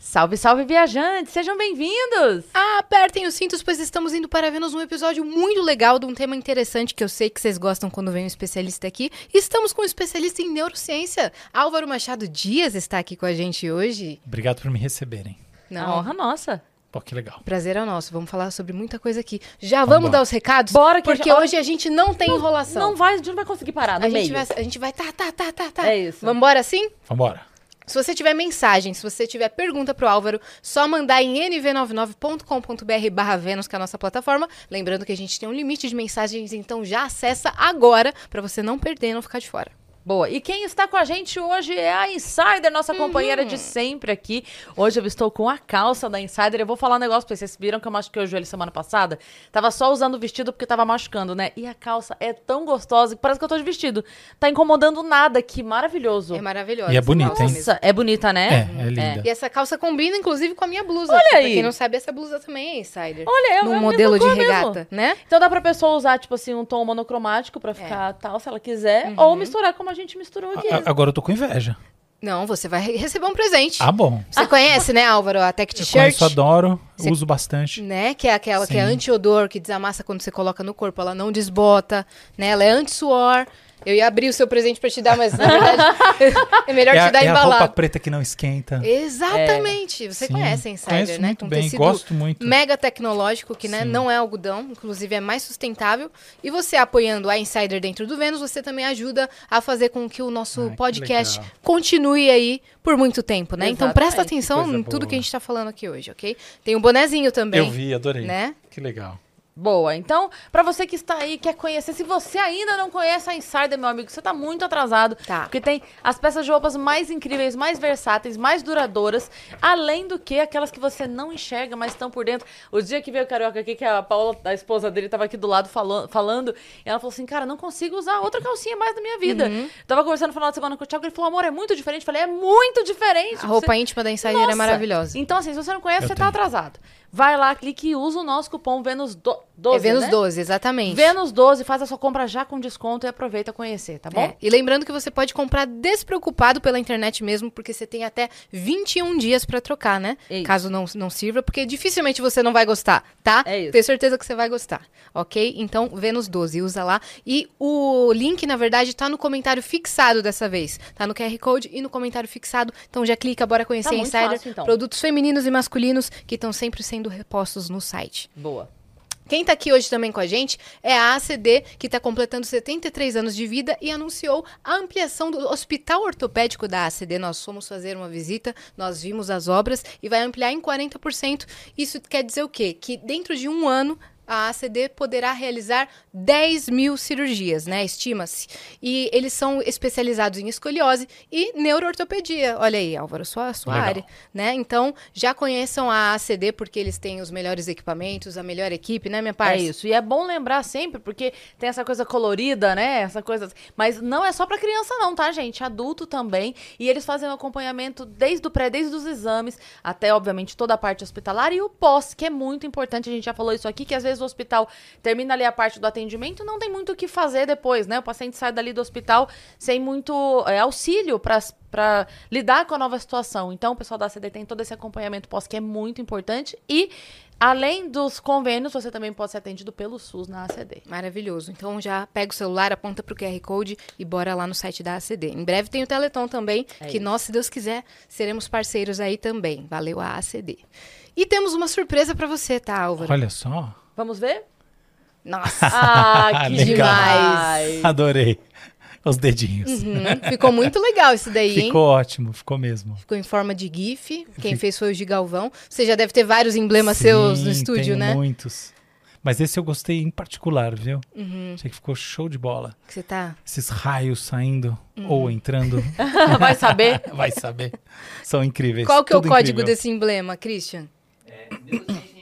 Salve, salve, viajantes! Sejam bem-vindos! Apertem os cintos, pois estamos indo para Vênus um episódio muito legal de um tema interessante que eu sei que vocês gostam quando vem um especialista aqui. Estamos com um especialista em neurociência. Álvaro Machado Dias está aqui com a gente hoje. Obrigado por me receberem. Não. honra nossa. Pô, que legal. Prazer é nosso. Vamos falar sobre muita coisa aqui. Já vamos, vamos dar os recados? Bora, que Porque já... hoje a gente não tem não, enrolação. Não vai, a gente não vai conseguir parar no a meio. Gente vai, a gente vai, tá, tá, tá, tá, tá. É isso. Vamos embora assim? Vambora. Se você tiver mensagem, se você tiver pergunta pro Álvaro, só mandar em nv99.com.br barra Vênus, que é a nossa plataforma. Lembrando que a gente tem um limite de mensagens, então já acessa agora para você não perder e não ficar de fora. Boa. E quem está com a gente hoje é a Insider, nossa uhum. companheira de sempre aqui. Hoje eu estou com a calça da Insider. Eu vou falar um negócio pra vocês. Vocês viram que eu machuquei o joelho semana passada? Tava só usando o vestido porque tava machucando, né? E a calça é tão gostosa que parece que eu tô de vestido. Tá incomodando nada. Que maravilhoso. É maravilhosa. E é bonita, hein? Nossa, é bonita, né? É, é linda. É. E essa calça combina, inclusive, com a minha blusa. Olha aí. Pra quem não sabe, essa blusa também é Insider. Olha, é No é modelo de regata, mesmo. né? Então dá pra pessoa usar, tipo assim, um tom monocromático pra ficar é. tal, se ela quiser. Uhum. Ou misturar como a gente misturou aqui. Agora eu tô com inveja. Não, você vai receber um presente. Ah, bom. Você conhece, né, Álvaro, a Tech T-shirt? Eu conheço, adoro, você, uso bastante. Né, que é aquela Sim. que é anti-odor, que desamassa quando você coloca no corpo, ela não desbota, né, ela é anti-suor. Eu ia abrir o seu presente para te dar, mas na verdade é melhor é te dar é embalado. É a roupa preta que não esquenta. Exatamente. É. Você Sim, conhece a Insider, conheço né? Muito um bem, tecido gosto muito. mega tecnológico, que né, não é algodão, inclusive é mais sustentável. E você apoiando a Insider dentro do Vênus, você também ajuda a fazer com que o nosso podcast continue aí por muito tempo, né? Exatamente. Então presta atenção em tudo que a gente está falando aqui hoje, ok? Tem um bonezinho também. Eu vi, adorei. Né? Que legal. Boa. Então, para você que está aí, quer conhecer, se você ainda não conhece a Insider, meu amigo, você tá muito atrasado. Tá. Porque tem as peças de roupas mais incríveis, mais versáteis, mais duradouras, além do que aquelas que você não enxerga, mas estão por dentro. O dia que veio o Carioca aqui, que a Paula, a esposa dele, tava aqui do lado falando, falando e ela falou assim, cara, não consigo usar outra calcinha mais na minha vida. Uhum. Tava conversando no final de semana com o Thiago, ele falou, amor, é muito diferente. Eu falei, é muito diferente. A roupa você... íntima da Insider Nossa. é maravilhosa. Então, assim, se você não conhece, Eu você tenho. tá atrasado. Vai lá, clique e usa o nosso cupom Vênus 12. É Vênus né? 12, exatamente. Vênus 12, faz a sua compra já com desconto e aproveita conhecer, tá bom? É, E lembrando que você pode comprar despreocupado pela internet mesmo, porque você tem até 21 dias pra trocar, né? É. Caso não, não sirva, porque dificilmente você não vai gostar, tá? É isso. Tenho certeza que você vai gostar, ok? Então, Vênus 12, usa lá. E o link, na verdade, tá no comentário fixado dessa vez. Tá no QR Code e no comentário fixado. Então já clica, bora conhecer Tá Insider. fácil, então. Produtos femininos e masculinos que estão sempre sendo repostos no site. Boa. Quem tá aqui hoje também com a gente é a ACD, que está completando 73 anos de vida e anunciou a ampliação do Hospital Ortopédico da ACD. Nós fomos fazer uma visita, nós vimos as obras e vai ampliar em 40%. Isso quer dizer o quê? Que dentro de um ano a ACD poderá realizar 10 mil cirurgias, né? Estima-se. E eles são especializados em escoliose e neuroortopedia. Olha aí, Álvaro, sua, sua Legal. área, né? Então, já conheçam a ACD porque eles têm os melhores equipamentos, a melhor equipe, né, minha É parça? isso. E é bom lembrar sempre, porque tem essa coisa colorida, né? Essa coisa. Mas não é só pra criança, não, tá, gente? Adulto também. E eles fazem um acompanhamento desde o pré, desde os exames, até, obviamente, toda a parte hospitalar e o pós, que é muito importante. A gente já falou isso aqui, que às vezes o hospital termina ali a parte do atendimento, não tem muito o que fazer depois, né? O paciente sai dali do hospital sem muito é, auxílio para para lidar com a nova situação. Então, o pessoal da ACD tem todo esse acompanhamento pós que é muito importante e além dos convênios, você também pode ser atendido pelo SUS na ACD. Maravilhoso. Então já pega o celular, aponta pro QR Code e bora lá no site da ACD. Em breve tem o Teleton também, É que isso. nós, se Deus quiser, seremos parceiros aí também. Valeu a ACD. E temos uma surpresa pra você, tá, Álvaro? Olha só. Vamos ver? Nossa, Ah, que demais! Adorei. Os dedinhos. Uhum, ficou muito legal isso daí, hein? Ficou ótimo, ficou mesmo. Ficou em forma de GIF. Quem fez foi o Gigalvão. Você já deve ter vários emblemas seus no Sim, estúdio, tenho né? muitos. Mas esse eu gostei em particular, viu? Uhum. Achei que ficou show de bola. Que você tá. Esses raios saindo Uhum. ou entrando, Vai saber? vai saber. São incríveis. Qual que é o código incrível. desse emblema, Christian? É, Vênus.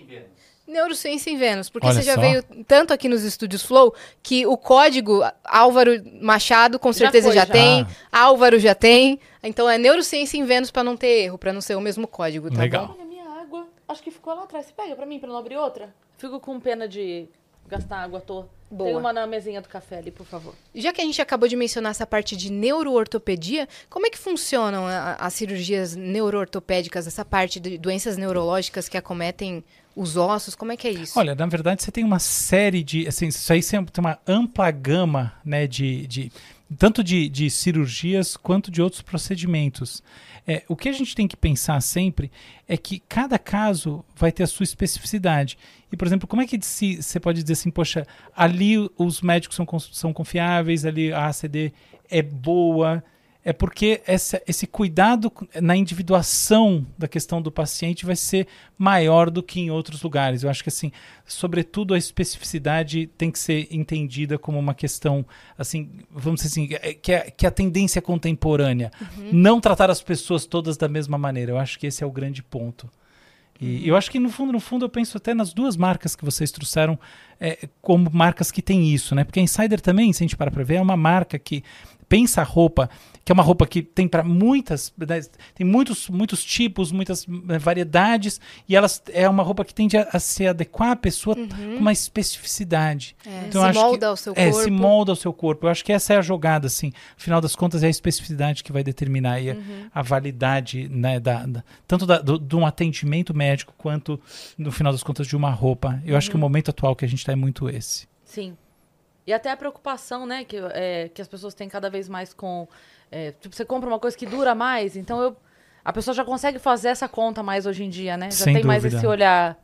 Neurociência em Vênus, porque Olha você já só. veio tanto aqui nos estúdios Flow que o código Álvaro Machado com Já certeza foi, já, já. tem, Ah. Álvaro já tem. Então é Neurociência em Vênus pra não ter erro, pra não ser o mesmo código, tá Legal. bom? Olha, minha água. Acho que ficou lá atrás. Você pega pra mim, pra não abrir outra? Fico com pena de gastar água à toa. Boa. Tem uma na mesinha do café ali, por favor. Já que a gente acabou de mencionar essa parte de neuroortopedia, como é que funcionam a- as cirurgias neuroortopédicas, essa parte de doenças neurológicas que acometem os ossos? Como é que é isso? Olha, na verdade você tem uma série de. Assim, isso aí tem uma ampla gama, né, de. de tanto de, de cirurgias quanto de outros procedimentos. É, o que a gente tem que pensar sempre é que cada caso vai ter a sua especificidade. E, por exemplo, como é que se, você pode dizer assim, poxa, ali os médicos são, são confiáveis, ali a ACD é boa. É porque essa, esse cuidado na individuação da questão do paciente vai ser maior do que em outros lugares. Eu acho que, assim, sobretudo a especificidade tem que ser entendida como uma questão, assim, vamos dizer assim, é- que é, que é a tendência contemporânea. Não tratar as pessoas todas da mesma maneira. Eu acho que esse é o grande ponto. E eu acho que no fundo, no fundo, eu penso até nas duas marcas que vocês trouxeram é, como marcas que tem isso, né? Porque a Insider também, se a gente parar para ver, é uma marca que pensa a roupa, que é uma roupa que tem para muitas, né, tem muitos, muitos tipos, muitas eh, variedades, e elas é uma roupa que tende a, a se adequar à pessoa com uma especificidade. É, Então, se acho que- molda ao seu É, corpo. se molda ao seu corpo. Eu acho que essa é a jogada, assim. Afinal das contas, é a especificidade que vai determinar aí a- Uhum. a, validade, né, da, da- tanto da, do, de um atendimento médico quanto, no final das contas, de uma roupa. Eu Uhum. acho que o momento atual que a gente está é muito esse. Sim. E até a preocupação, né, que, é, que as pessoas têm cada vez mais com. é, tipo, você compra uma coisa que dura mais, então eu. A pessoa já consegue fazer essa conta mais hoje em dia, né? Já Sem tem mais dúvida. esse olhar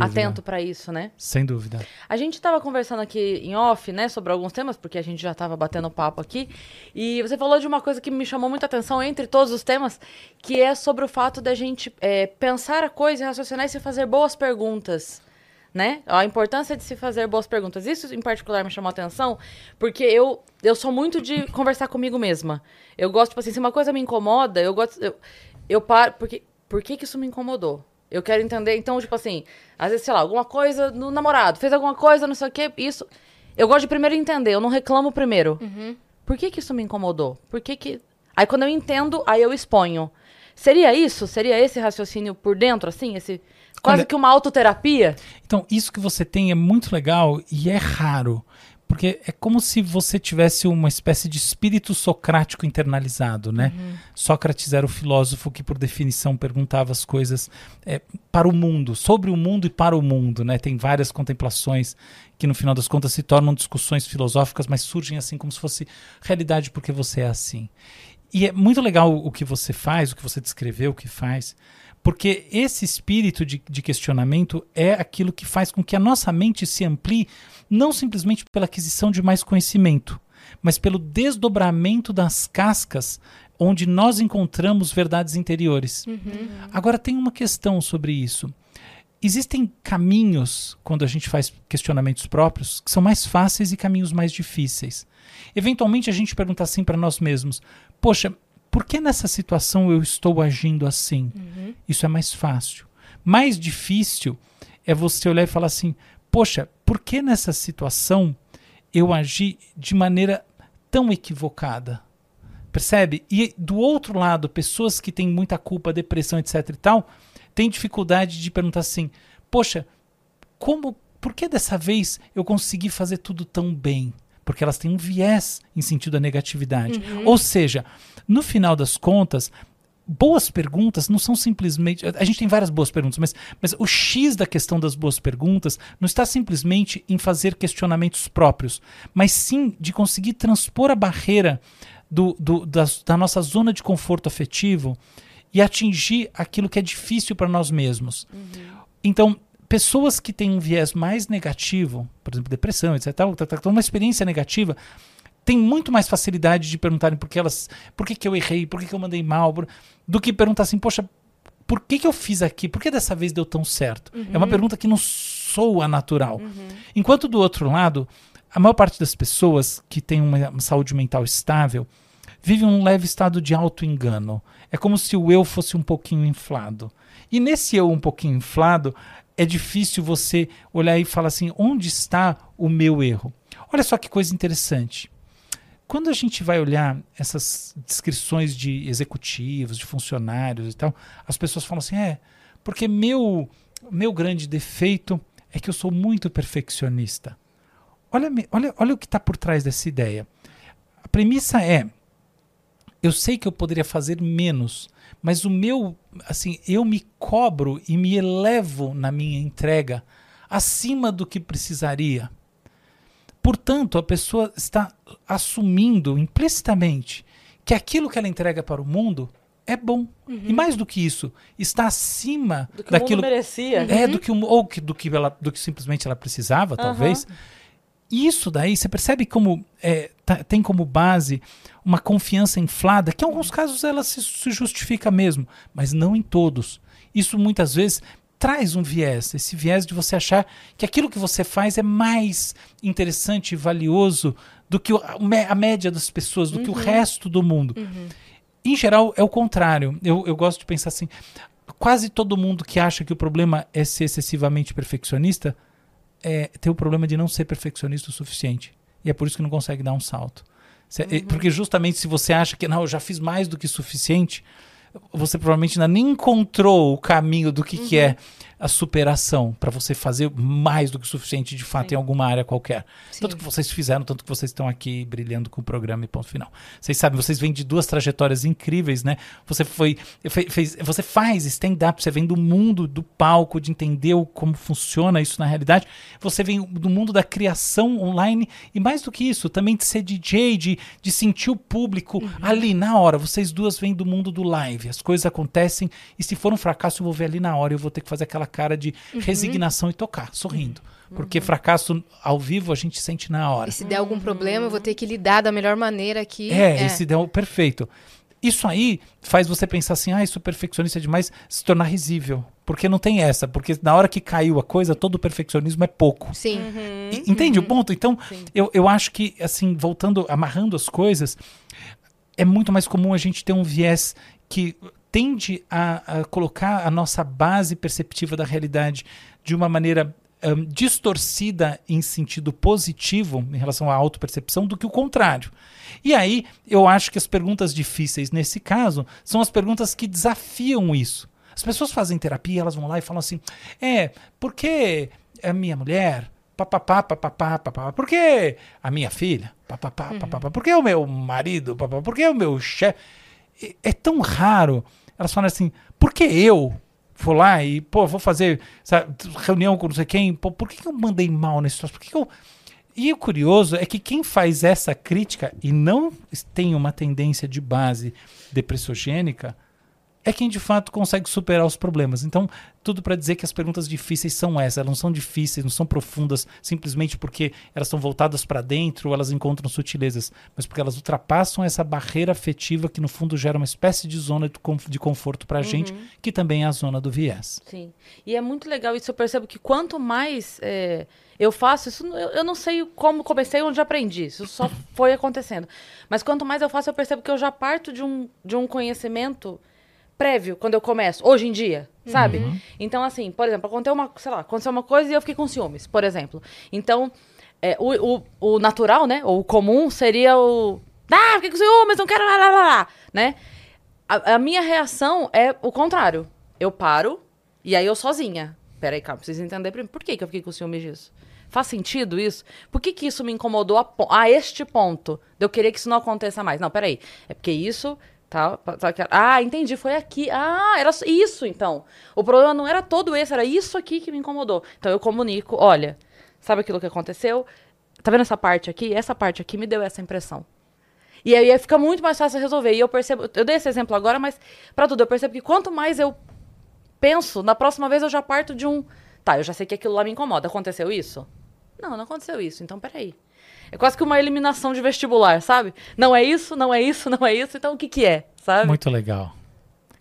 atento pra isso, né? Sem dúvida. A gente estava conversando aqui em off, né, sobre alguns temas, porque a gente já estava batendo papo aqui. E você falou de uma coisa que me chamou muita atenção entre todos os temas, que é sobre o fato da gente é, pensar a coisa, raciocinar e se fazer boas perguntas. Né? A importância de se fazer boas perguntas. Isso, em particular, me chamou a atenção, porque eu, eu sou muito de conversar comigo mesma. Eu gosto, tipo assim, se uma coisa me incomoda, eu gosto. Eu, eu paro. Porque, por que, que isso me incomodou? Eu quero entender. Então, tipo assim, às vezes, sei lá, alguma coisa no namorado, fez alguma coisa, não sei o quê, isso. Eu gosto de primeiro entender, eu não reclamo primeiro. Por que, que isso me incomodou? Por que que. Aí quando eu entendo, aí eu exponho. Seria isso? Seria esse raciocínio por dentro, assim? Esse. Quase Olha- que uma autoterapia? Então, isso que você tem é muito legal e é raro. Porque é como se você tivesse uma espécie de espírito socrático internalizado, né? Sócrates era o filósofo que, por definição, perguntava as coisas é, para o mundo, sobre o mundo e para o mundo, né? Tem várias contemplações que, no final das contas, se tornam discussões filosóficas, mas surgem assim como se fosse realidade porque você é assim. E é muito legal o que você faz, o que você descreveu, o que faz, porque esse espírito de, de questionamento é aquilo que faz com que a nossa mente se amplie, não simplesmente pela aquisição de mais conhecimento, mas pelo desdobramento das cascas onde nós encontramos verdades interiores. Agora, tem uma questão sobre isso. Existem caminhos, quando a gente faz questionamentos próprios, que são mais fáceis e caminhos mais difíceis. Eventualmente, a gente pergunta assim para nós mesmos: Poxa, por que nessa situação eu estou agindo assim? Isso é mais fácil. Mais difícil é você olhar e falar assim: Poxa, por que nessa situação eu agi de maneira tão equivocada? Percebe? E do outro lado, pessoas que têm muita culpa, depressão, etc e tal, têm dificuldade de perguntar assim: Poxa, como, por que dessa vez eu consegui fazer tudo tão bem? Porque elas têm um viés em sentido da negatividade. Ou seja, no final das contas, boas perguntas não são simplesmente. A gente tem várias boas perguntas, mas, mas o X da questão das boas perguntas não está simplesmente em fazer questionamentos próprios, mas sim de conseguir transpor a barreira do, do- da, da nossa zona de conforto afetivo e atingir aquilo que é difícil para nós mesmos. Então, pessoas que têm um viés mais negativo, por exemplo, depressão, etc., tal, tal, tal, uma experiência negativa, têm muito mais facilidade de perguntarem por que elas, por que, que eu errei, por que, que eu mandei mal, por- do que perguntar assim, poxa, por que, que eu fiz aqui? Por que dessa vez deu tão certo? É uma pergunta que não soa natural. Enquanto do outro lado, a maior parte das pessoas que têm uma, uma saúde mental estável vive um leve estado de auto-engano. É como se o eu fosse um pouquinho inflado. E nesse eu um pouquinho inflado, é difícil você olhar e falar assim: onde está o meu erro? Olha só que coisa interessante. Quando a gente vai olhar essas descrições de executivos, de funcionários e tal, as pessoas falam assim: é, porque meu, meu grande defeito é que eu sou muito perfeccionista. Olha, olha, olha o que está por trás dessa ideia. A premissa é: eu sei que eu poderia fazer menos, mas o meu, assim, eu me cobro e me elevo na minha entrega acima do que precisaria. Portanto, a pessoa está assumindo implicitamente que aquilo que ela entrega para o mundo é bom. Uhum. E mais do que isso, está acima do que daquilo o mundo merecia. É, uhum. do que ou que, do que ela do que simplesmente ela precisava, uhum. talvez. Isso daí, você percebe como é, tem como base uma confiança inflada, que em alguns casos ela se, se justifica mesmo, mas não em todos. Isso muitas vezes traz um viés, esse viés de você achar que aquilo que você faz é mais interessante e valioso do que a média das pessoas, do uhum. que o uhum. resto do mundo. Uhum. Em geral, é o contrário. Eu, eu gosto de pensar assim: quase todo mundo que acha que o problema é ser excessivamente perfeccionista é, tem o problema de não ser perfeccionista o suficiente. E é por isso que não consegue dar um salto. Uhum. Porque justamente se você acha que não, eu já fiz mais do que suficiente, você provavelmente ainda nem encontrou o caminho do que, uhum. que é a superação para você fazer mais do que o suficiente de fato Sim. em alguma área qualquer. Sim. Tanto que vocês fizeram, tanto que vocês estão aqui brilhando com o programa e ponto final. Vocês sabem, vocês vêm de duas trajetórias incríveis, né? Você foi, fez, você faz stand-up, você vem do mundo do palco, de entender como funciona isso na realidade. Você vem do mundo da criação online e mais do que isso, também de ser DJ, de, de sentir o público uhum. ali na hora. Vocês duas vêm do mundo do live. As coisas acontecem e se for um fracasso eu vou ver ali na hora, eu vou ter que fazer aquela cara de uhum. resignação e tocar, sorrindo. Uhum. Porque fracasso ao vivo a gente sente na hora. E se der algum problema, eu vou ter que lidar da melhor maneira aqui. É, é. e se der perfeito. Isso aí faz você pensar assim, ah, isso perfeccionista é demais, se tornar risível. Porque não tem essa, porque na hora que caiu a coisa, todo perfeccionismo é pouco. Sim. Uhum. E, entende uhum. o ponto? Então, eu, eu acho que, assim, voltando, amarrando as coisas, é muito mais comum a gente ter um viés que tende a, a colocar a nossa base perceptiva da realidade de uma maneira um, distorcida em sentido positivo em relação à autopercepção do que o contrário. E aí, eu acho que as perguntas difíceis nesse caso são as perguntas que desafiam isso. As pessoas fazem terapia, elas vão lá e falam assim: é, por que a minha mulher? Papapá, papapá, papapá. Por que a minha filha? Papapá, uhum. papapá. Por que o meu marido? Papapá. Por que o meu chefe? É tão raro elas falam assim, por que eu vou lá e, pô, vou fazer reunião com não sei quem, pô, por que, eu mandei mal nesse troço? Por que eu... E o curioso é que quem faz essa crítica e não tem uma tendência de base depressogênica é quem de fato consegue superar os problemas. Então, tudo para dizer que as perguntas difíceis são essas, elas não são difíceis, não são profundas simplesmente porque elas estão voltadas para dentro ou elas encontram sutilezas, mas porque elas ultrapassam essa barreira afetiva que no fundo gera uma espécie de zona de conforto para a uhum. gente, que também é a zona do viés. Sim. E é muito legal isso, eu percebo que quanto mais é, eu faço, isso eu, eu não sei como comecei onde aprendi, isso só foi acontecendo. Mas quanto mais eu faço, eu percebo que eu já parto de um, de um conhecimento prévio quando eu começo, hoje em dia, sabe? Uhum. Então, assim, por exemplo, aconteceu uma, sei lá, aconteceu uma coisa e eu fiquei com ciúmes, por exemplo. Então, é, o, o, o natural, né, ou o comum seria o... Ah, fiquei com ciúmes, não quero lá, lá, lá, lá, né? A, a minha reação é o contrário. Eu paro e aí eu sozinha. Peraí, calma, preciso entender primeiro. Por que, que eu fiquei com ciúmes disso? Faz sentido isso? Por que, que isso me incomodou a, a, este ponto? De eu querer que isso não aconteça mais? Não, peraí. É porque isso Tá, tá, ah, entendi, foi aqui. Ah, era isso então. O problema não era todo esse, era isso aqui que me incomodou. Então eu comunico, olha, sabe aquilo que aconteceu? Tá vendo essa parte aqui? Essa parte aqui me deu essa impressão. E aí fica muito mais fácil resolver. E eu percebo, eu dei esse exemplo agora, mas para tudo, eu percebo que quanto mais eu penso, na próxima vez eu já parto de um, tá, eu já sei que aquilo lá me incomoda. Aconteceu isso? Não, não aconteceu isso. Então, peraí. É quase que uma eliminação de vestibular, sabe? Não é isso, não é isso, não é isso, então o que que é, sabe? Muito legal.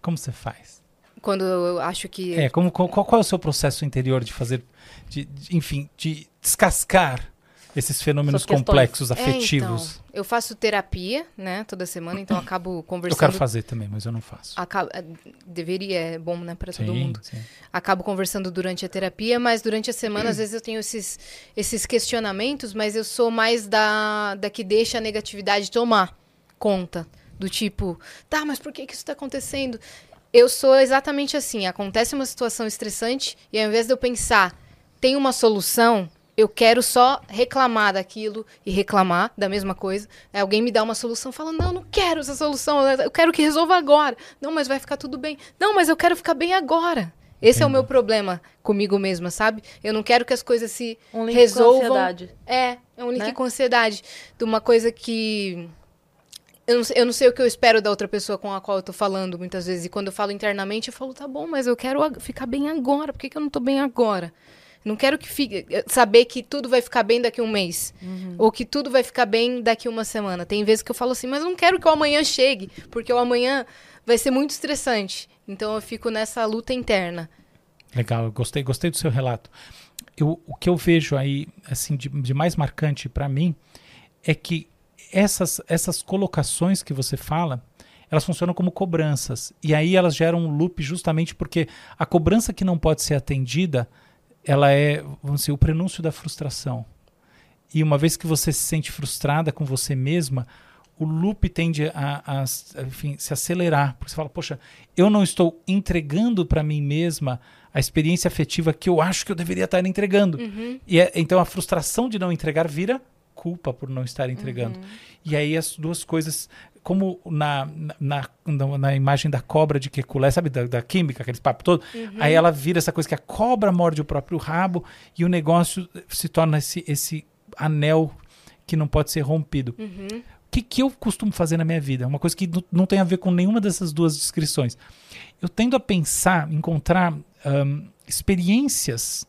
Como você faz? Quando eu acho que... É, como, qual, qual é o seu processo interior de fazer, de, de, enfim, de descascar esses fenômenos complexos, É, afetivos. então, eu faço terapia, né, toda semana, então eu acabo eu conversando. quero fazer também, mas eu não faço. acaba- eh, deveria, é bom, né, para todo mundo. sim. Acabo conversando durante a terapia, mas durante a semana, às vezes eu tenho esses, esses questionamentos, mas eu sou mais da, da que deixa a negatividade tomar conta. Do tipo, tá, mas por que, que isso tá acontecendo? Eu sou exatamente assim. Acontece uma situação estressante e ao invés de eu pensar, tem uma solução, eu quero só reclamar daquilo e reclamar da mesma coisa. Aí alguém me dá uma solução, fala, não, não quero essa solução, eu quero que resolva agora. Não, mas vai ficar tudo bem. Não, mas eu quero ficar bem agora. Esse é o Entendo. meu problema comigo mesma, sabe? Eu não quero que as coisas se Um link com resolvam. ansiedade. É, é um link Né? com ansiedade. De uma coisa que. Eu não, sei, eu não sei o que eu espero da outra pessoa com a qual eu tô falando, muitas vezes. E quando eu falo internamente, eu falo, tá bom, mas eu quero ficar bem agora. Por que, que eu não tô bem agora? Não quero que fique, saber que tudo vai ficar bem daqui a um mês. Ou que tudo vai ficar bem daqui a uma semana. Tem vezes que eu falo assim, mas eu não quero que o amanhã chegue, porque o amanhã vai ser muito estressante. Então eu fico nessa luta interna. Legal, eu gostei, gostei do seu relato. Eu, o que eu vejo aí, assim, de, de mais marcante para mim, é que essas, essas colocações que você fala, elas funcionam como cobranças. E aí elas geram um loop justamente porque a cobrança que não pode ser atendida, ela é, vamos dizer, o prenúncio da frustração. E uma vez que você se sente frustrada com você mesma, o loop tende a, a, enfim, se acelerar. Porque você fala, poxa, eu não estou entregando para mim mesma a experiência afetiva que eu acho que eu deveria estar entregando. E é- então a frustração de não entregar vira culpa por não estar entregando. E aí as duas coisas, como na, na, na, na imagem da cobra de Kekulé, sabe, da, da química, aqueles papo todo, aí ela vira essa coisa que a cobra morde o próprio rabo e o negócio se torna esse, esse anel que não pode ser rompido. O que, que eu costumo fazer na minha vida? Uma coisa que não- tem a ver com nenhuma dessas duas descrições. Eu tendo a pensar, encontrar ahn, experiências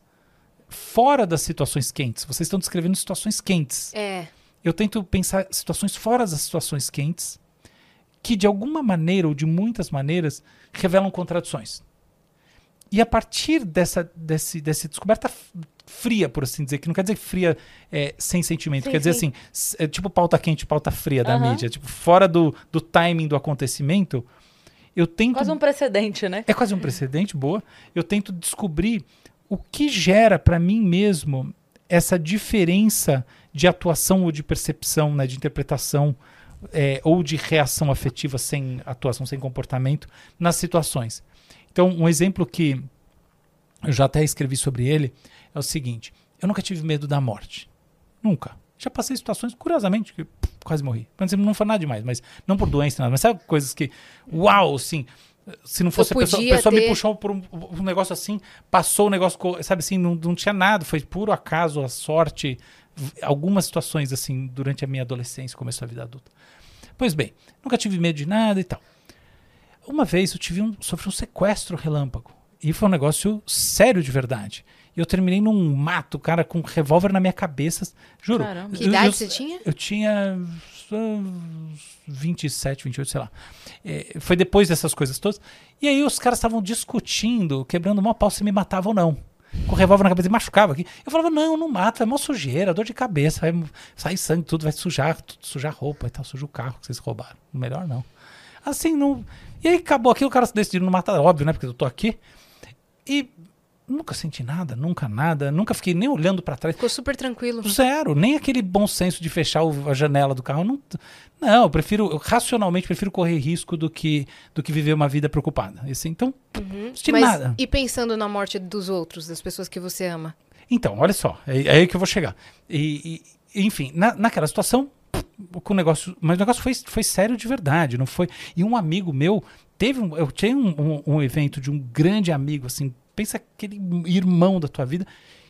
fora das situações quentes. Vocês estão descrevendo situações quentes. É. Eu tento pensar situações fora das situações quentes que, de alguma maneira ou de muitas maneiras, revelam contradições. E a partir dessa, desse, dessa descoberta fria, por assim dizer, que não quer dizer fria é, sem sentimento, Sim, quer dizer sim. assim, s- é tipo pauta quente, pauta fria da Aham. mídia, tipo fora do, do timing do acontecimento, eu tento Quase um precedente, né? é quase um precedente, boa. Eu tento descobrir o que gera para mim mesmo essa diferença de atuação ou de percepção, né, de interpretação é, ou de reação afetiva sem atuação, sem comportamento nas situações. Então, um exemplo que eu já até escrevi sobre ele é o seguinte: eu nunca tive medo da morte. Nunca. Já passei situações, curiosamente, que pff, quase morri. Por exemplo, não foi nada demais, mas não por doença, nada. Mas sabe coisas que, uau, assim, se não fosse a pessoa, a pessoa me ter- puxou por um, um negócio assim, passou o negócio, sabe assim, não, não tinha nada, foi puro acaso, a sorte, algumas situações assim, durante a minha adolescência, começo a vida adulta. Pois bem, nunca tive medo de nada e tal. Uma vez eu tive um, sofri um sequestro relâmpago. E foi um negócio sério de verdade. E eu terminei num mato, cara, com um revólver na minha cabeça. Juro. Caramba. Que Eu- idade eu- você tinha? Eu tinha uh, 27, 28, sei lá. É, foi depois dessas coisas todas. E aí os caras estavam discutindo, quebrando mó pau se me matava ou não. Com o revólver na cabeça e machucava aqui. Eu falava, não, não mata, é mó sujeira, dor de cabeça, vai sair sangue, tudo, vai sujar, tudo, sujar roupa e tal, suja o carro que vocês roubaram. Melhor não. Assim, não. E aí acabou aqui, o cara decidiu não matar, óbvio, né? Porque eu tô aqui. E nunca senti nada, nunca nada, nunca fiquei nem olhando pra trás. Ficou super tranquilo. Zero, nem aquele bom senso de fechar o- a janela do carro. Não, não eu prefiro, eu racionalmente prefiro correr risco do que, do que viver uma vida preocupada. Esse, então, não senti Mas nada. e pensando na morte dos outros, das pessoas que você ama? Então, olha só, é, é aí que eu vou chegar. E, e- enfim, na, naquela situação, com o negócio, mas o negócio foi, foi sério de verdade, não foi. E um amigo meu teve um, eu tinha um, um- um evento de um grande amigo, assim, pensa aquele irmão da tua vida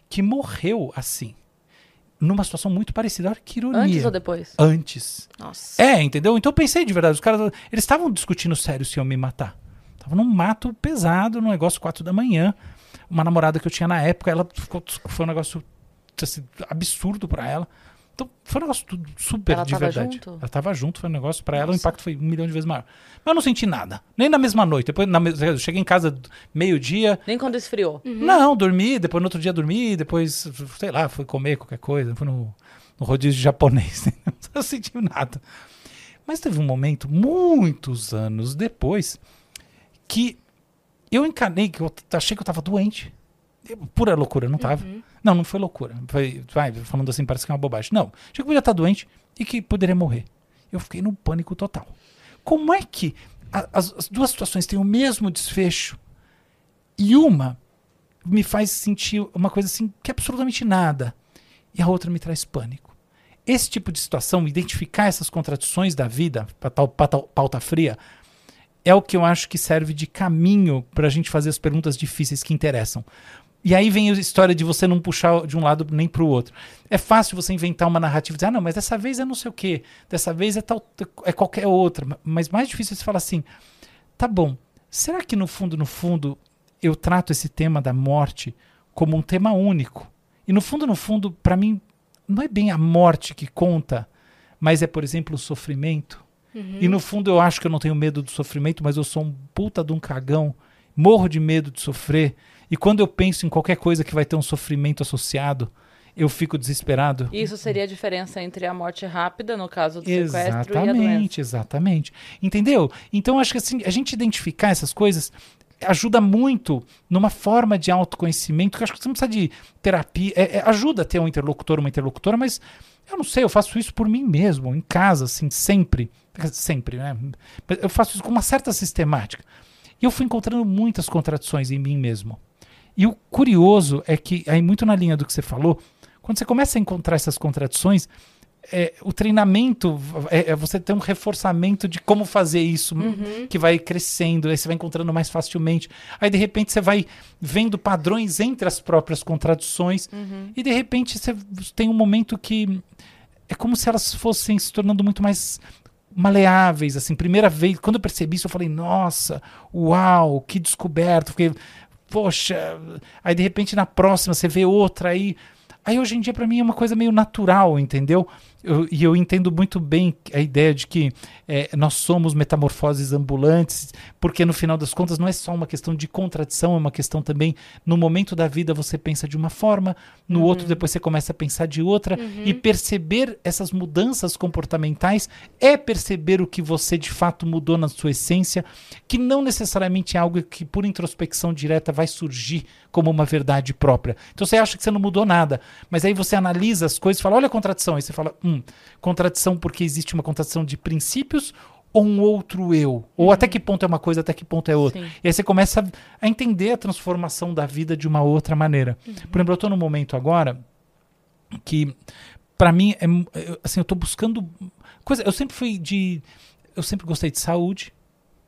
que morreu assim, numa situação muito parecida. Olha que ironia. Antes ou depois? Antes. Nossa. É, entendeu? Então eu pensei de verdade, os caras, eles estavam discutindo sério se iam me matar. Tava num mato pesado, num negócio quatro da manhã. Uma namorada que eu tinha na época, ela ficou, foi um negócio assim, absurdo pra ela. Então foi um negócio tudo super Ela de verdade. junto? Ela tava junto, foi um negócio pra ela, o impacto foi um milhão de vezes maior. Mas eu não senti nada, nem na mesma noite. Depois, na, eu cheguei em casa meio-dia, Nem quando esfriou. Uhum. não, dormi, depois no outro dia dormi, depois, sei lá, fui comer qualquer coisa, fui no, no rodízio japonês. não senti nada. Mas teve um momento, muitos anos depois, que eu encanei, que eu achei que eu tava doente. Pura loucura, não tava. Uhum. Não, não foi loucura. Foi, vai, falando assim, parece que é uma bobagem. Não, achei que podia estar doente e que poderia morrer. Eu fiquei num pânico total. Como é que a- as, as duas situações têm o mesmo desfecho e uma me faz sentir uma coisa assim que é absolutamente nada e a outra me traz pânico? Esse tipo de situação, identificar essas contradições da vida, pauta fria, é o que eu acho que serve de caminho para a gente fazer as perguntas difíceis que interessam. E aí vem a história de você não puxar de um lado nem para o outro. É fácil você inventar uma narrativa e dizer, ah, não, mas dessa vez é não sei o quê, dessa vez é, tal, é qualquer outra. Mas mais difícil é você falar assim, tá bom, será que no fundo, no fundo, eu trato esse tema da morte como um tema único? E no fundo, no fundo, para mim, não é bem a morte que conta, mas é, por exemplo, o sofrimento. E no fundo eu acho que eu não tenho medo do sofrimento, mas eu sou um puta de um cagão, morro de medo de sofrer. E quando eu penso em qualquer coisa que vai ter um sofrimento associado, eu fico desesperado. Isso seria a diferença entre a morte rápida, no caso do sequestro, e a doença. Exatamente, exatamente. Entendeu? Então acho que assim, a gente identificar essas coisas ajuda muito numa forma de autoconhecimento, que eu acho que você não precisa de terapia. É, é, ajuda a ter um interlocutor, uma interlocutora, mas eu não sei, eu faço isso por mim mesmo, em casa, assim, sempre. Sempre, né? Eu faço isso com uma certa sistemática. E eu fui encontrando muitas contradições em mim mesmo. E o curioso é que, aí muito na linha do que você falou, quando você começa a encontrar essas contradições, é, o treinamento é, é você ter um reforçamento de como fazer isso, que vai crescendo, aí você vai encontrando mais facilmente. Aí de repente você vai vendo padrões entre as próprias contradições, e de repente você tem um momento que é como se elas fossem se tornando muito mais maleáveis, assim, primeira vez, quando eu percebi isso, eu falei, nossa, uau, que descoberto, fiquei, poxa, aí de repente na próxima você vê outra aí, aí hoje em dia pra mim é uma coisa meio natural, entendeu? Eu- e eu entendo muito bem a ideia de que é, nós somos metamorfoses ambulantes, porque no final das contas não é só uma questão de contradição, é uma questão também, no momento da vida você pensa de uma forma, no outro depois você começa a pensar de outra, e perceber essas mudanças comportamentais é perceber o que você de fato mudou na sua essência, que não necessariamente é algo que por introspecção direta vai surgir como uma verdade própria. Então você acha que você não mudou nada, mas aí você analisa as coisas e fala, olha a contradição, aí você fala, hum, contradição porque existe uma contradição de princípios ou um outro eu? Ou até que ponto é uma coisa, até que ponto é outra? Sim. E aí você começa a, a entender a transformação da vida de uma outra maneira. Por exemplo, eu estou num momento agora que para mim é eu- assim eu tô buscando coisa eu sempre fui de eu sempre gostei de saúde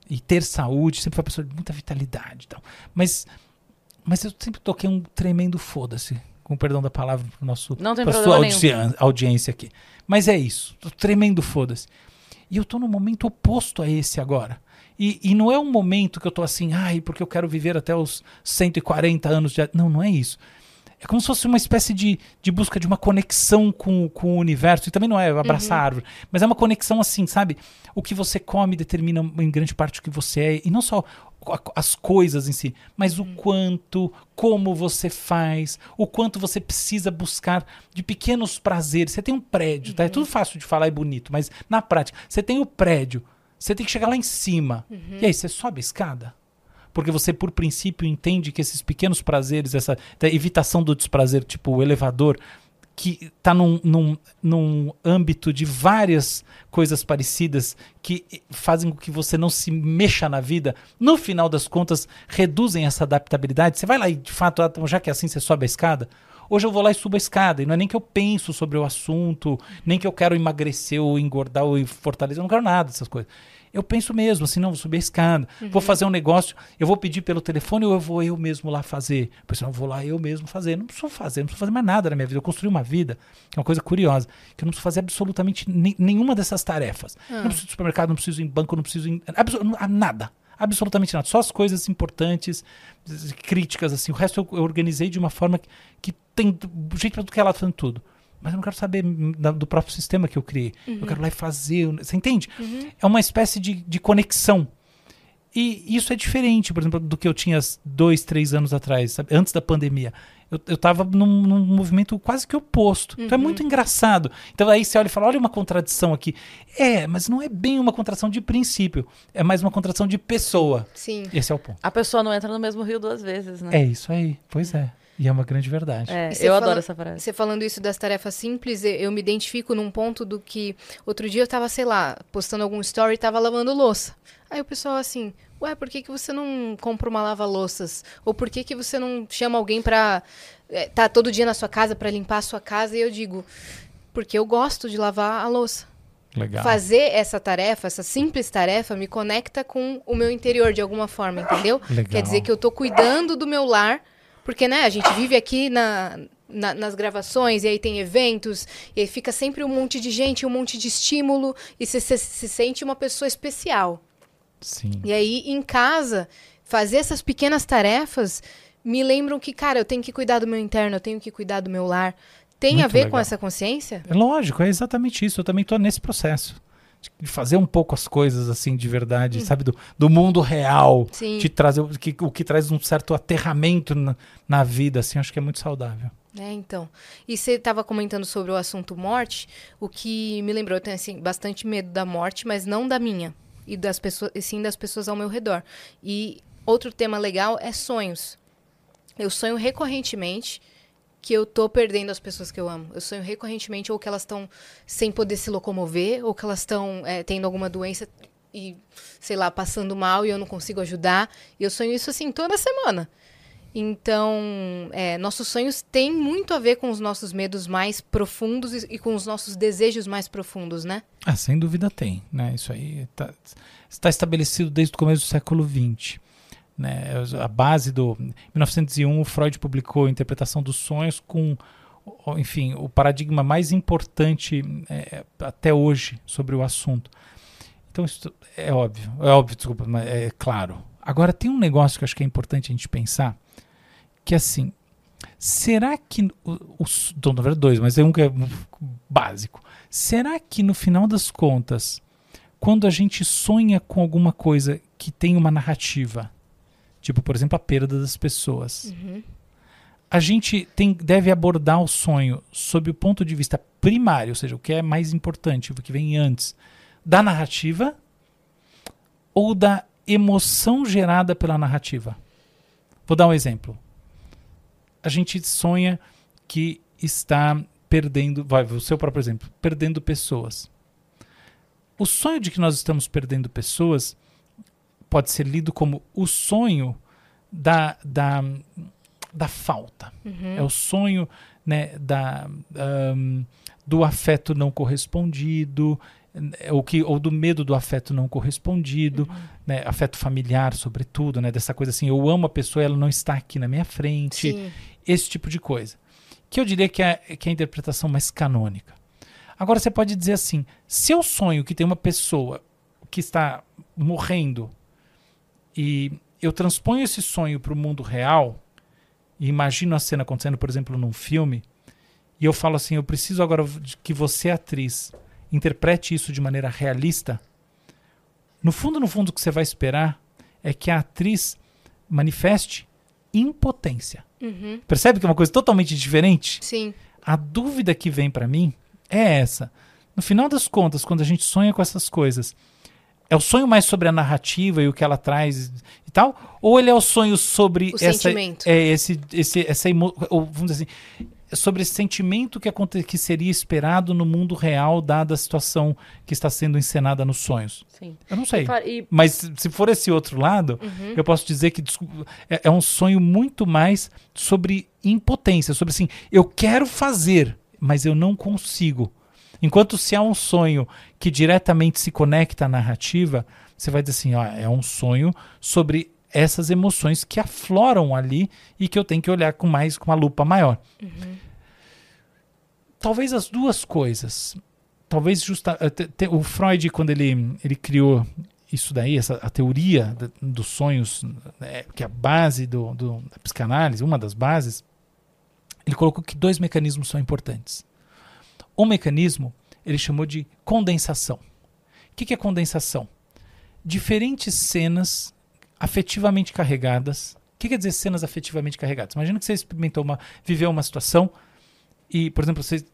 e ter saúde sempre fui uma pessoa de muita vitalidade e tal mas mas eu sempre toquei um tremendo foda-se com perdão da palavra pro nosso pra sua nenhum. audiência, aqui mas é isso tremendo foda-se e eu tô num momento oposto a esse agora. E, e não é um momento que eu tô assim ai porque eu quero viver até os 140 anos de não não é isso é como se fosse uma espécie de, de busca de uma conexão com, com o universo. E também não é abraçar a árvore, mas é uma conexão assim, sabe? O que você come determina em grande parte o que você é. E não só as coisas em si, mas o quanto, como você faz, o quanto você precisa buscar de pequenos prazeres. Você tem um prédio, tá? É tudo fácil de falar e bonito, mas na prática, você tem o prédio, você tem que chegar lá em cima. E aí, você sobe a escada? Porque você, por princípio, entende que esses pequenos prazeres, essa evitação do desprazer, tipo o elevador, que está num, num, num âmbito de várias coisas parecidas que fazem com que você não se mexa na vida, no final das contas, reduzem essa adaptabilidade. Você vai lá e, de fato, ah, já que é assim, você sobe a escada. Hoje eu vou lá e subo a escada. E não é nem que eu penso sobre o assunto, nem que eu quero emagrecer ou engordar ou fortalecer. Eu não quero nada dessas coisas. Eu penso mesmo, assim, não, vou subir a escada, vou fazer um negócio, eu vou pedir pelo telefone ou eu vou eu mesmo lá fazer? Pessoal, eu vou lá eu mesmo fazer. Não preciso fazer, não preciso fazer mais nada na minha vida. Eu construí uma vida, que é uma coisa curiosa, que eu não preciso fazer absolutamente ne- nenhuma dessas tarefas. Não preciso de supermercado, não preciso ir em banco, não preciso ir em, não- nada. Absolutamente nada. Só as coisas importantes, críticas, assim. O resto eu, eu organizei de uma forma que, que tem jeito para do que ela fazendo tudo. Mas eu não quero saber da- do próprio sistema que eu criei. Eu quero lá e fazer. Você entende? É uma espécie de, de conexão. E isso é diferente, por exemplo, do que eu tinha dois, três anos atrás, sabe? antes da pandemia. Eu, eu tava num, num movimento quase que oposto. Então é muito engraçado. Então aí você olha e fala: olha uma contradição aqui. É, mas não é bem uma contradição de princípio. É mais uma contradição de pessoa. Sim. Esse é o ponto. A pessoa não entra no mesmo rio duas vezes, né? É isso aí. Pois é. E é uma grande verdade. É, eu fala- adoro essa frase. Você falando isso das tarefas simples, eu- me identifico num ponto do que outro dia eu tava, sei lá, postando algum story e tava lavando louça. Aí o pessoal assim, ué, por que, que você não compra uma lava-louças? Ou por que, que você não chama alguém pra é, tá todo dia na sua casa pra limpar a sua casa? E eu digo, porque eu gosto de lavar a louça. Legal. Fazer essa tarefa, essa simples tarefa, me conecta com o meu interior de alguma forma, entendeu? Legal. Quer dizer que eu tô cuidando do meu lar, porque, né, a gente vive aqui na, na- nas gravações, e aí tem eventos, e aí fica sempre um monte de gente, um monte de estímulo, e você se, se sente uma pessoa especial. Sim. E aí, em casa, fazer essas pequenas tarefas me lembram que, cara, eu tenho que cuidar do meu interno, eu tenho que cuidar do meu lar. Tem a Muito ver com legal. essa consciência? É lógico, é exatamente isso. Eu também tô nesse processo. De fazer um pouco as coisas assim de verdade, sabe? Do, do mundo real. Sim. De trazer o que, o que traz um certo aterramento na, na vida, assim, acho que é muito saudável. É, então. E você estava comentando sobre o assunto morte, o que me lembrou, eu tenho assim, bastante medo da morte, mas não da minha. E das pessoas, e sim das pessoas ao meu redor. E outro tema legal é sonhos. Eu sonho recorrentemente que eu tô perdendo as pessoas que eu amo. Eu sonho recorrentemente ou que elas estão sem poder se locomover, ou que elas estão é, tendo alguma doença e, sei lá, passando mal e eu não consigo ajudar. E eu sonho isso assim toda semana. Então, é, nossos sonhos têm muito a ver com os nossos medos mais profundos e, e com os nossos desejos mais profundos, né? Ah, sem dúvida tem, né? Isso aí tá- está estabelecido desde o começo do século XX. Né? A base do... Em 1901, o Freud publicou a interpretação dos sonhos com, enfim, o paradigma mais importante é, até hoje sobre o assunto. Então, isso é óbvio. É óbvio, desculpa, mas é claro. Agora, tem um negócio que eu acho que é importante a gente pensar, que é assim, será que... Os, então, verdade, dois, mas tem um que é básico. Será que no final das contas, quando a gente sonha com alguma coisa que tem uma narrativa, tipo, por exemplo, a perda das pessoas, a gente tem, deve abordar o sonho sob o ponto de vista primário, ou seja, o que é mais importante, o que vem antes, da narrativa ou da emoção gerada pela narrativa? Vou dar um exemplo. A gente sonha que está perdendo, vai, o seu próprio exemplo, perdendo pessoas. O sonho de que nós estamos perdendo pessoas pode ser lido como o sonho da, da, da falta. É o sonho né, da, ahm, do afeto não correspondido, é, ou, que, ou do medo do afeto não correspondido, né, afeto familiar, sobretudo, né, dessa coisa assim, eu amo a pessoa e ela não está aqui na minha frente Sim. esse tipo de coisa. Que eu diria que é, que é a interpretação mais canônica. Agora você pode dizer assim: se eu sonho que tem uma pessoa que está morrendo e eu transponho esse sonho para o mundo real e imagino a cena acontecendo, por exemplo, num filme, e eu falo assim: eu preciso agora de que você, atriz, interprete isso de maneira realista. No fundo, no fundo, o que você vai esperar é que a atriz manifeste impotência. Uhum. Percebe que é uma coisa totalmente diferente? Sim. A dúvida que vem pra mim é essa. No final das contas, quando a gente sonha com essas coisas, é o sonho mais sobre a narrativa e o que ela traz e tal? Ou ele é o sonho sobre O essa, sentimento. é esse, esse, essa emo, ou vamos dizer assim, sobre esse sentimento que, aconte, que seria esperado no mundo real, dada a situação que está sendo encenada nos sonhos? Sim. Eu não sei. E E, Mas se for esse outro lado, Uhum. eu posso dizer que é, é um sonho muito mais sobre impotência, sobre assim, eu quero fazer, mas eu não consigo. Enquanto se há um sonho que diretamente se conecta à narrativa, você vai dizer assim, ó, é um sonho sobre essas emoções que afloram ali e que eu tenho que olhar com mais com uma lupa maior. Talvez as duas coisas. Talvez justa, eh, te- te- o Freud quando ele ele criou isso daí, essa, a teoria da- dos sonhos, né, que é a base do, do- da psicanálise, uma das bases, ele colocou que dois mecanismos são importantes. Um mecanismo ele chamou de condensação. O que, que é condensação? Diferentes cenas afetivamente carregadas, que quer dizer cenas afetivamente carregadas? Imagina que você experimentou uma, viveu uma situação e, por exemplo, você,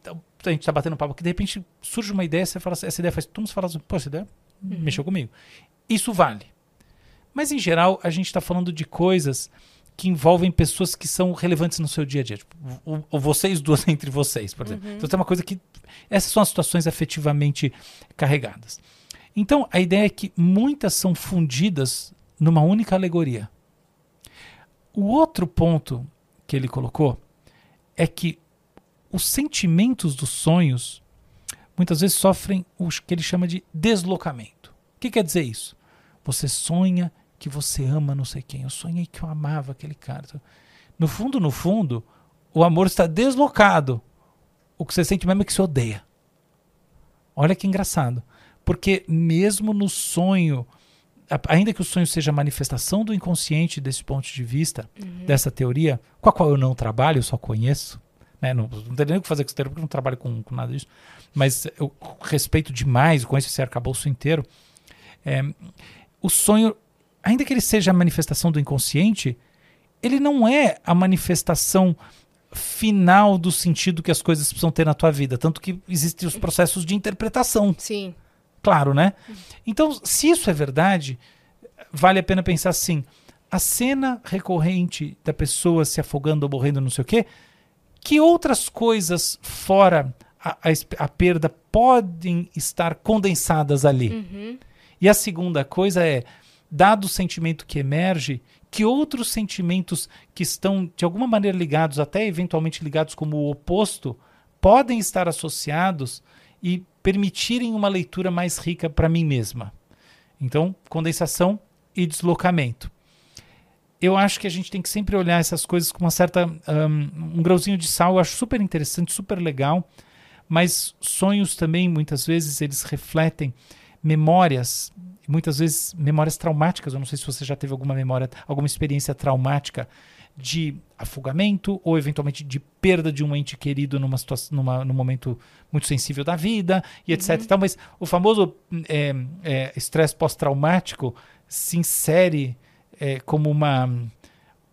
a gente tá batendo papo aqui, de repente surge uma ideia, você fala, essa ideia faz, todo mundo fala assim, pô, essa ideia mexeu comigo. Isso vale. Mas, em geral, a gente está falando de coisas que envolvem pessoas que são relevantes no seu dia a dia. Tipo, o, o vocês duas entre vocês, por exemplo. Então tem uma coisa que. Essas são as situações afetivamente carregadas. Então, a ideia é que muitas são fundidas numa única alegoria. O outro ponto que ele colocou é que os sentimentos dos sonhos muitas vezes sofrem o que ele chama de deslocamento. O que quer dizer isso? Você sonha que você ama não sei quem. Eu sonhei que eu amava aquele cara. No fundo, no fundo, o amor está deslocado. O que você sente mesmo é que você odeia. Olha que engraçado. Porque mesmo no sonho, ainda que o sonho seja a manifestação do inconsciente desse ponto de vista, dessa teoria, com a qual eu não trabalho, eu só conheço, né? não, não tenho nem o que fazer com essa teoria, porque eu não trabalho com, com nada disso, mas eu respeito demais, conheço esse arcabouço inteiro. É, o sonho, ainda que ele seja a manifestação do inconsciente, ele não é a manifestação final do sentido que as coisas precisam ter na tua vida. Tanto que existem os processos de interpretação, Sim. claro, né? Então, se isso é verdade, vale a pena pensar assim: a cena recorrente da pessoa se afogando ou morrendo, não sei o quê, que outras coisas fora a, a a perda podem estar condensadas ali? E a segunda coisa é, dado o sentimento que emerge, que outros sentimentos que estão de alguma maneira ligados, até eventualmente ligados como o oposto, podem estar associados e permitirem uma leitura mais rica para mim mesma. Então, condensação e deslocamento. Eu acho que a gente tem que sempre olhar essas coisas com uma certa um, um grauzinho de sal. Eu acho super interessante, super legal. Mas sonhos também, muitas vezes, eles refletem memórias, muitas vezes memórias traumáticas. Eu não sei se você já teve alguma memória, alguma experiência traumática de afogamento ou eventualmente de perda de um ente querido numa situação, numa, num momento muito sensível da vida e etc. e tal, mas o famoso é, é, estresse pós-traumático se insere é, como uma,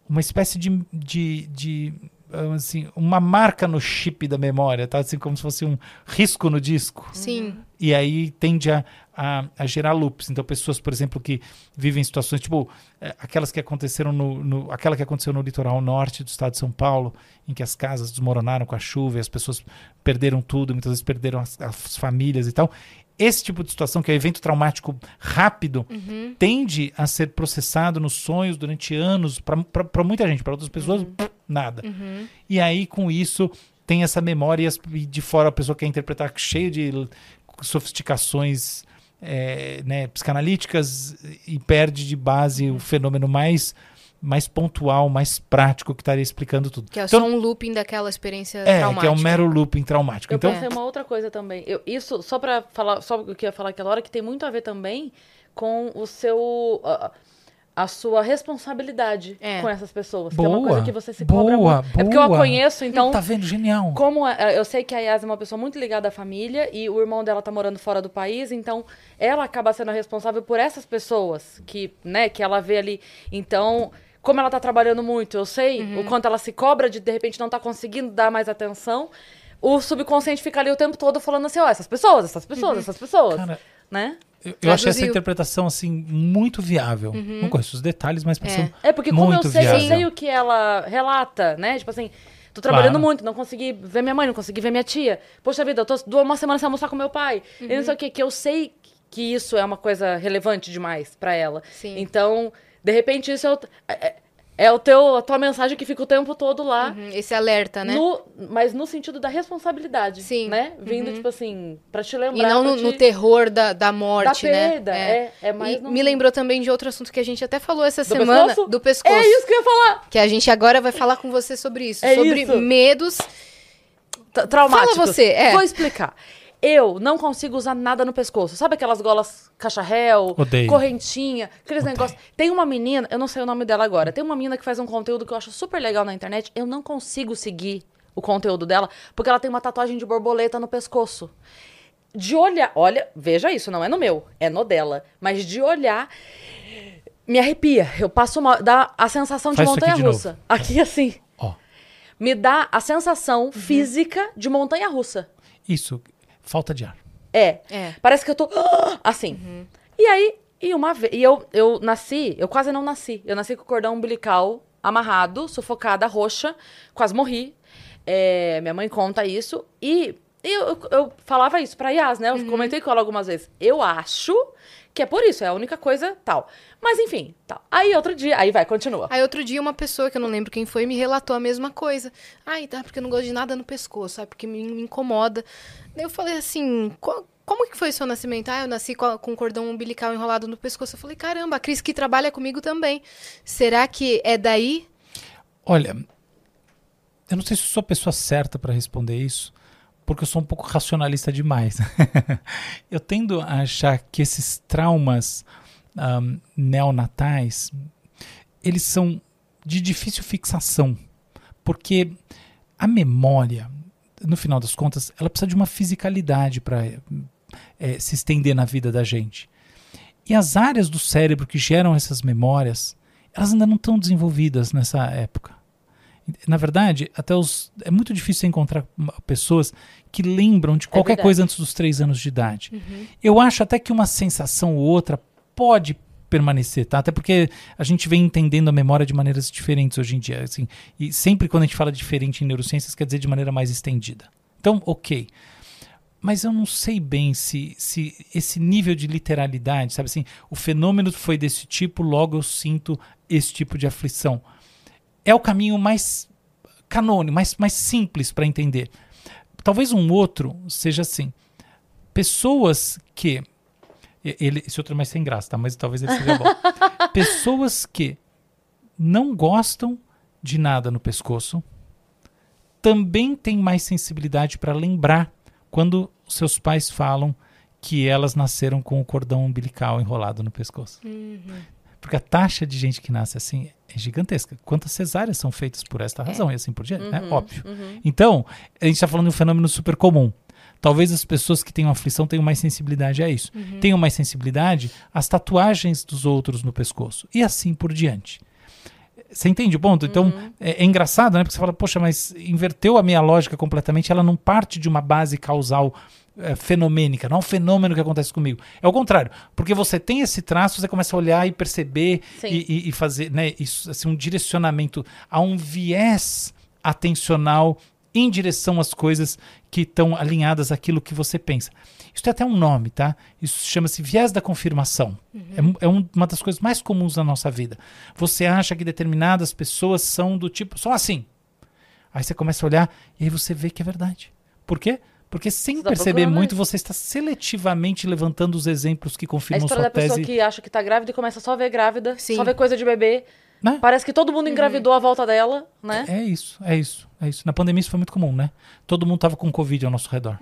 uma espécie de, de, de assim, uma marca no chip da memória, tá? Assim como se fosse um risco no disco Sim. e aí tende a, a, a gerar loops. Então, pessoas, por exemplo, que vivem situações tipo eh, aquelas que aconteceram no, no- aquela que aconteceu no litoral norte do estado de São Paulo, em que as casas desmoronaram com a chuva e as pessoas perderam tudo, muitas vezes perderam as, as famílias e tal. Esse tipo de situação, que é um evento traumático rápido, tende a ser processado nos sonhos durante anos para muita gente, para outras pessoas, pff, nada. E aí, com isso, tem essa memória e de fora a pessoa quer interpretar cheio de sofisticações é, né, psicanalíticas e perde de base o fenômeno mais, mais pontual, mais prático que estaria explicando tudo. Que é Então, só um looping daquela experiência é, traumática. que é um mero looping traumático. Eu Então, pensei uma outra coisa também. Eu- isso, só pra falar, só o que eu ia falar aquela hora, que tem muito a ver também com o seu. A, a sua responsabilidade É. com essas pessoas. que é uma Boa, coisa que você se cobra boa, muito. É porque eu a boa. conheço, então. tá vendo? Genial. Como a- eu sei que a Yas é uma pessoa muito ligada à família e o irmão dela tá morando fora do país, então ela acaba sendo a responsável por essas pessoas que, né, que ela vê ali. Então, como ela tá trabalhando muito, eu sei Uhum. o quanto ela se cobra de de repente não tá conseguindo dar mais atenção. O subconsciente fica ali o tempo todo falando assim, ó, essas pessoas, essas pessoas, Uhum. essas pessoas, Cara, né? Eu, eu achei essa interpretação assim muito viável. Não conheço os detalhes, mas parece É porque como muito eu sei, eu viável. sei o que ela relata, né? Tipo assim, tô trabalhando Claro. muito, não consegui ver minha mãe, não consegui ver minha tia. Poxa vida, eu tô duas- uma semana sem almoçar com meu pai. E não sei o que, que eu sei que isso é uma coisa relevante demais pra ela. Sim. Então, de repente, isso é o, é, é o teu, a tua mensagem que fica o tempo todo lá. Uhum, Esse alerta, né? No, mas no sentido da responsabilidade. Sim. Né? Vindo, tipo assim, pra te lembrar. E não no, te- no terror da, da morte, Da né? perda, é- é mais E no- Me lembrou também de outro assunto que a gente até falou essa Do semana. pescoço? Do pescoço. É isso que eu ia falar. Que a gente agora vai falar com você sobre isso. É sobre isso. medos. Tra- traumáticos. Fala você, é. Vou explicar. Eu não consigo usar nada no pescoço. Sabe aquelas golas cacharel, Odeio. correntinha, aqueles Odeio. negócios. Tem uma menina, eu não sei o nome dela agora, tem uma menina que faz um conteúdo que eu acho super legal na internet. Eu não consigo seguir o conteúdo dela porque ela tem uma tatuagem de borboleta no pescoço. De olhar, olha, veja isso, não é no meu, é no dela. Mas de olhar, me arrepia. Eu passo mal. Dá a sensação de Faz de montanha russa. Aqui, assim. Ó, Me dá a sensação física de montanha russa. isso, falta de ar. É. É. Parece que eu tô assim. E aí, e uma vez. E eu, eu nasci, eu quase não nasci. Eu nasci com o cordão umbilical amarrado, sufocada, roxa, quase morri. É, minha mãe conta isso. E eu, eu, eu falava isso pra Yas, né? Eu comentei com ela algumas vezes. Eu acho que é por isso, é a única coisa tal. Mas enfim, tal. Aí outro dia, aí vai, continua. Aí outro dia uma pessoa, que eu não lembro quem foi, me relatou a mesma coisa. Ai, tá, porque eu não gosto de nada no pescoço, sabe? Porque me, me incomoda. Daí eu falei assim, "Co- como que foi o seu nascimento? Ah, eu nasci com, a- com cordão umbilical enrolado no pescoço. Eu falei, caramba, a Cris que trabalha comigo também. Será que é daí? Olha, eu não sei se eu sou a pessoa certa para responder isso, porque eu sou um pouco racionalista demais. eu tendo a achar que esses traumas ahm, neonatais, eles são de difícil fixação, porque a memória, no final das contas, ela precisa de uma fisicalidade para se estender na vida da gente. E as áreas do cérebro que geram essas memórias, elas ainda não estão desenvolvidas nessa época. Na verdade, até os, é muito difícil encontrar pessoas que lembram de qualquer verdade. coisa antes dos três anos de idade. Eu acho até que uma sensação ou outra pode permanecer, tá? Até porque a gente vem entendendo a memória de maneiras diferentes hoje em dia, assim. E sempre quando a gente fala diferente em neurociências, quer dizer de maneira mais estendida. Então, ok. Mas eu não sei bem se, se esse nível de literalidade, sabe assim, o fenômeno foi desse tipo, logo eu sinto esse tipo de aflição. É o caminho mais canônico, mais, mais simples para entender. Talvez um outro seja assim: pessoas que. Ele, esse outro é mais sem graça, tá? Mas talvez ele seja bom. pessoas que não gostam de nada no pescoço também têm mais sensibilidade para lembrar quando seus pais falam que elas nasceram com o cordão umbilical enrolado no pescoço. Porque a taxa de gente que nasce assim é gigantesca. Quantas cesáreas são feitas por esta razão e assim por diante, né? Óbvio. Então, a gente está falando de um fenômeno super comum. Talvez as pessoas que tenham aflição tenham mais sensibilidade a isso. Tenham mais sensibilidade às tatuagens dos outros no pescoço. E assim por diante. Você entende o ponto? Então, é, é engraçado, né? Porque você fala, poxa, mas inverteu a minha lógica completamente. Ela não parte de uma base causal é, fenomênica, não é um fenômeno que acontece comigo. É o contrário. Porque você tem esse traço, você começa a olhar e perceber e, e- e fazer né, isso, assim, um direcionamento a um viés atencional em direção às coisas que estão alinhadas àquilo que você pensa. Isso tem até um nome, tá? Isso chama-se viés da confirmação. É um- É, um- uma das coisas mais comuns na nossa vida. Você acha que determinadas pessoas são do tipo, são assim. Aí você começa a olhar e aí você vê que é verdade. Por quê? Porque sem Você tá perceber muito, isso. você está seletivamente levantando os exemplos que É a confirmam história sua da pessoa tese. que acha que tá grávida e começa só a ver grávida, Sim. só ver coisa de bebê. Né? Parece que todo mundo engravidou à volta dela, né? É isso, é isso, é isso. Na pandemia isso foi muito comum, né? Todo mundo tava com Covid ao nosso redor.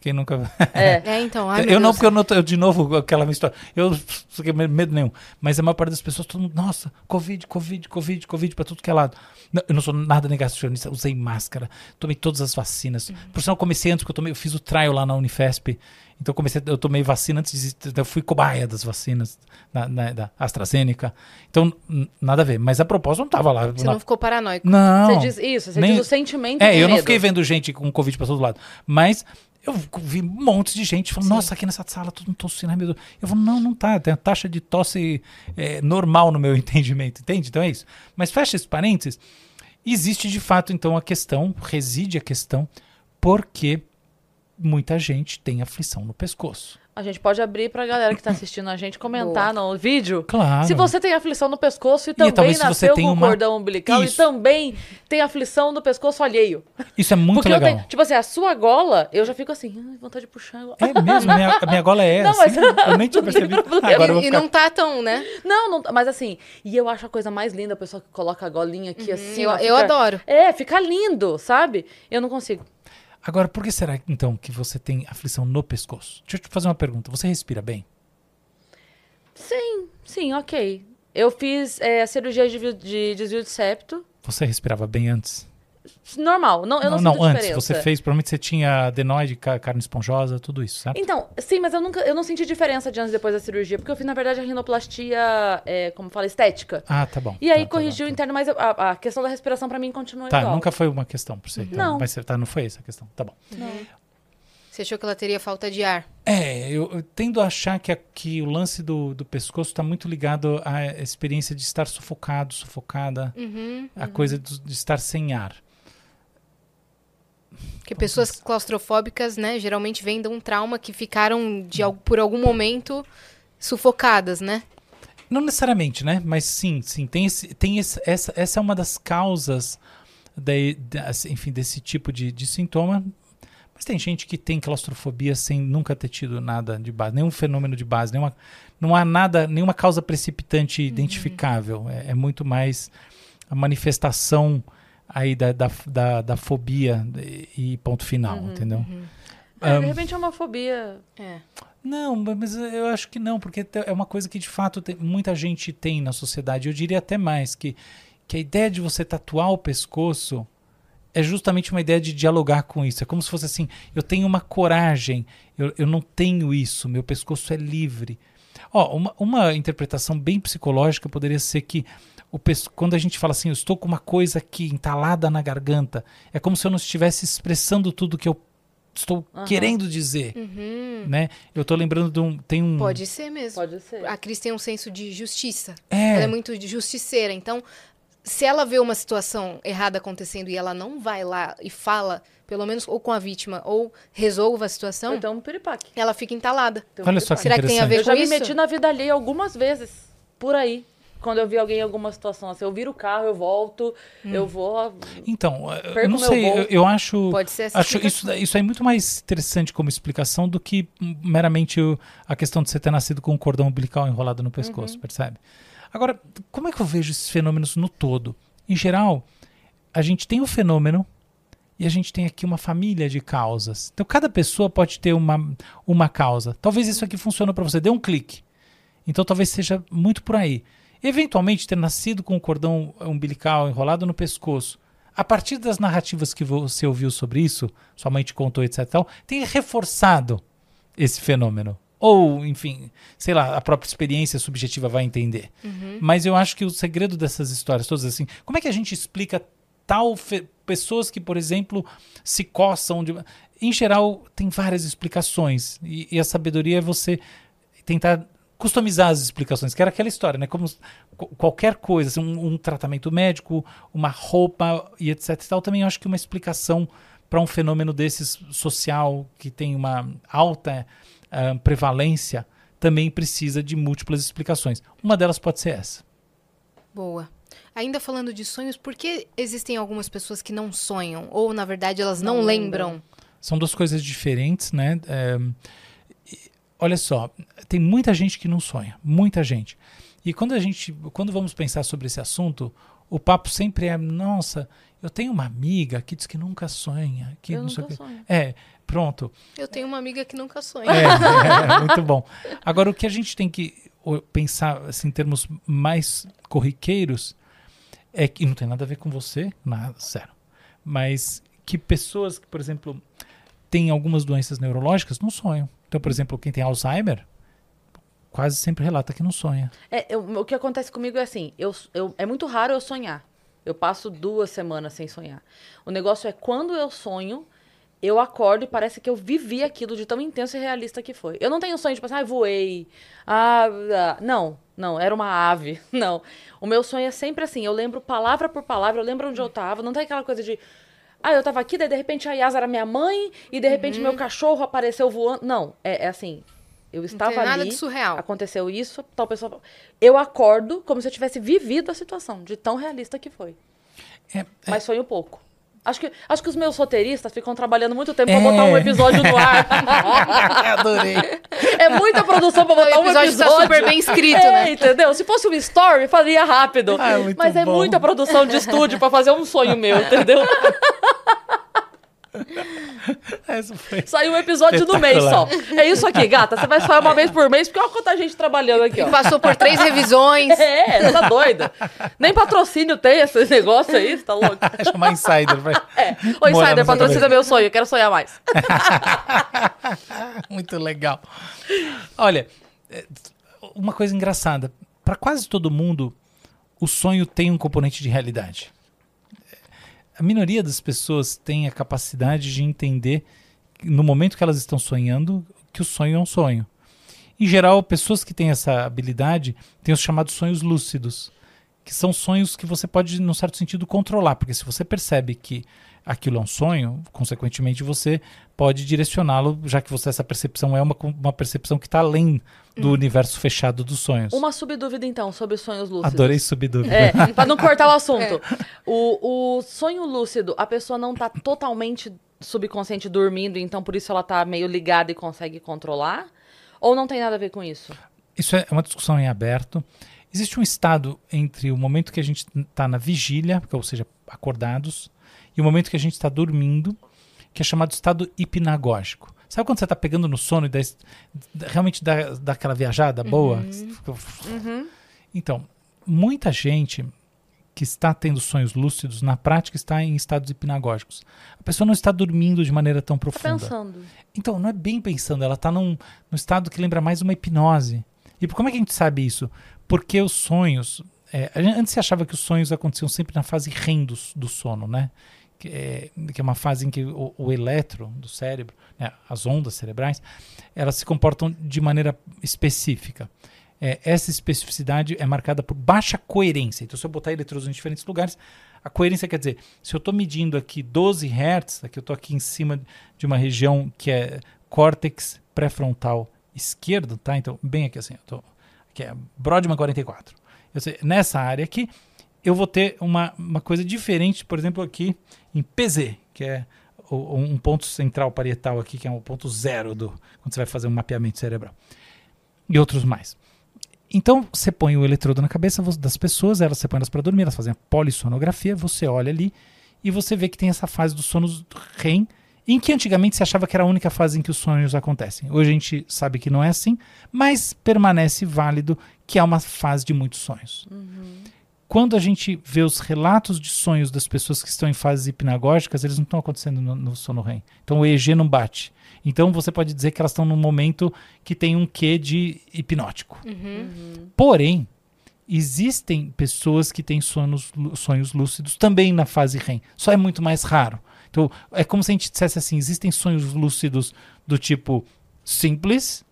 Quem nunca. É. É, então. ai, eu não, Deus. porque eu não tô, eu, de novo, aquela minha história. Eu não tenho medo nenhum. Mas a maior parte das pessoas, todo mundo, nossa, Covid, Covid, Covid, Covid, pra tudo que é lado. Não, eu não sou nada negacionista, usei máscara, tomei todas as vacinas. Por sinal, eu comecei antes, porque eu, tomei, eu fiz o trial lá na Unifesp. Então eu comecei, eu tomei vacina antes, de, eu fui cobaia das vacinas na- na- da AstraZeneca. Então, nada a ver. Mas a proposta não tava lá. Você na- não ficou paranoico. não. Você diz isso, você Nem- diz o sentimento É, eu não medo. fiquei vendo gente com Covid pra todo lado. Mas eu vi montes de gente falando, nossa, aqui nessa sala todo mundo tossindo, ai meu Deus. Eu falo, não, não tá. Tem a taxa de tosse é, normal no meu entendimento, entende? Então é isso. Mas fecha esse parênteses. Existe de fato, então, a questão, reside a questão, porque muita gente tem aflição no pescoço. A gente pode abrir pra galera que tá assistindo a gente comentar no vídeo. Claro. Se você tem aflição no pescoço e também você nasceu tem com uma- cordão umbilical Isso. e também tem aflição no pescoço alheio. Isso é muito Porque eu legal. tenho, tipo assim, a sua gola, eu já fico assim, "Ai, vontade de puxar. a gola." É mesmo, a minha, a minha gola é Não, assim. mas- Eu nem tinha percebido. Agora e, e ficar... não tá tão, né? Não, não, mas assim, e eu acho a coisa mais linda a pessoa que coloca a golinha aqui assim. eu, ó, eu fica- adoro. É, fica lindo, sabe? Eu não consigo. Agora, por que será então que você tem aflição no pescoço? Deixa eu te fazer uma pergunta. Você respira bem? Sim, sim, ok. Eu fiz é, a cirurgia de, de desvio de septo. Você respirava bem antes? Normal, não, eu não, não, sinto antes diferença. você fez, provavelmente você tinha adenoide, ca- carne esponjosa, tudo isso, certo? Então, sim, mas eu nunca, eu não senti diferença de antes e depois da cirurgia, porque eu fiz, na verdade, a rinoplastia, é, como fala, estética. Ah, tá bom. E aí Tá, tá, corrigiu o tá. interno, mas a, a questão da respiração pra mim continua Tá, igual. nunca foi uma questão pra você. Então, Não. Mas tá, não foi essa a questão. Tá bom. Você achou que ela teria falta de ar? É, eu, eu tendo a achar que, a- que o lance do, do pescoço está muito ligado à experiência de estar sufocado, sufocada, Uhum. a coisa de, de estar sem ar. Porque pessoas claustrofóbicas, né, geralmente vêm de um trauma que ficaram de, por algum momento sufocadas, né? Não necessariamente, né? Mas sim, sim, tem, esse, tem esse, essa, essa é uma das causas de, de- assim, enfim, desse tipo de, de sintoma. Mas tem gente que tem claustrofobia sem nunca ter tido nada de base, nenhum fenômeno de base, nenhuma, não há nada, nenhuma causa precipitante identificável. É, é muito mais a manifestação aí da, da, da, da fobia e ponto final, entendeu? É, Ahn, de repente é uma fobia. É. não, mas eu acho que não, porque é uma coisa que de fato tem- muita gente tem na sociedade. Eu diria até mais que, que a ideia de você tatuar o pescoço é justamente uma ideia de dialogar com isso. É como se fosse assim: eu tenho uma coragem, eu, eu não tenho isso, meu pescoço é livre. Ó, uma, uma interpretação bem psicológica poderia ser que o quando a gente fala assim, eu estou com uma coisa aqui entalada na garganta, é como se eu não estivesse expressando tudo que eu estou Aham. querendo dizer Uhum. né? Eu tô lembrando de um. Tem um. Pode ser mesmo. Pode ser. A Cris tem um senso de justiça. É. Ela é muito de justiceira. Então, se ela vê uma situação errada acontecendo e ela não vai lá e fala, pelo menos ou com a vítima, ou resolva a situação, Então, um piripaque. ela fica entalada. Um Olha só que Será que tem a ver Eu interessante. já com me isso? meti na vida alheia algumas vezes, por aí. Quando eu vi alguém em alguma situação assim, eu viro o carro, eu volto, eu vou. Então, eu Perco não sei, eu, eu acho. Pode ser essa Acho isso, isso aí muito mais interessante como explicação do que meramente a questão de você ter nascido com um cordão umbilical enrolado no Uhum. pescoço, percebe? Agora, como é que eu vejo esses fenômenos no todo? Em geral, a gente tem o fenômeno e a gente tem aqui uma família de causas. Então, cada pessoa pode ter uma, uma causa. Talvez isso aqui funcione para você. Dê um clique. Então, talvez seja muito por aí. Eventualmente, ter nascido com o cordão umbilical enrolado no pescoço, a partir das narrativas que você ouviu sobre isso, sua mãe te contou, etc. Tal, tem reforçado esse fenômeno. Ou, enfim, sei lá, a própria experiência subjetiva vai entender. Mas eu acho que o segredo dessas histórias todas, assim, como é que a gente explica tal fe- pessoas que, por exemplo, se coçam de... Em geral, tem várias explicações. E, e a sabedoria é você tentar customizar as explicações, que era aquela história, né? Como qualquer coisa, assim, um, um tratamento médico, uma roupa e etc e tal, também acho que uma explicação para um fenômeno desses social que tem uma alta ah, prevalência também precisa de múltiplas explicações. Uma delas pode ser essa. Boa. Ainda falando de sonhos, por que existem algumas pessoas que não sonham? Ou, na verdade, elas não, Não lembram? lembram. São duas coisas diferentes, né? É, olha só, tem muita gente que não sonha, muita gente. E quando a gente, quando vamos pensar sobre esse assunto, o papo sempre é, nossa, eu tenho uma amiga que diz que nunca sonha, que Eu não sei o quê. sonho. É, pronto. Eu tenho uma amiga que nunca sonha. É, é, muito bom. Agora, o que a gente tem que pensar assim, em termos mais corriqueiros é que não tem nada a ver com você, nada, sério. Mas que pessoas que, por exemplo, têm algumas doenças neurológicas não sonham. Então, por exemplo, quem tem Alzheimer quase sempre relata que não sonha. É, eu- o que acontece comigo é assim, eu, eu- é muito raro eu sonhar. Eu passo duas semanas sem sonhar. O negócio é quando eu sonho, eu acordo e parece que eu vivi aquilo de tão intenso e realista que foi. Eu não tenho sonho de assim, ah, voei. Ah, ah, não, não, era uma ave. Não. O meu sonho é sempre assim, eu lembro palavra por palavra, eu lembro onde eu tava, não tem aquela coisa de ah, eu tava aqui, daí de repente a Yasa era minha mãe, e de repente meu cachorro apareceu voando. Não, é, é assim. Eu estava tem nada ali, de surreal. aconteceu isso, tal pessoa. Eu acordo como se eu tivesse vivido a situação, de tão realista que foi. É, Mas sonho pouco. Acho que, acho que os meus roteiristas ficam trabalhando muito tempo pra É. botar um episódio no ar. adorei. é muita produção pra botar O um episódio episódio. tá super bem escrito, é, né? entendeu? Se fosse um story, fazia rápido. Ah, muito Mas é bom. muita produção de estúdio pra fazer um sonho meu, entendeu? Essa foi. Saiu um episódio do mês só. É isso aqui, gata. Você vai sonhar uma vez por mês, porque olha quanta gente trabalhando aqui, ó. Passou por três revisões. É, tá doida. Nem patrocínio tem esse negócio aí, você tá louco? É chamar Insider. vai. É. Ô, Insider, patrocina cabeça. meu sonho, eu quero sonhar mais. Muito legal. Olha, é, uma coisa engraçada. Para quase todo mundo, o sonho tem um componente de realidade. A minoria das pessoas tem a capacidade de entender, no momento que elas estão sonhando, que o sonho é um sonho. Em geral, pessoas que têm essa habilidade têm os chamados sonhos lúcidos, que são sonhos que você pode, num certo sentido, controlar, porque se você percebe que aquilo é um sonho, consequentemente você pode direcioná-lo, já que você essa percepção é uma, uma percepção que está além do universo fechado dos sonhos. Uma subdúvida, então, sobre os sonhos lúcidos. Adorei subir dúvida. É, pra não cortar o assunto. O, o sonho lúcido, a pessoa não tá totalmente subconsciente dormindo, então por isso ela tá meio ligada e consegue controlar? Ou não tem nada a ver com isso? Isso é uma discussão em aberto. Existe um estado entre o momento que a gente está na vigília, ou seja, acordados, e o momento que a gente está dormindo, que é chamado estado hipnagógico. Sabe quando você está pegando no sono e dá, realmente dá, dá aquela viajada boa? Então, muita gente que está tendo sonhos lúcidos, na prática está em estados hipnagógicos. A pessoa não está dormindo de maneira tão Tô profunda. pensando. Então, não é bem pensando, ela está num, num estado que lembra mais uma hipnose. E como é que a gente sabe isso? Porque os sonhos. é, antes se achava que os sonhos aconteciam sempre na fase REM do, do sono, né? Que é, que é uma fase em que o, o eletro do cérebro, né, as ondas cerebrais, elas se comportam de maneira específica. É, essa especificidade é marcada por baixa coerência. Então, se eu botar eletrodos em diferentes lugares, a coerência quer dizer, se eu estou medindo aqui 12 Hz, aqui eu estou aqui em cima de uma região que é córtex pré-frontal esquerdo, tá? Então, bem aqui assim, eu tô, aqui é Brodmann 44. Eu sei, nessa área aqui, eu vou ter uma, uma coisa diferente, por exemplo, aqui em PZ, que é o- um ponto central parietal aqui, que é um ponto zero do, quando você vai fazer um mapeamento cerebral. E outros mais. Então, você põe o eletrodo na cabeça das pessoas, elas você põe elas para dormir, elas fazem a polissonografia, você olha ali e você vê que tem essa fase dos sonos REM, em que antigamente se achava que era a única fase em que os sonhos acontecem. Hoje a gente sabe que não é assim, mas permanece válido que é uma fase de muitos sonhos. Quando a gente vê os relatos de sonhos das pessoas que estão em fases hipnagógicas, eles não estão acontecendo no, no sono REM. Então o EEG não bate. Então você pode dizer que elas estão num momento que tem um quê de hipnótico. Porém, existem pessoas que têm sonos, sonhos lúcidos também na fase REM. Só é muito mais raro. Então, é como se a gente dissesse assim: existem sonhos lúcidos do tipo simples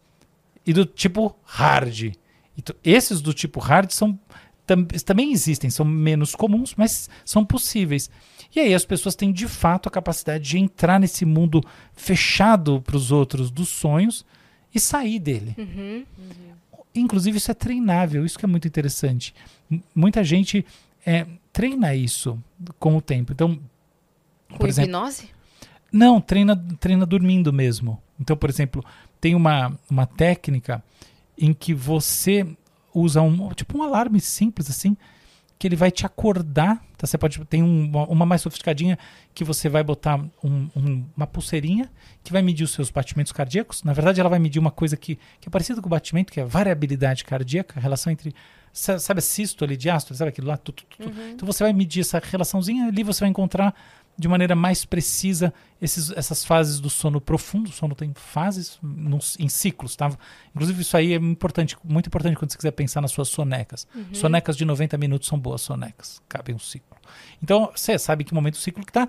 e do tipo hard. Então, esses do tipo hard são tam- também existem, são menos comuns, mas são possíveis. E aí as pessoas têm de fato a capacidade de entrar nesse mundo fechado para os outros dos sonhos e sair dele. Inclusive, isso é treinável, isso que é muito interessante. M- muita gente é, treina isso com o tempo. Então, Com por exemplo, hipnose? não, treina, treina dormindo mesmo. Então, por exemplo, tem uma, uma técnica em que você usa um tipo um alarme simples assim, que ele vai te acordar. Tá? Você pode tem um- uma, mais sofisticadinha que você vai botar um- um- uma pulseirinha que vai medir os seus batimentos cardíacos. Na verdade, ela vai medir uma coisa que, que é parecida com o batimento, que é a variabilidade cardíaca, a relação entre sa- sabe a sístole, diástole, sabe aquilo lá? Tu, tu, tu, tu. Então você vai medir essa relaçãozinha ali, você vai encontrar de maneira mais precisa esses, essas fases do sono profundo. O sono tem fases nos- em ciclos, tá? Inclusive, isso aí é importante, muito importante quando você quiser pensar nas suas sonecas. Sonecas de 90 minutos são boas sonecas, cabem um ciclo. Então, você sabe que momento do ciclo que tá.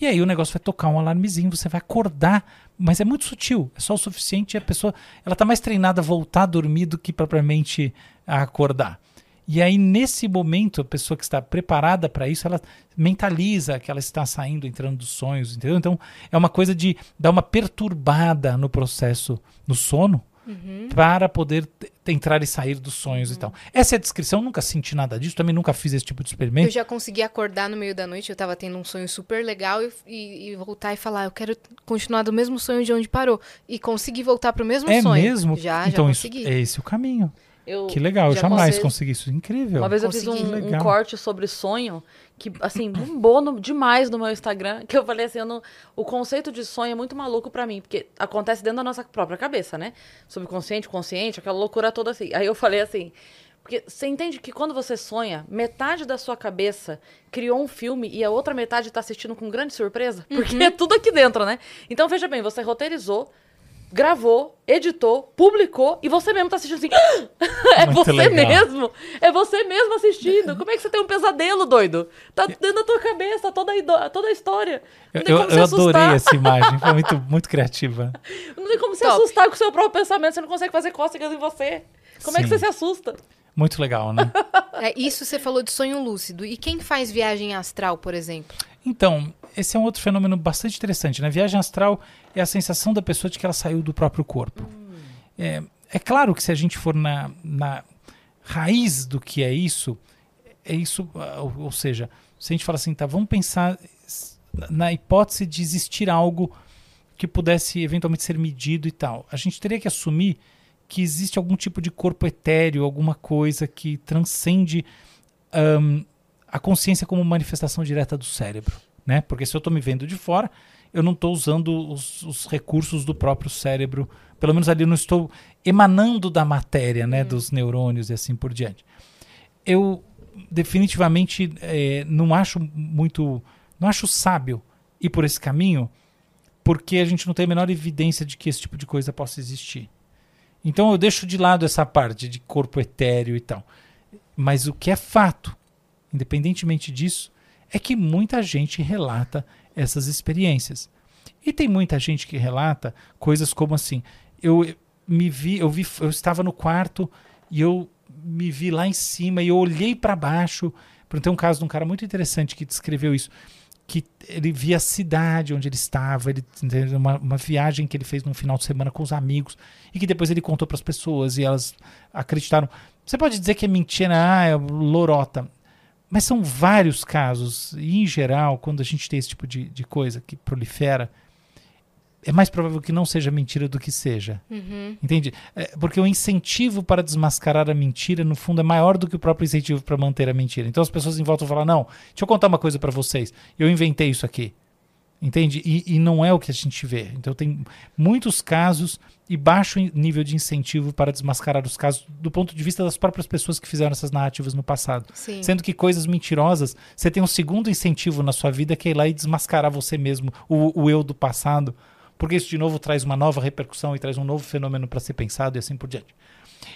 E aí o negócio vai tocar um alarmezinho, você vai acordar, mas é muito sutil, é só o suficiente e a pessoa, ela tá mais treinada a voltar a dormir do que propriamente a acordar. E aí, nesse momento, a pessoa que está preparada para isso, ela mentaliza que ela está saindo, entrando dos sonhos, entendeu? Então, é uma coisa de dar uma perturbada no processo, no sono, para poder entrar e sair dos sonhos e tal. Essa é a descrição, nunca senti nada disso, também nunca fiz esse tipo de Eu experimento. já consegui acordar no meio da noite, eu tava tendo um sonho super legal e, e- e voltar e falar, eu quero continuar do mesmo sonho de onde parou. E consegui voltar pro mesmo É sonho. mesmo? Já, então, já isso, consegui. é esse o caminho. Eu Que legal, eu jamais consegui- consegui isso. Incrível. Uma vez eu fiz Consegui. um, um Legal. corte sobre sonho que, assim, bombou no- demais no meu Instagram. Que eu falei assim, eu não- o conceito de sonho é muito maluco pra mim, porque acontece dentro da nossa própria cabeça, né? Subconsciente, consciente, aquela loucura toda assim. Aí eu falei assim, porque você entende que quando você sonha, metade da sua cabeça criou um filme e a outra metade tá assistindo com grande surpresa? Porque é tudo aqui dentro, né? Então veja bem, você roteirizou, gravou, editou, publicou e você mesmo tá assistindo assim. é Muito você legal. mesmo. É você mesmo assistindo. Como é que você tem um pesadelo, doido? Tá dentro da tua cabeça toda a, toda a história. Não Eu, tem eu, como se eu assustar. adorei essa imagem, foi muito, muito criativa. Não tem como se Top. assustar com o seu próprio pensamento. Você não consegue fazer cócegas em você. Como é que Sim. você se assusta? Muito legal, né? É, isso você falou de sonho lúcido. E quem faz viagem astral, por exemplo? Então, esse é um outro fenômeno bastante interessante, né? Viagem astral é a sensação da pessoa de que ela saiu do próprio corpo. É, é claro que se a gente for na, na raiz do que é isso, é isso, ah, ou, ou seja, se a gente fala assim, tá, vamos pensar na hipótese de existir algo que pudesse eventualmente ser medido e tal. A gente teria que assumir que existe algum tipo de corpo etéreo, alguma coisa que transcende ahn, a consciência como manifestação direta do cérebro, né? Porque se eu estou me vendo de fora, eu não estou usando os, os recursos do próprio cérebro, pelo menos ali eu não estou emanando da matéria, né? Dos neurônios e assim por diante. Eu definitivamente eh, não acho muito, não acho sábio ir por esse caminho, porque a gente não tem a menor evidência de que esse tipo de coisa possa existir. Então eu deixo de lado essa parte de corpo etéreo e tal. Mas o que é fato, independentemente disso, é que muita gente relata essas experiências. E tem muita gente que relata coisas como assim: eu me vi, eu vi, eu estava no quarto e eu me vi lá em cima e eu olhei para baixo. Tem um caso de um cara muito interessante que descreveu isso que ele via a cidade onde ele estava, ele uma, uma viagem que ele fez num final de semana com os amigos e que depois ele contou para as pessoas e elas acreditaram. Você pode dizer que é mentira, ah, é lorota, mas são vários casos e em geral, quando a gente tem esse tipo de, de coisa que prolifera, é mais provável que não seja mentira do que seja. Entende? É, porque o incentivo para desmascarar a mentira, no fundo, é maior do que o próprio incentivo para manter a mentira. Então as pessoas em volta vão falar: não, deixa eu contar uma coisa para vocês. Eu inventei isso aqui. Entende? E, e não é o que a gente vê. Então tem muitos casos e baixo nível de incentivo para desmascarar os casos do ponto de vista das próprias pessoas que fizeram essas narrativas no passado. Sim. Sendo que coisas mentirosas, você tem um segundo incentivo na sua vida que é ir lá e desmascarar você mesmo, o, o eu do passado, porque isso de novo traz uma nova repercussão e traz um novo fenômeno para ser pensado e assim por diante.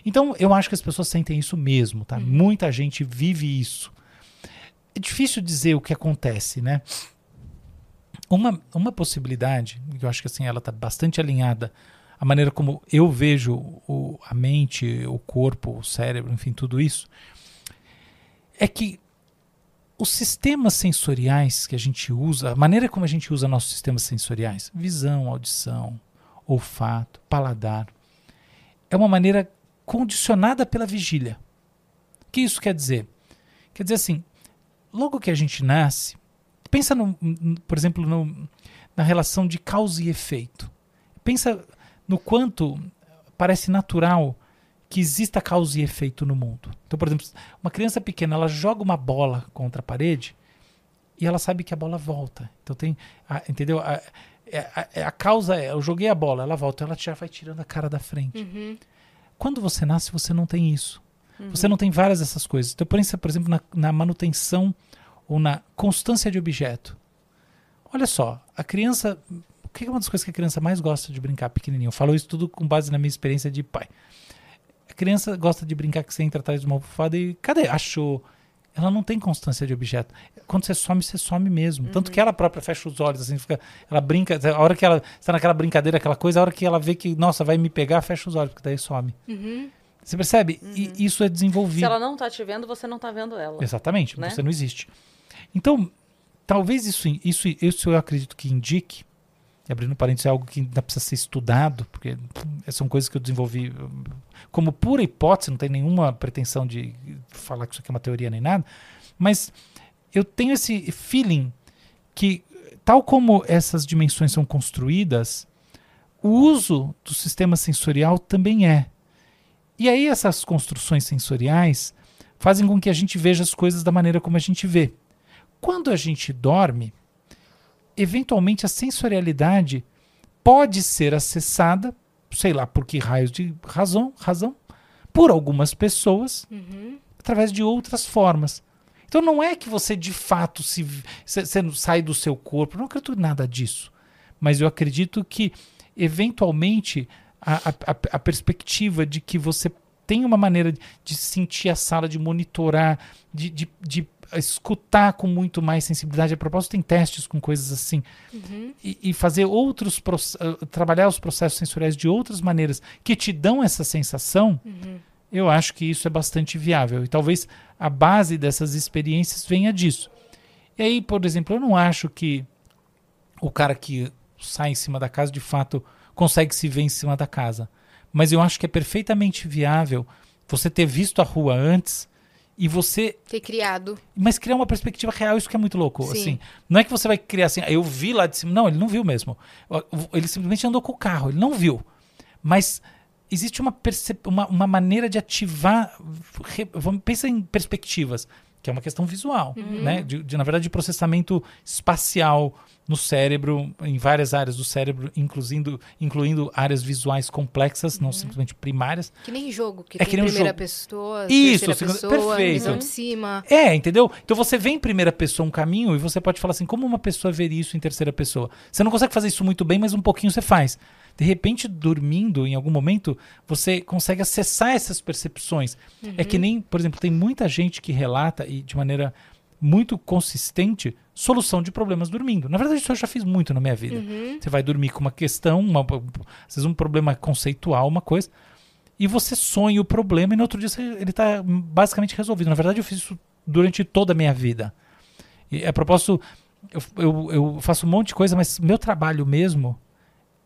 Então, eu acho que as pessoas sentem isso mesmo, tá? Muita gente vive isso. É difícil dizer o que acontece, né? Uma, uma possibilidade, que eu acho que assim ela está bastante alinhada à maneira como eu vejo o, a mente, o corpo, o cérebro, enfim, tudo isso, é que os sistemas sensoriais que a gente usa, a maneira como a gente usa nossos sistemas sensoriais, visão, audição, olfato, paladar, é uma maneira condicionada pela vigília. O que isso quer dizer? Quer dizer assim, logo que a gente nasce, pensa, no, por exemplo, no- na relação de causa e efeito. Pensa no quanto parece natural que exista causa e efeito no mundo. Então, por exemplo, uma criança pequena, ela joga uma bola contra a parede e ela sabe que a bola volta. Então tem, a- entendeu? A, é- a- é- a causa é, eu joguei a bola, ela volta, ela já vai tirando a cara da frente. Uhum. Quando você nasce, você não tem isso. Você não tem várias dessas coisas. Então, pensa, por exemplo, na, na manutenção ou na constância de objeto. Olha só, a criança. O que é uma das coisas que a criança mais gosta de brincar pequenininho? Eu falo isso tudo com base na minha experiência de pai. A criança gosta de brincar que você entra atrás de uma almofada e cadê? Achou. Ela não tem constância de objeto. Quando você some, você some mesmo. Tanto que ela própria fecha os olhos, assim, fica, ela brinca, a hora que ela está naquela brincadeira, aquela coisa, a hora que ela vê que, nossa, vai me pegar, fecha os olhos, porque daí some. Uhum. Você percebe? E isso é desenvolvido. Se ela não tá te vendo, você não tá vendo ela. Exatamente, né? você não existe. Então, talvez isso, isso, isso eu acredito que indique, abrindo parênteses, é algo que ainda precisa ser estudado, porque são coisas que eu desenvolvi como pura hipótese, não tem nenhuma pretensão de falar que isso aqui é uma teoria nem nada, mas eu tenho esse feeling que, tal como essas dimensões são construídas, o uso do sistema sensorial também é. E aí essas construções sensoriais fazem com que a gente veja as coisas da maneira como a gente vê. Quando a gente dorme, eventualmente a sensorialidade pode ser acessada, sei lá por que raios de razão, razão por algumas pessoas através de outras formas. Então não é que você de fato se não sai do seu corpo, não acredito em nada disso. Mas eu acredito que eventualmente a, a, a perspectiva de que você tem uma maneira de sentir a sala, de monitorar, de, de, de escutar com muito mais sensibilidade. A propósito, tem testes com coisas assim. E, e fazer outros, eh, trabalhar os processos sensoriais de outras maneiras que te dão essa sensação, eu acho que isso é bastante viável. E talvez a base dessas experiências venha disso. E aí, por exemplo, eu não acho que o cara que sai em cima da casa de fato consegue se ver em cima da casa. Mas eu acho que é perfeitamente viável você ter visto a rua antes e você Ter criado. mas criar uma perspectiva real, isso que é muito louco. Sim. Assim, não é que você vai criar assim, "Ah, eu vi lá de cima. Não, ele não viu mesmo. Ele simplesmente andou com o carro, ele não viu. Mas existe uma, percep- uma, uma maneira de ativar. re- Vamos, pensa em perspectivas, que é uma questão visual, né? De, de, na verdade, de processamento espacial no cérebro, em várias áreas do cérebro, incluindo, incluindo áreas visuais complexas, não simplesmente primárias. Que nem jogo, que É tem que nem primeira jogo. pessoa, Isso, terceira segunda- pessoa, perfeito. visão de cima. É, entendeu? Então você vê em primeira pessoa um caminho e você pode falar assim, como uma pessoa veria isso em terceira pessoa? Você não consegue fazer isso muito bem, mas um pouquinho você faz. De repente, dormindo, em algum momento, você consegue acessar essas percepções. É que nem, por exemplo, tem muita gente que relata, e de maneira muito consistente, solução de problemas dormindo. Na verdade, isso eu já fiz muito na minha vida. Você vai dormir com uma questão, uma, às vezes um problema conceitual, uma coisa, e você sonha o problema e no outro dia você- ele está basicamente resolvido. Na verdade, eu fiz isso durante toda a minha vida. E a propósito, eu, eu, eu faço um monte de coisa, mas meu trabalho mesmo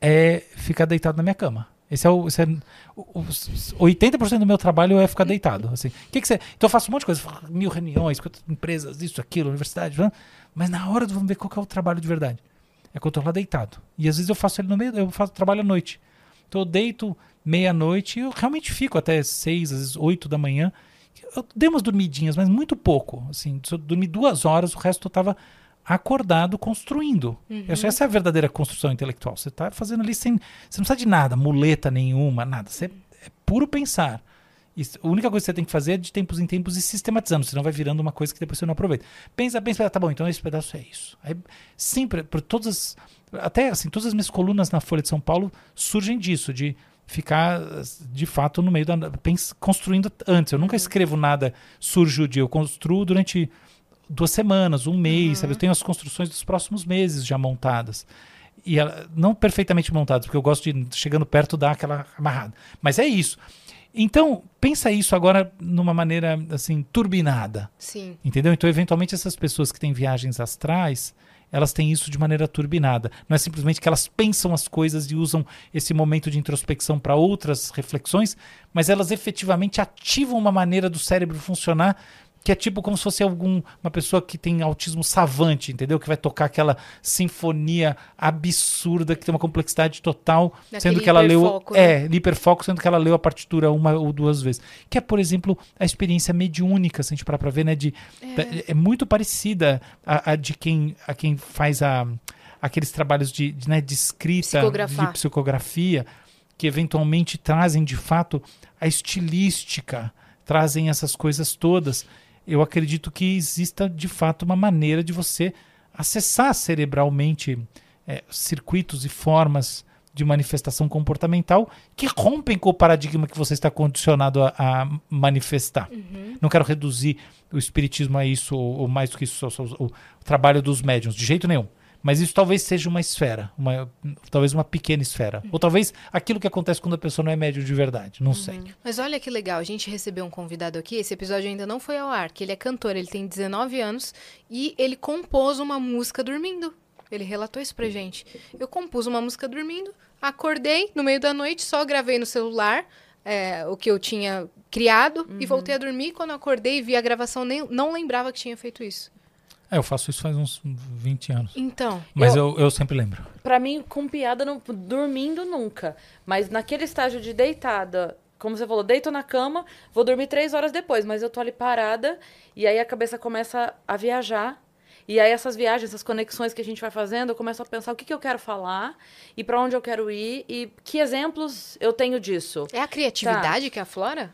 é ficar deitado na minha cama. Esse é o, esse é, o- o- 80% do meu trabalho é ficar deitado. Assim. Que que você, então eu faço um monte de coisa, mil reuniões, empresas, isso, aquilo, universidade, mas na hora vamos ver qual é o trabalho de verdade. É quando eu tô lá deitado. E às vezes eu faço ele no meio, eu faço trabalho à noite. Então eu deito meia-noite e eu realmente fico até seis, às vezes oito da manhã. Eu dei umas dormidinhas, mas muito pouco. Assim, eu dormi duas horas, o resto eu tava acordado construindo. Que essa é a verdadeira construção intelectual. Você está fazendo ali sem. Você não precisa de nada, muleta nenhuma, nada. Você é puro pensar. E a única coisa que você tem que fazer é de tempos em tempos ir sistematizando, senão vai virando uma coisa que depois você não aproveita. Pensa, pensa, tá bom, então esse pedaço é isso. Aí, sempre, por todas as, até assim, todas as minhas colunas na Folha de São Paulo surgem disso, de ficar de fato no meio da pens- construindo antes. Eu nunca escrevo nada surge o dia, eu construo durante duas semanas, um mês, sabe? Eu tenho as construções dos próximos meses já montadas. E ela, não perfeitamente montadas, porque eu gosto de, chegando perto, dar aquela amarrada. Mas é isso. Então, pensa isso agora numa maneira, assim, turbinada. Sim. Entendeu? Então, eventualmente, essas pessoas que têm viagens astrais, elas têm isso de maneira turbinada. Não é simplesmente que elas pensam as coisas e usam esse momento de introspecção para outras reflexões, mas elas efetivamente ativam uma maneira do cérebro funcionar que é tipo como se fosse algum, uma pessoa que tem autismo savante, entendeu? Que vai tocar aquela sinfonia absurda, que tem uma complexidade total, Daquele sendo que ela leu. hiperfoco, né? É, hiperfoco, sendo que ela leu a partitura uma ou duas vezes. Que é, por exemplo, a experiência mediúnica, se a gente parar pra ver, né? De, é. muito parecida a, a de quem, a quem faz a, aqueles trabalhos de, de, né, de escrita, de psicografia, que eventualmente trazem, de fato, a estilística, trazem essas coisas todas. Eu acredito que exista, de fato, uma maneira de você acessar cerebralmente é, circuitos e formas de manifestação comportamental que rompem com o paradigma que você está condicionado a, a manifestar. Não quero reduzir o espiritismo a isso, ou, ou mais do que isso, o trabalho dos médiums, de jeito nenhum. Mas isso talvez seja uma esfera, uma, talvez uma pequena esfera. Ou talvez aquilo que acontece quando a pessoa não é médium de verdade, não sei. Mas olha que legal, a gente recebeu um convidado aqui, esse episódio ainda não foi ao ar, que ele é cantor, ele tem 19 anos e ele compôs uma música dormindo. Ele relatou isso pra gente. Eu compus uma música dormindo, acordei no meio da noite, só gravei no celular é, o que eu tinha criado e voltei a dormir. Quando eu acordei e vi a gravação, nem, não lembrava que tinha feito isso. É, eu faço isso faz uns 20 anos. Então, Mas eu, eu sempre lembro. Pra mim, com piada, não, dormindo nunca. Mas naquele estágio de deitada, como você falou, deito na cama, vou dormir três horas depois, mas eu tô ali parada e aí a cabeça começa a viajar. E aí essas viagens, essas conexões que a gente vai fazendo, eu começo a pensar o que, que eu quero falar e para onde eu quero ir e que exemplos eu tenho disso. É a criatividade que aflora?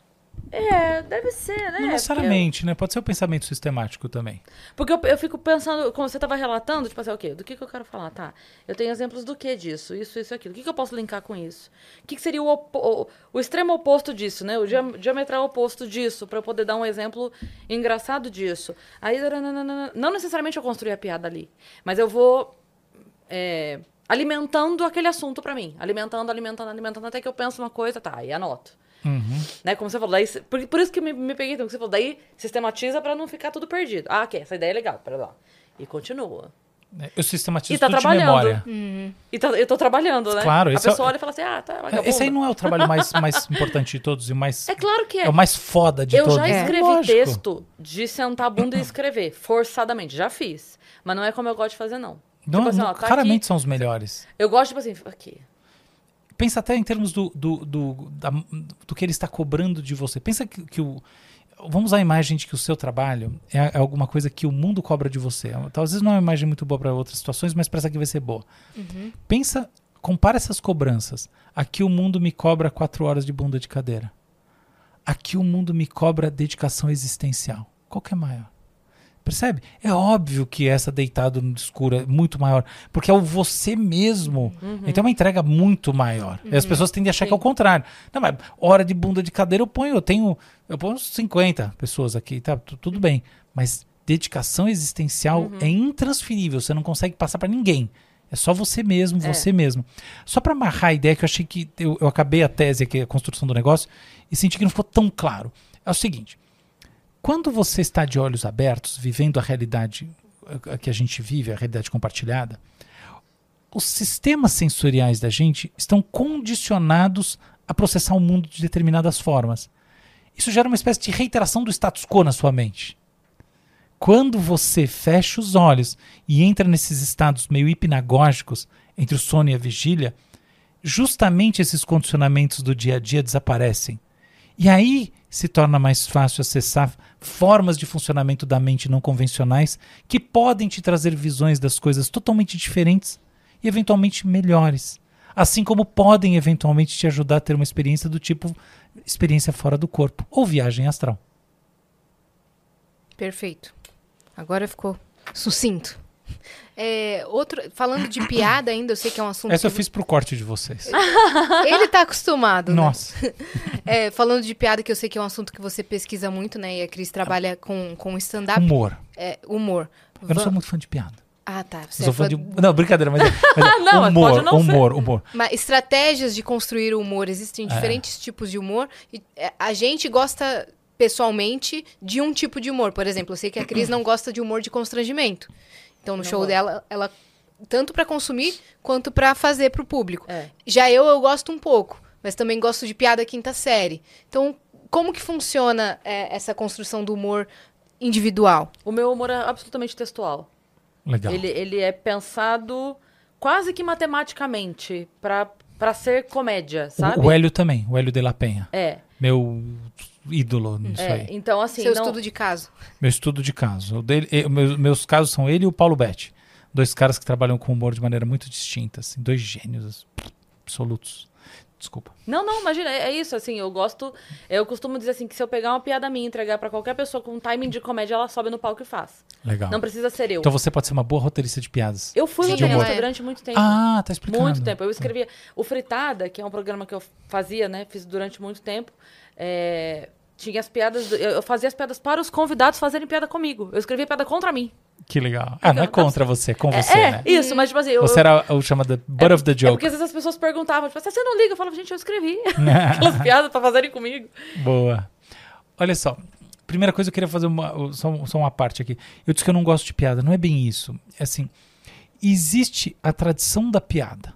É, deve ser, né? Não necessariamente, né? Pode ser o pensamento sistemático também. Porque eu, eu fico pensando, como você estava relatando, tipo assim, o quê? Do que, que eu quero falar? Tá, eu tenho exemplos do que disso? Isso, isso, aquilo. O que, que eu posso linkar com isso? O que, que seria o, o, o extremo oposto disso, né? O dia- diametral oposto disso, para eu poder dar um exemplo engraçado disso. Aí, não necessariamente eu construir a piada ali, mas eu vou é, alimentando aquele assunto para mim. Alimentando, alimentando, alimentando, até que eu penso uma coisa, tá, aí anoto. Uhum. Né? Como você falou, daí, por, por isso que me, me peguei, então, que você falou, daí sistematiza pra não ficar tudo perdido. Ah, ok, essa ideia é legal, pera lá. E continua. Eu sistematizo E tá tudo de trabalhando. memória. E tá- eu tô trabalhando, né? Claro, A é pessoa olha e fala assim, ah, tá, vagabunda. Esse aí não é o trabalho mais, mais importante de todos e mais. É claro que é. É o mais foda de eu todos. já É. escrevi Lógico. texto de sentar a bunda e escrever, forçadamente. Já fiz. Mas não é como eu gosto de fazer, não. Não, tipo assim, não- ó, tá raramente aqui. são os melhores. Eu gosto, tipo assim, aqui. Pensa até em termos do, do, do, da- do que ele está cobrando de você. Pensa que, que o. Vamos usar a imagem de que o seu trabalho é, é alguma coisa que o mundo cobra de você. Talvez não é uma imagem muito boa para outras situações, mas para essa aqui vai ser boa. Pensa, compara essas cobranças. Aqui o mundo me cobra quatro horas de bunda de cadeira. Aqui o mundo me cobra dedicação existencial. Qual que é maior? Percebe? É óbvio que essa deitado no escuro é muito maior, porque é o você mesmo. Então é uma entrega muito maior. E as pessoas tendem a achar que é o contrário. Não, mas hora de bunda de cadeira eu ponho, eu tenho, eu ponho uns 50 pessoas aqui, tá? Tu- Tudo bem. Mas dedicação existencial é intransferível, você não consegue passar para ninguém. É só você mesmo, É. você mesmo. Só para amarrar a ideia que eu achei que eu, eu acabei a tese aqui, a construção do negócio, e senti que não ficou tão claro. É o seguinte: quando você está de olhos abertos, vivendo a realidade eh, que a gente vive, a realidade compartilhada, os sistemas sensoriais da gente estão condicionados a processar o mundo de determinadas formas. Isso gera uma espécie de reiteração do status quo na sua mente. Quando você fecha os olhos e entra nesses estados meio hipnagógicos entre o sono e a vigília, justamente esses condicionamentos do dia a dia desaparecem. E aí se torna mais fácil acessar formas de funcionamento da mente não convencionais que podem te trazer visões das coisas totalmente diferentes e eventualmente melhores. Assim como podem eventualmente te ajudar a ter uma experiência do tipo experiência fora do corpo ou viagem astral. Perfeito. Agora ficou sucinto. É, outro, falando de piada ainda, eu sei que é um assunto. Essa eu fiz pro corte de vocês. Ele tá acostumado. né? Nossa. É, falando de piada, que eu sei que é um assunto que você pesquisa muito, né? E a Cris trabalha com, com stand-up. Humor. É, humor. Eu não sou muito fã de piada. Ah, tá. Você é fã de... Não, brincadeira, mas é, mas é Não, humor, não ser. humor, humor. Mas estratégias de construir o humor. Existem diferentes tipos de humor. E é, a gente gosta, pessoalmente, de um tipo de humor. Por exemplo, eu sei que a Cris não gosta de humor de constrangimento. Então, no Não show gosto. dela, ela... Tanto pra consumir, quanto pra fazer pro público. É. Já eu, eu gosto um pouco. Mas também gosto de piada quinta série. Então, como que funciona é, essa construção do humor individual? O meu humor é absolutamente textual. Legal. Ele, ele é pensado quase que matematicamente pra, pra ser comédia, sabe? O, o Hélio também, o Hélio de la Penha. É, Meu ídolo nisso é. aí. Então, assim, Seu não... estudo de caso. Meu estudo de caso. O dele, eh, meus, meus casos são ele e o Paulo Betti. Dois caras que trabalham com humor de maneira muito distinta. Assim, dois gênios absolutos. Desculpa. Não, não, imagina, é, é isso, assim, eu gosto, eu costumo dizer assim, que se eu pegar uma piada minha e entregar pra qualquer pessoa com um timing de comédia, ela sobe no palco e faz. Legal. Não precisa ser eu. Então você pode ser uma boa roteirista de piadas. Eu fui roteirista durante muito tempo. Ah, tá explicando. Muito tempo. Eu escrevia. O Fritada, que é um programa que eu fazia, né? Fiz durante muito tempo. é, Tinha as piadas. do- Eu fazia as piadas para os convidados fazerem piada comigo. Eu escrevia piada contra mim. Que legal. Ah, não é contra você, é com você, é, né? isso, mas tipo assim. Eu, Você era o chamado butt of the É joke. porque às vezes as pessoas perguntavam, tipo, "Ah, você não liga? Eu falava, gente, eu escrevi aquelas piadas pra fazerem comigo. Boa. Olha só. Primeira coisa, eu queria fazer uma, só, só uma parte aqui. Eu disse que eu não gosto de piada. Não é bem isso. É assim, existe a tradição da piada.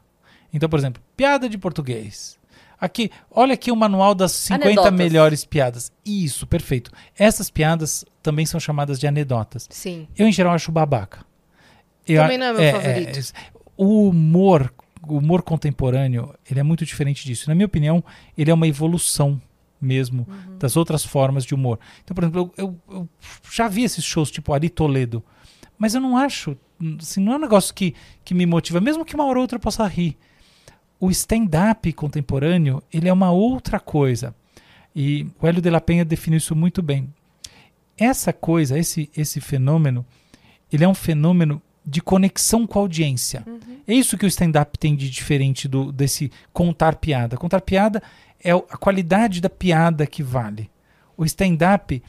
Então, por exemplo, piada de português. Aqui, olha aqui o manual das 50 Anedotas. melhores piadas. Isso, perfeito. Essas piadas também são chamadas de anedotas. Sim. Eu, em geral, acho babaca. Eu- Também não é meu favorito. o humor, o humor contemporâneo, ele é muito diferente disso. Na minha opinião, ele é uma evolução mesmo das outras formas de humor. Então, por exemplo, eu, eu- eu já vi esses shows tipo Ari Toledo, mas eu não acho, assim, não é um negócio que, que me motiva, mesmo que uma hora ou outra eu possa rir. O stand-up contemporâneo, ele é uma outra coisa. E o Hélio de la Penha definiu isso muito bem. Essa coisa, esse, esse fenômeno, ele é um fenômeno de conexão com a audiência. É isso que o stand-up tem de diferente do desse contar piada. Contar piada é a qualidade da piada que vale. O stand-up,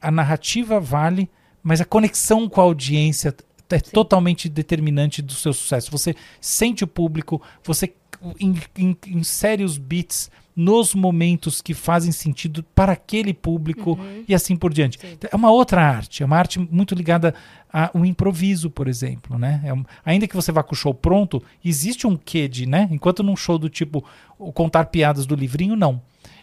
a narrativa vale, mas a conexão com a audiência é totalmente determinante do seu sucesso. Você sente o público, você in- in- insere os beats nos momentos que fazem sentido para aquele público e assim por diante. É uma outra arte, é uma arte muito ligada ao improviso, por exemplo, né? É um- ainda que você vá com o show pronto, existe um quê de, né? Enquanto num show do tipo o contar piadas do livrinho, não.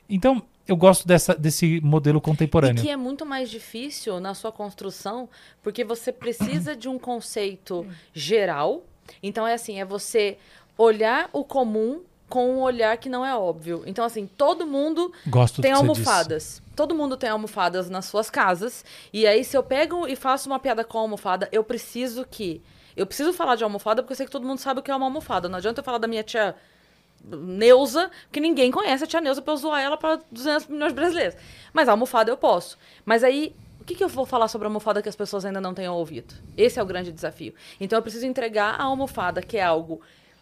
Então, eu gosto dessa, desse modelo E contemporâneo. que é muito mais difícil na sua construção, porque você precisa de um conceito geral. Então é assim, é você olhar o comum com um olhar que não é óbvio. Então assim, todo mundo Gosto tem almofadas. Todo mundo tem almofadas nas suas casas. E aí, se eu pego e faço uma piada com a almofada, eu preciso que. Eu preciso falar de almofada porque eu sei que todo mundo sabe o que é uma almofada. Não adianta eu falar da minha tia Neuza, que ninguém conhece a tia Neuza pra eu zoar ela pra 200 milhões de brasileiros. Mas a almofada eu posso. Mas aí, o que, que eu vou falar sobre a almofada que as pessoas ainda não tenham ouvido? Esse é o grande desafio. Então eu preciso entregar a almofada, que é algo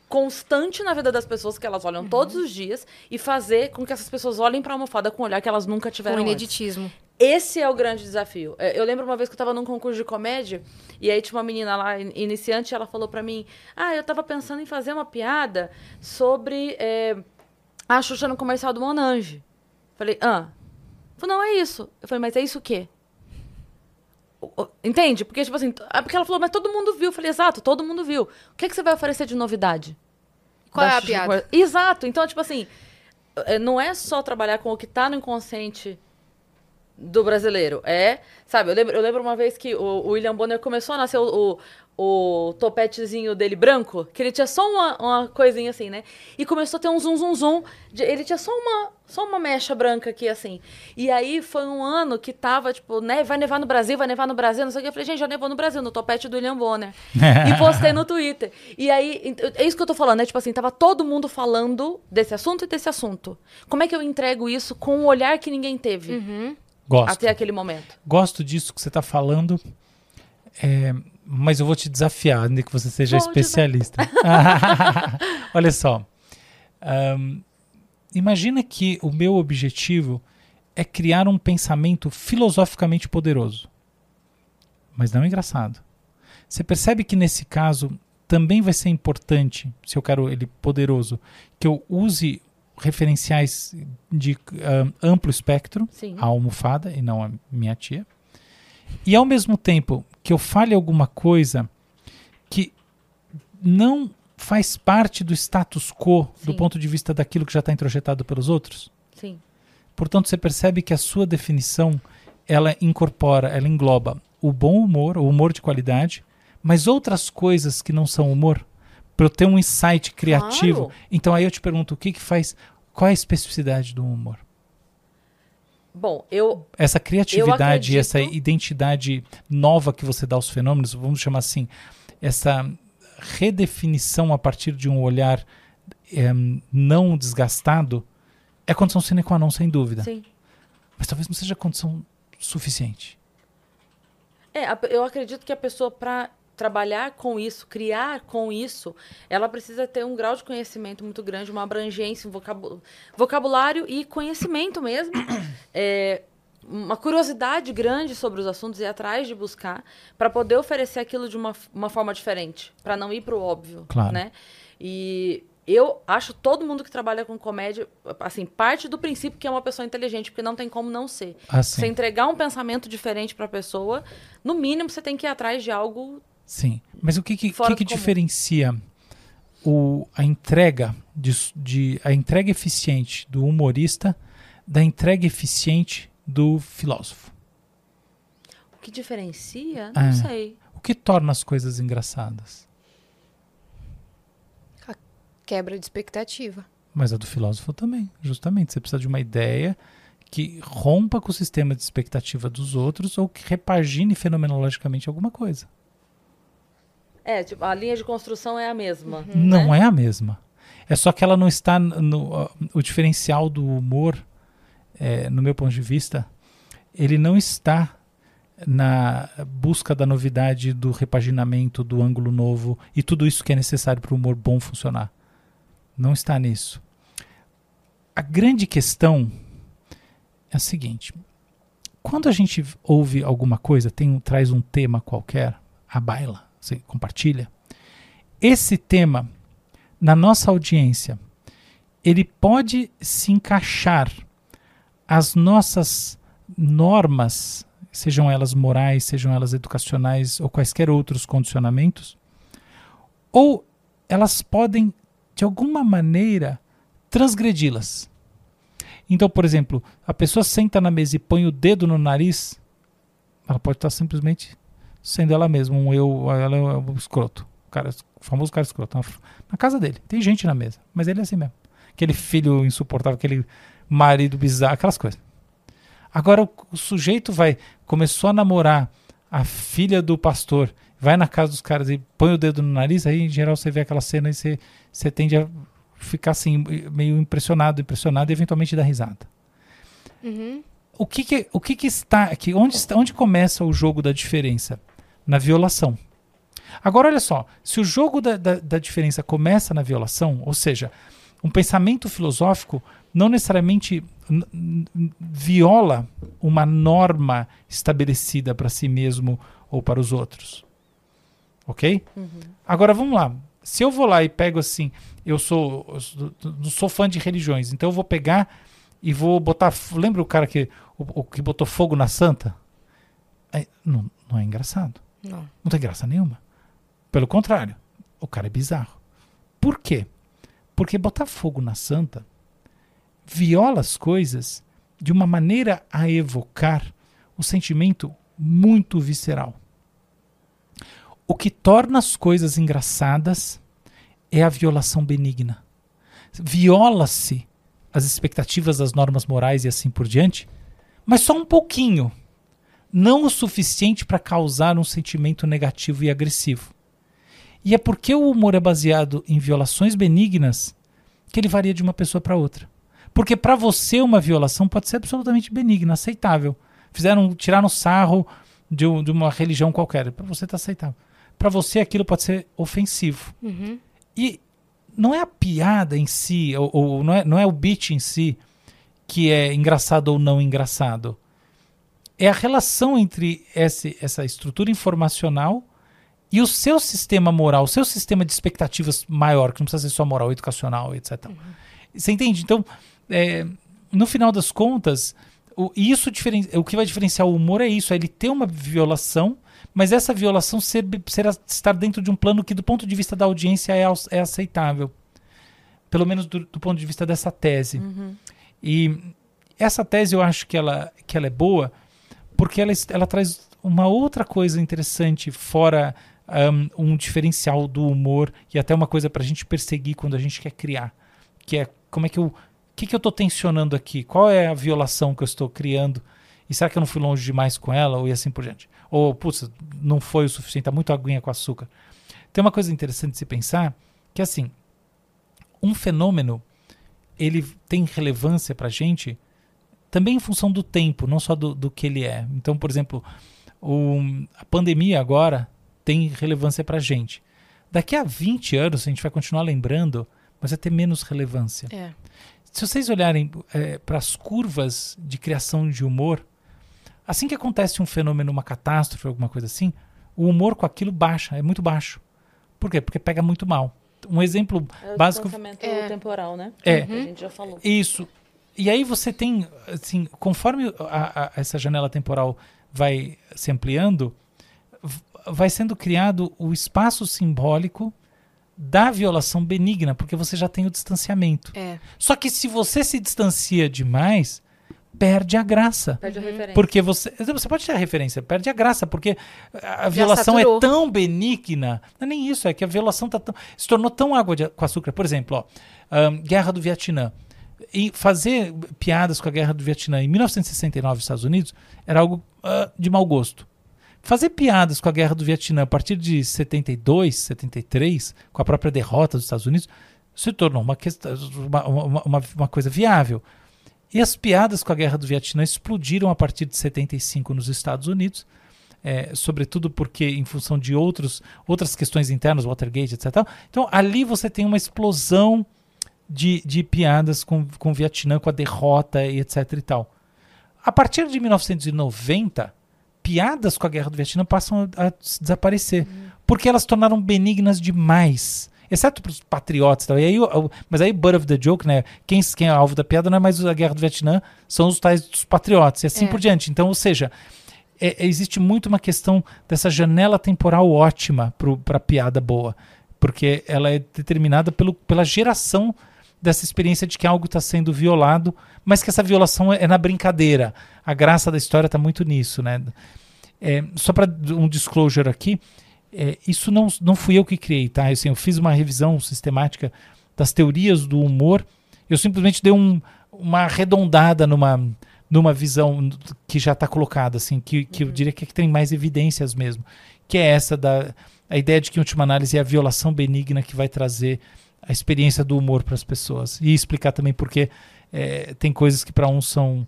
constante na vida das pessoas, que elas olham todos os dias, e fazer com que essas pessoas olhem pra almofada com um olhar que elas nunca tiveram Com antes. ineditismo. Esse é o grande desafio. É, Eu lembro uma vez que eu tava num concurso de comédia, e aí tinha uma menina lá, in- iniciante, e ela falou pra mim: Ah, eu tava pensando em fazer uma piada sobre é, a Xuxa no comercial do Monange. Falei, ah. Falei, não, é isso. Eu falei, mas é isso o quê? Entende? Porque, tipo assim, ah, porque ela falou, mas todo mundo viu. Eu falei, exato, todo mundo viu. O que, é que você vai oferecer de novidade? Qual da é a piada? Exato. Então, tipo assim, é, não é só trabalhar com o que tá no inconsciente do brasileiro. É, sabe, eu lembro, eu lembro uma vez que o, o William Bonner começou a nascer o, o, topetezinho dele branco, que ele tinha só uma, uma coisinha assim, né? E começou a ter um zum zum zum. de- ele tinha só uma, só uma mecha branca aqui, assim. E aí foi um ano que tava, tipo, né, vai nevar no Brasil, vai nevar no Brasil, não sei o que. Eu falei, gente, já nevou no Brasil, no topete do William Bonner. e postei no Twitter. E aí, é isso que eu tô falando, né? Tipo assim, tava todo mundo falando desse assunto e desse assunto. Como é que eu entrego isso com um olhar que ninguém teve? Gosto. Até aquele momento. Gosto disso que você está falando, é, mas eu vou te desafiar, ainda que você seja Vou especialista. Olha só. Ahn, imagina que o meu objetivo é criar um pensamento filosoficamente poderoso. Mas não é engraçado. Você percebe que nesse caso também vai ser importante, se eu quero ele poderoso, que eu use referenciais de ahn, amplo espectro, Sim. a almofada e não a minha tia. E ao mesmo tempo que eu fale alguma coisa que não faz parte do status quo do Sim. ponto de vista daquilo que já está introjetado pelos outros. Sim. Portanto, você percebe que a sua definição ela incorpora, ela engloba o bom humor, o humor de qualidade, mas outras coisas que não são humor, para eu ter um insight criativo. Claro. Então aí eu te pergunto, o que que faz, qual é a especificidade do humor? Bom, eu. essa criatividade, acredito- essa identidade nova que você dá aos fenômenos, vamos chamar assim, essa redefinição a partir de um olhar em, não desgastado, é condição sine qua non, sem dúvida. Sim. Mas talvez não seja condição suficiente. É, eu acredito que a pessoa, para trabalhar com isso, criar com isso, ela precisa ter um grau de conhecimento muito grande, uma abrangência, um vocabu- vocabulário e conhecimento mesmo. É, uma curiosidade grande sobre os assuntos e ir atrás de buscar para poder oferecer aquilo de uma, uma forma diferente, para não ir para o óbvio, Claro. né? E eu acho todo mundo que trabalha com comédia, assim, parte do princípio que é uma pessoa inteligente, porque não tem como não ser. Assim, Você entregar um pensamento diferente para a pessoa, no mínimo você tem que ir atrás de algo. Sim. Mas o que que, que que diferencia o, a entrega de, de a entrega eficiente do humorista da entrega eficiente do filósofo? O que diferencia? Não É. sei. O que torna as coisas engraçadas? Quebra de expectativa. Mas a do filósofo também, justamente. Você precisa de uma ideia que rompa com o sistema de expectativa dos outros ou que repagine fenomenologicamente alguma coisa. É, tipo, a linha de construção é a mesma. Não né? é a mesma. É só que ela não está no. o diferencial do humor, é, no meu ponto de vista, ele não está na busca da novidade, do repaginamento, do ângulo novo e tudo isso que é necessário para o humor bom funcionar. Não está nisso. A grande questão é a seguinte: quando a gente ouve alguma coisa, tem, traz um tema qualquer, a baila, você compartilha. Esse tema, na nossa audiência, ele pode se encaixar às nossas normas, sejam elas morais, sejam elas educacionais ou quaisquer outros condicionamentos, ou elas podem, de alguma maneira, transgredi-las. Então, por exemplo, a pessoa senta na mesa e põe o dedo no nariz, ela pode estar simplesmente sendo ela mesma, um eu, ela é um escroto. O, cara, o famoso cara escroto. Na, na casa dele, tem gente na mesa, mas ele é assim mesmo. Aquele filho insuportável, aquele marido bizarro, aquelas coisas. Agora o, o sujeito vai, começou a namorar a filha do pastor, vai na casa dos caras e põe o dedo no nariz, aí em geral você vê aquela cena e você, você tende a ficar assim, meio impressionado, impressionado e eventualmente dar risada. Uhum. O que que, o que, que está aqui? Onde, está, onde começa o jogo da diferença? Na violação. Agora, olha só: se o jogo da, da, da diferença começa na violação, ou seja, um pensamento filosófico não necessariamente viola uma norma estabelecida para si mesmo ou para os outros. Ok? Agora vamos lá. Se eu vou lá e pego assim, eu sou, eu sou- fã de religiões, então eu vou pegar e vou botar. Lembra o cara que, o, o que botou fogo na santa? É, não, não é engraçado. Não. Não tem graça nenhuma. Pelo contrário, o cara é bizarro. Por quê? Porque botar fogo na santa viola as coisas de uma maneira a evocar o sentimento muito visceral. O que torna as coisas engraçadas é a violação benigna. Viola-se as expectativas das normas morais e assim por diante, mas só um pouquinho não o suficiente para causar um sentimento negativo e agressivo. E é porque o humor é baseado em violações benignas que ele varia de uma pessoa para outra. Porque para você uma violação pode ser absolutamente benigna, aceitável. Fizeram, tiraram sarro de, um- de uma religião qualquer, para você tá aceitável. Para você aquilo pode ser ofensivo. Uhum. E não é a piada em si, ou, ou não, é, não é o beat em si que é engraçado ou não engraçado. É a relação entre esse, essa estrutura informacional e o seu sistema moral, o seu sistema de expectativas maior, que não precisa ser só moral, educacional, etc. Você entende? Então, é, no final das contas, o, isso o que vai diferenciar o humor é isso, é ele ter uma violação, mas essa violação ser, ser estar dentro de um plano que, do ponto de vista da audiência, é, é aceitável. Pelo menos do, do ponto de vista dessa tese. E essa tese eu acho que ela, que ela é boa porque ela, ela traz uma outra coisa interessante fora um, um diferencial do humor e até uma coisa para a gente perseguir quando a gente quer criar, que é como é que eu, o que, que eu estou tensionando aqui? Qual é a violação que eu estou criando? E será que eu não fui longe demais com ela? Ou e assim por diante? Ou, putz, não foi o suficiente, tá muito aguinha com açúcar. Tem uma coisa interessante de se pensar, que é assim, um fenômeno, ele tem relevância pra gente também em função do tempo, não só do, do que ele é. Então, por exemplo, o, a pandemia agora tem relevância pra gente. Daqui a 20 anos, a gente vai continuar lembrando, mas vai ter menos relevância. É. Se vocês olharem para as curvas de criação de humor, assim que acontece um fenômeno, uma catástrofe, alguma coisa assim, o humor com aquilo baixa, é muito baixo. Por quê? Porque pega muito mal. Um exemplo É o básico. É. temporal, né? É. Que A gente já falou. Isso. E aí você tem, assim, conforme a- a- essa janela temporal vai se ampliando, vai sendo criado o espaço simbólico da violação benigna, porque você já tem o distanciamento. É. Só que se você se distancia demais, perde a graça. Perde a referência. Porque você. Você pode ter a referência, perde a graça, porque a violação é tão benigna. Não é nem isso, é que a violação tá tão, se tornou tão água de- com açúcar. Por exemplo, ó, ahn, Guerra do Vietnã. E fazer piadas com a guerra do Vietnã em 1969 nos Estados Unidos era algo ah, de mau gosto. Fazer piadas com a guerra do Vietnã a partir de 72, 73, com a própria derrota dos Estados Unidos, se tornou uma, questão, uma, uma, uma coisa viável. E as piadas com a guerra do Vietnã explodiram a partir de 75 nos Estados Unidos, é, sobretudo porque, em função de outros, outras questões internas, Watergate, etc. Então, ali você tem uma explosão de, de piadas com, com o Vietnã, com a derrota e etc. e tal. A partir de 1990, piadas com a guerra do Vietnã passam a, a desaparecer, uhum. porque elas tornaram benignas demais exceto para os patriotas. Tá? E aí, mas aí, butt of the joke, né? Quem, quem é alvo da piada não é mais a guerra do Vietnã, são os tais dos patriotas, e assim é. por diante. Então, ou seja, é, existe muito uma questão dessa janela temporal ótima para a piada boa, porque ela é determinada pelo, pela geração dessa experiência de que algo está sendo violado, mas que essa violação é, é na brincadeira. A graça da história está muito nisso, né? É, só para um disclosure aqui, é, isso não, não fui eu que criei, tá? Assim, eu fiz uma revisão sistemática das teorias do humor. Eu simplesmente dei um, uma arredondada numa, numa visão que já está colocada, assim, que, que uhum. eu diria que, é que tem mais evidências mesmo, que é essa da a ideia de que, em última análise, é a violação benigna que vai trazer a experiência do humor para as pessoas. E explicar também porque é, tem coisas que para uns são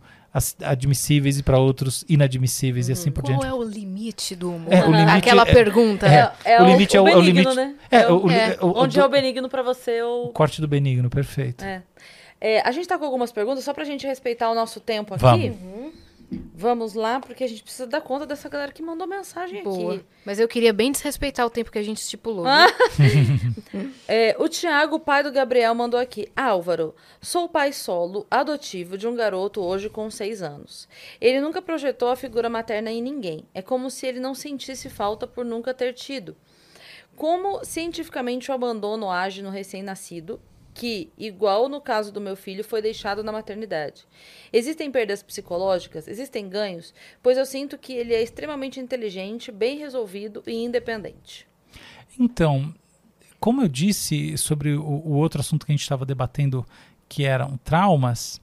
admissíveis e para outros inadmissíveis uhum. e assim por Qual diante. Qual é o limite do humor? É, limite Aquela é, pergunta. É, é, o limite o, é o, o, benigno, limite, né? É, o, é. Onde é o benigno para você? O... o corte do benigno, perfeito. a gente está com algumas perguntas, só para a gente respeitar o nosso tempo aqui. Vamos. Uhum. Vamos lá, porque a gente precisa dar conta dessa galera que mandou mensagem Boa. aqui. Mas eu queria bem desrespeitar o tempo que a gente estipulou. Ah. é, o Tiago, pai do Gabriel, mandou aqui. Álvaro, sou pai solo, adotivo de um garoto hoje com seis anos. Ele nunca projetou a figura materna em ninguém. É como se ele não sentisse falta por nunca ter tido. Como cientificamente o abandono age no recém-nascido que, igual no caso do meu filho, foi deixado na maternidade. Existem perdas psicológicas? Existem ganhos? Pois eu sinto que ele é extremamente inteligente, bem resolvido e independente. Então, como eu disse sobre o, o outro assunto que a gente estava debatendo, que eram traumas,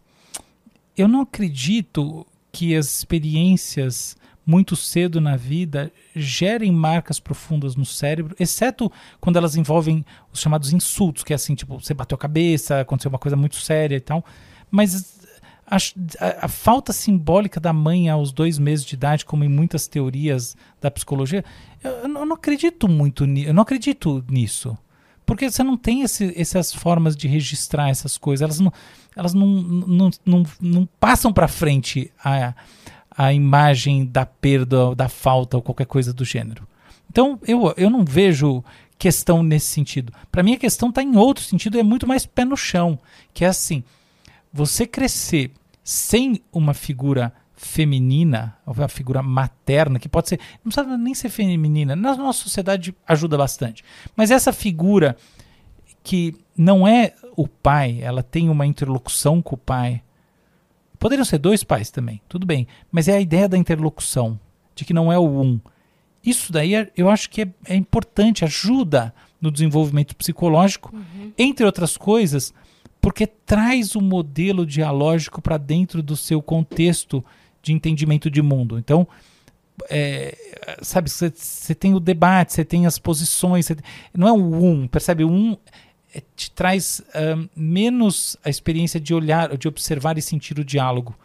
eu não acredito que as experiências muito cedo na vida gerem marcas profundas no cérebro, exceto quando elas envolvem os chamados insultos, que é assim, tipo, você bateu a cabeça, aconteceu uma coisa muito séria e tal. Mas a, a, a, falta simbólica da mãe aos dois meses de idade, como em muitas teorias da psicologia, eu, eu não acredito muito eu não acredito nisso. Porque você não tem esse, essas formas de registrar essas coisas, elas não, elas não, não, não, não passam para frente a, a imagem da perda, da falta ou qualquer coisa do gênero. Então eu, eu não vejo questão nesse sentido. Para mim a questão está em outro sentido, é muito mais pé no chão, que é assim, você crescer sem uma figura feminina, uma figura materna, que pode ser, não precisa nem ser feminina, na nossa sociedade ajuda bastante. Mas essa figura que não é o pai, ela tem uma interlocução com o pai, Poderiam ser dois pais também, tudo bem. Mas é a ideia da interlocução, de que não é o um. Isso daí é, eu acho que é, é, importante, ajuda no desenvolvimento psicológico, uhum. entre outras coisas, porque traz o modelo dialógico para dentro do seu contexto de entendimento de mundo. Então, é, sabe, você tem o debate, você tem as posições, tem, não é o um, percebe? O um te traz um, menos a experiência de olhar, de observar e sentir o diálogo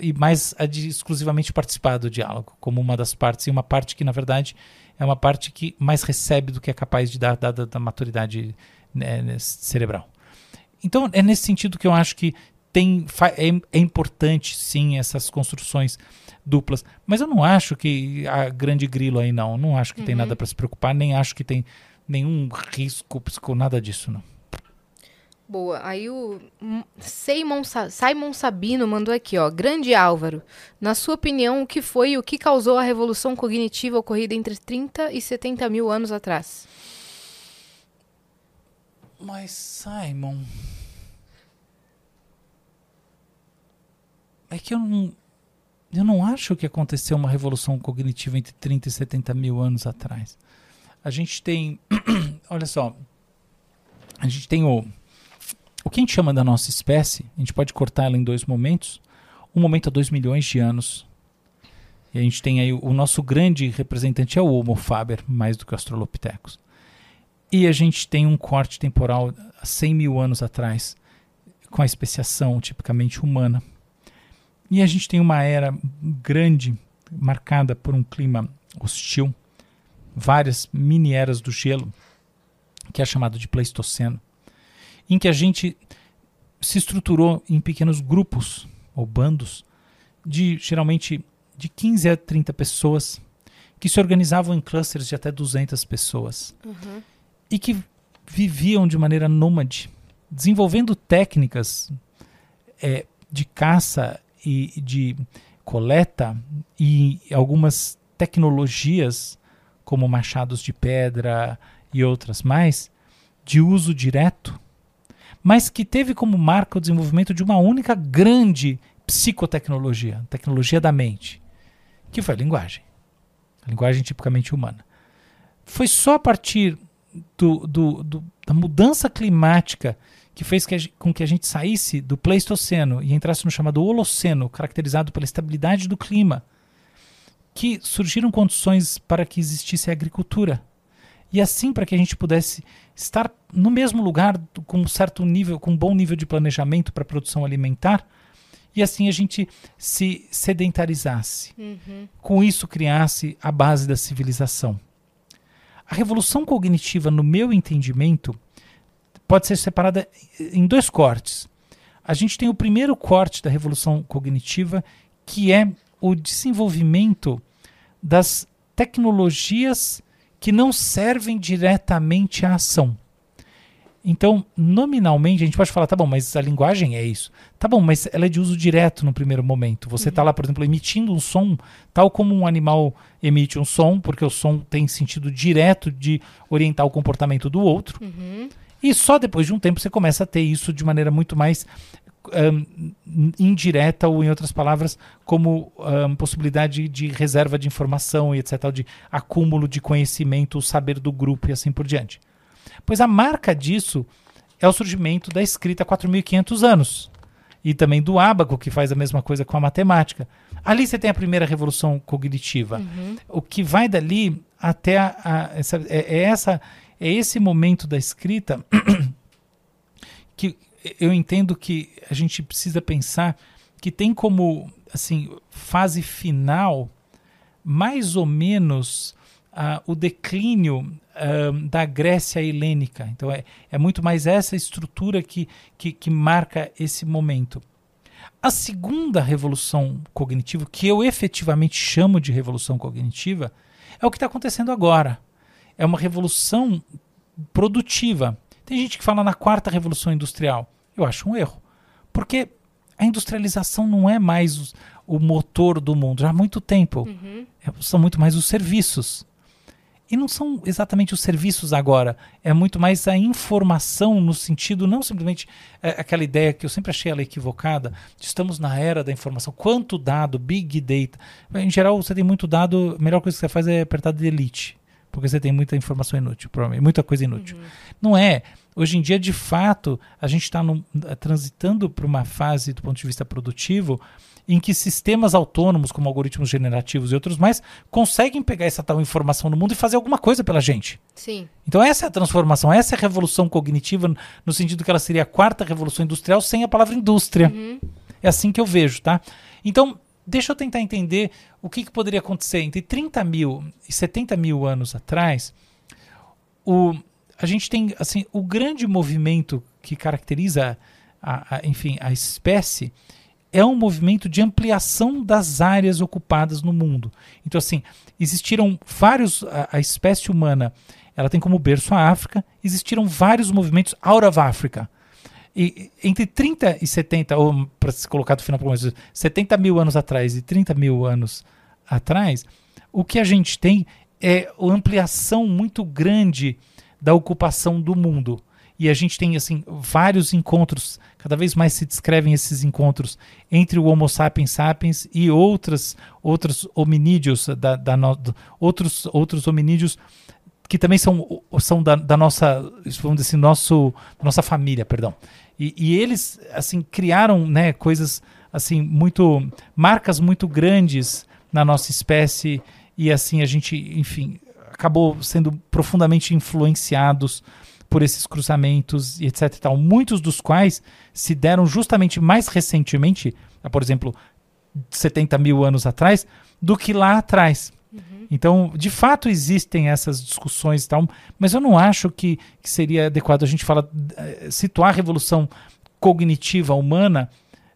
e mais a de exclusivamente participar do diálogo como uma das partes e uma parte que na verdade é uma parte que mais recebe do que é capaz de dar dada da maturidade né, cerebral. Então é nesse sentido que eu acho que tem é, é importante sim essas construções duplas, mas eu não acho que a grande grilo aí não, não acho que uhum. tem nada para se preocupar, nem acho que tem nenhum risco, nada disso não. Boa. Aí o Simon, Simon Sabino mandou aqui, ó. Grande Álvaro, na sua opinião, o que foi e o que causou a revolução cognitiva ocorrida entre 30 e 70 mil anos atrás? Mas, Simon. É que eu não. Eu não acho que aconteceu uma revolução cognitiva entre 30 e 70 mil anos atrás. A gente tem. olha só. A gente tem o o que a gente chama da nossa espécie, a gente pode cortar ela em dois momentos. Um momento há dois milhões de anos. E a gente tem aí o nosso grande representante é o Homo faber, mais do que o Australopithecus. E a gente tem um corte temporal há 100 mil anos atrás, com a especiação tipicamente humana. E a gente tem uma era grande, marcada por um clima hostil, várias mini eras do gelo, que é chamado de Pleistoceno, em que a gente se estruturou em pequenos grupos ou bandos de geralmente de 15 a 30 pessoas que se organizavam em clusters de até 200 pessoas Uhum. e que viviam de maneira nômade, desenvolvendo técnicas é, de caça e de coleta e algumas tecnologias como machados de pedra e outras mais de uso direto, mas que teve como marca o desenvolvimento de uma única grande psicotecnologia, tecnologia da mente, que foi a linguagem, a linguagem tipicamente humana. Foi só a partir do, do- do- da mudança climática que fez que a com que a gente saísse do Pleistoceno e entrasse no chamado Holoceno, caracterizado pela estabilidade do clima, que surgiram condições para que existisse a agricultura. E assim para que a gente pudesse estar no mesmo lugar com um certo nível, com um bom nível de planejamento para a produção alimentar, e assim a gente se sedentarizasse. Uhum. Com isso criasse a base da civilização. A revolução cognitiva, no meu entendimento, pode ser separada em dois cortes. A gente tem o primeiro corte da revolução cognitiva, que é o desenvolvimento das tecnologias que não servem diretamente à ação. Então, nominalmente, a gente pode falar, tá bom, mas a linguagem é isso. Tá bom, mas ela é de uso direto no primeiro momento. Você está lá, por exemplo, emitindo um som, tal como um animal emite um som, porque o som tem sentido direto de orientar o comportamento do outro. Uhum. E só depois de um tempo você começa a ter isso de maneira muito mais ahn, indireta, ou em outras palavras, como ahn, possibilidade de reserva de informação e etc., de acúmulo de conhecimento, o saber do grupo e assim por diante. Pois a marca disso é o surgimento da escrita há 4.500 anos. E também do ábaco, que faz a mesma coisa com a matemática. Ali você tem a primeira revolução cognitiva. O que vai dali até a, a- essa, é, é essa, é esse momento da escrita que eu entendo que a gente precisa pensar que tem como assim fase final mais ou menos ah, o declínio ah, da Grécia helênica. Então é, é muito mais essa estrutura que, que, que marca esse momento. A segunda revolução cognitiva, que eu efetivamente chamo de revolução cognitiva, é o que está acontecendo agora. É uma revolução produtiva. Tem gente que fala na quarta revolução industrial. Eu acho um erro. Porque a industrialização não é mais os- o motor do mundo. Já há muito tempo. É- são muito mais os serviços. E não são exatamente os serviços agora. É muito mais a informação no sentido, não simplesmente é, aquela ideia que eu sempre achei ela equivocada, de estamos na era da informação. Quanto dado, big data. Em geral, você tem muito dado, a melhor coisa que você faz é apertar delete. Porque você tem muita informação inútil, provavelmente, muita coisa inútil. Não é. Hoje em dia, de fato, a gente está transitando para uma fase, do ponto de vista produtivo, em que sistemas autônomos, como algoritmos generativos e outros mais, conseguem pegar essa tal informação no mundo e fazer alguma coisa pela gente. Sim. Então essa é a transformação, essa é a revolução cognitiva, no- sentido que ela seria a quarta revolução industrial sem a palavra indústria. É assim que eu vejo, tá? Então, deixa eu tentar entender o que, que poderia acontecer entre 30 mil e 70 mil anos atrás. O, a gente tem assim o grande movimento que caracteriza a, a- enfim a espécie é um movimento de ampliação das áreas ocupadas no mundo. Então assim existiram vários a, a espécie humana ela tem como berço a África existiram vários movimentos out of Africa e entre 30 e 70, ou para se colocar do final para começo, 70 mil anos atrás e 30 mil anos atrás, o que a gente tem é uma ampliação muito grande da ocupação do mundo. E a gente tem assim vários encontros, cada vez mais se descrevem esses encontros entre o Homo sapiens sapiens e outras outros hominídeos da, da no- outros outros hominídeos que também são, são da, da nossa, vamos dizer assim, nosso, nossa família, perdão. E, e eles, assim, criaram, né, coisas, assim, muito, marcas muito grandes na nossa espécie e, assim, a gente, enfim, acabou sendo profundamente influenciados por esses cruzamentos e etc e tal, muitos dos quais se deram justamente mais recentemente, por exemplo, 70 mil anos atrás, do que lá atrás. Então, de fato, existem essas discussões e tal, mas eu não acho que, que seria adequado a gente falar, eh, situar a revolução cognitiva humana,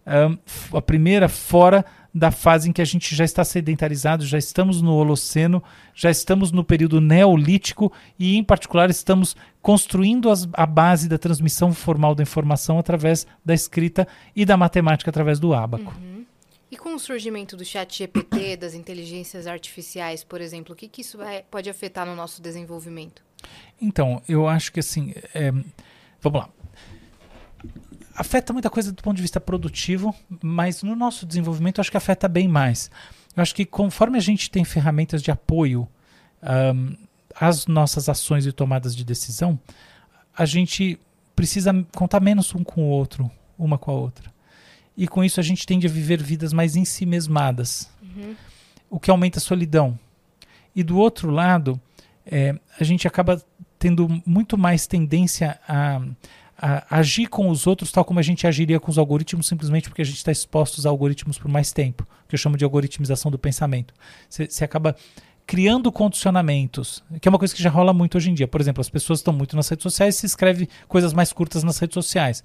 um, a primeira, fora da fase em que a gente já está sedentarizado, já estamos no Holoceno, já estamos no período neolítico e, em particular, estamos construindo as, a base da transmissão formal da informação através da escrita e da matemática através do ábaco. Uhum. E com o surgimento do chat GPT, das inteligências artificiais, por exemplo, o que, que isso vai, pode afetar no nosso desenvolvimento? Então, eu acho que assim, é, vamos lá afeta muita coisa do ponto de vista produtivo, mas no nosso desenvolvimento acho que afeta bem mais. Eu acho que conforme a gente tem ferramentas de apoio um, às nossas ações e tomadas de decisão, a gente precisa contar menos um com o outro, uma com a outra. E com isso a gente tende a viver vidas mais em si mesmadas, uhum. o que aumenta a solidão. E do outro lado, é, a gente acaba tendo muito mais tendência a, a, agir com os outros tal como a gente agiria com os algoritmos, simplesmente porque a gente está exposto a algoritmos por mais tempo, que eu chamo de algoritmização do pensamento. Você acaba criando condicionamentos, que é uma coisa que já rola muito hoje em dia. Por exemplo, as pessoas estão muito nas redes sociais e se escreve coisas mais curtas nas redes sociais.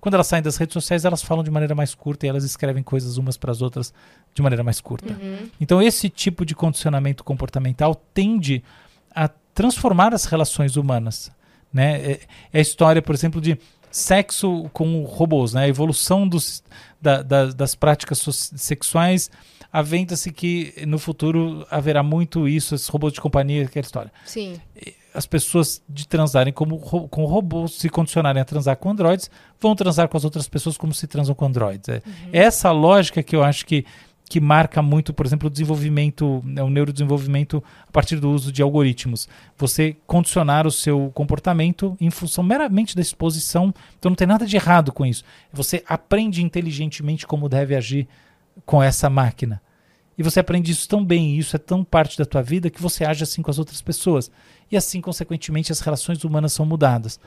Quando elas saem das redes sociais, elas falam de maneira mais curta e elas escrevem coisas umas para as outras de maneira mais curta. Uhum. Então, esse tipo de condicionamento comportamental tende a transformar as relações humanas. Né? É, é a história, por exemplo, de sexo com robôs, né? a evolução dos, da, da, das práticas sexuais. Aventa-se que no futuro haverá muito isso, esses robôs de companhia, aquela história. Sim. As pessoas de transarem como, com robôs, se condicionarem a transar com androides, vão transar com as outras pessoas como se transam com androides. É, uhum. Essa lógica que eu acho que que marca muito, por exemplo, o desenvolvimento, né, o neurodesenvolvimento a partir do uso de algoritmos. Você condicionar o seu comportamento em função meramente da exposição, então não tem nada de errado com isso. Você aprende inteligentemente como deve agir com essa máquina. E você aprende isso tão bem, e isso é tão parte da tua vida que você age assim com as outras pessoas. E assim, consequentemente, as relações humanas são mudadas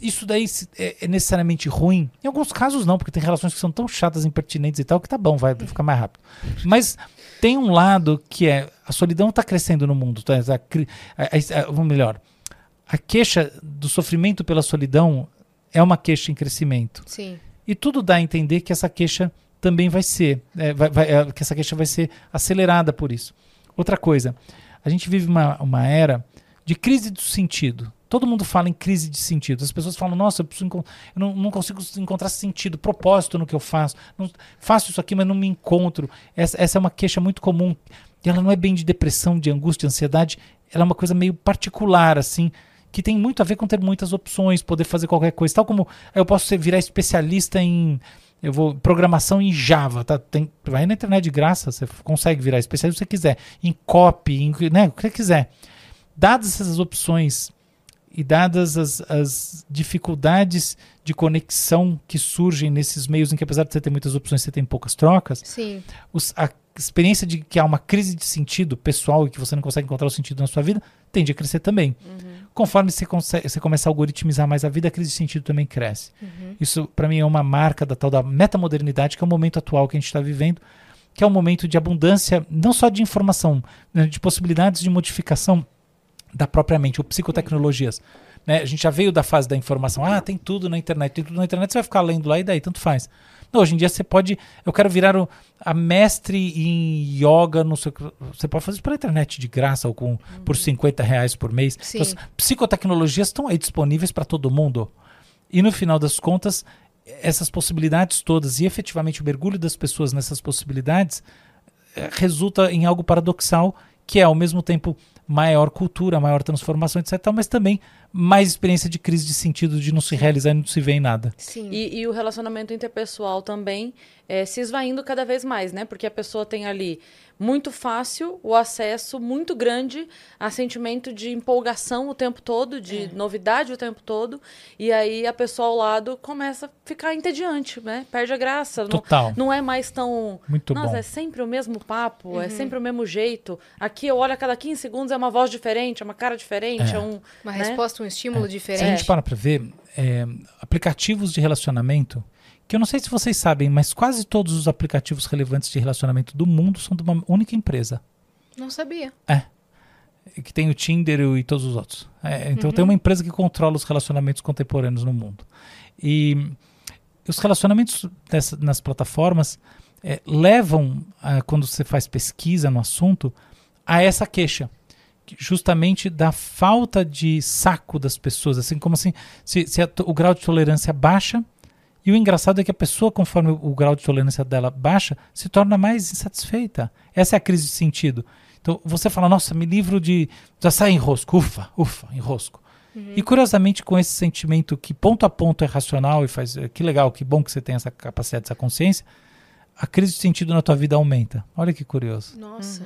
isso daí é, é, necessariamente ruim? Em alguns casos não, porque tem relações que são tão chatas, impertinentes e tal, que tá bom, vai ficar mais rápido. Mas tem um lado que é a solidão está crescendo no mundo, tá? A, a, a, melhor, a queixa do sofrimento pela solidão é uma queixa em crescimento. Sim. E tudo dá a entender que essa queixa também vai ser, é, vai, vai, é, que essa queixa vai ser acelerada por isso. Outra coisa, a gente vive uma, uma era de crise do sentido. Todo mundo fala em crise de sentido. As pessoas falam, nossa, eu, eu não, não, consigo encontrar sentido, propósito no que eu faço. Não, faço isso aqui, mas não me encontro. Essa, essa é uma queixa muito comum. E ela não é bem de depressão, de angústia, de ansiedade. Ela é uma coisa meio particular, assim, que tem muito a ver com ter muitas opções, poder fazer qualquer coisa. Tal como eu posso virar especialista em eu vou programação em Java, tá? Tem, vai na internet de graça, você consegue virar especialista se você quiser, em copy, em, né, o que você quiser. Dadas essas opções e dadas as, as, dificuldades de conexão que surgem nesses meios em que, apesar de você ter muitas opções, você tem poucas trocas, os, a experiência de que há uma crise de sentido pessoal e que você não consegue encontrar o sentido na sua vida tende a crescer também. Uhum. Conforme você, consegue, você começa a algoritmizar mais a vida, a crise de sentido também cresce. Uhum. Isso, para mim, é uma marca da tal da metamodernidade, que é o momento atual que a gente está vivendo, que é um momento de abundância, não só de informação, né, de possibilidades de modificação da própria mente, ou psicotecnologias. Né? A gente já veio da fase da informação. Ah, tem tudo na internet, tem tudo na internet, você vai ficar lendo lá e daí, tanto faz. Não, hoje em dia você pode. Eu quero virar o, a mestre em yoga. No seu, você pode fazer isso pela internet de graça ou com, uhum. por 50 reais por mês. Então, psicotecnologias estão aí disponíveis para todo mundo. E no final das contas, essas possibilidades todas e efetivamente o mergulho das pessoas nessas possibilidades é, resulta em algo paradoxal que é ao mesmo tempo maior cultura, maior transformação, etc. Mas também mais experiência de crise de sentido, de não se realizar e não se ver em nada. Sim. E, e o relacionamento interpessoal também é, se esvaindo cada vez mais, né? Porque a pessoa tem ali muito fácil o acesso muito grande a sentimento de empolgação o tempo todo, de É. novidade o tempo todo. E aí a pessoa ao lado começa a ficar entediante, né? Perde a graça. Não, Total. não é mais tão. Muito Nossa, bom. é sempre o mesmo papo, Uhum. é sempre o mesmo jeito. Aqui eu olho a cada 15 segundos, é uma voz diferente, é uma cara diferente, é, É. um. Uma né? resposta, um estímulo Se a diferente. gente para pra ver, é, aplicativos de relacionamento, que eu não sei se vocês sabem, mas quase todos os aplicativos relevantes de relacionamento do mundo são de uma única empresa. Não sabia. que tem o Tinder e todos os outros. É, então Uhum. tem uma empresa que controla os relacionamentos contemporâneos no mundo. E os relacionamentos dessa- nas plataformas é, levam, a, quando você faz pesquisa no assunto, a essa queixa. que Justamente da falta de saco das pessoas. Assim como assim, se, se a o grau de tolerância baixa. E o engraçado é que a pessoa, conforme o, grau de tolerância dela baixa, se torna mais insatisfeita. Essa é a crise de sentido. Então você fala, nossa, me livro de. Já sai enrosco, ufa, ufa, enrosco. E curiosamente, com esse sentimento que ponto a ponto é racional e faz. Que legal, que bom que você tem essa capacidade, essa consciência, a crise de sentido na tua vida aumenta. Olha que curioso. Nossa.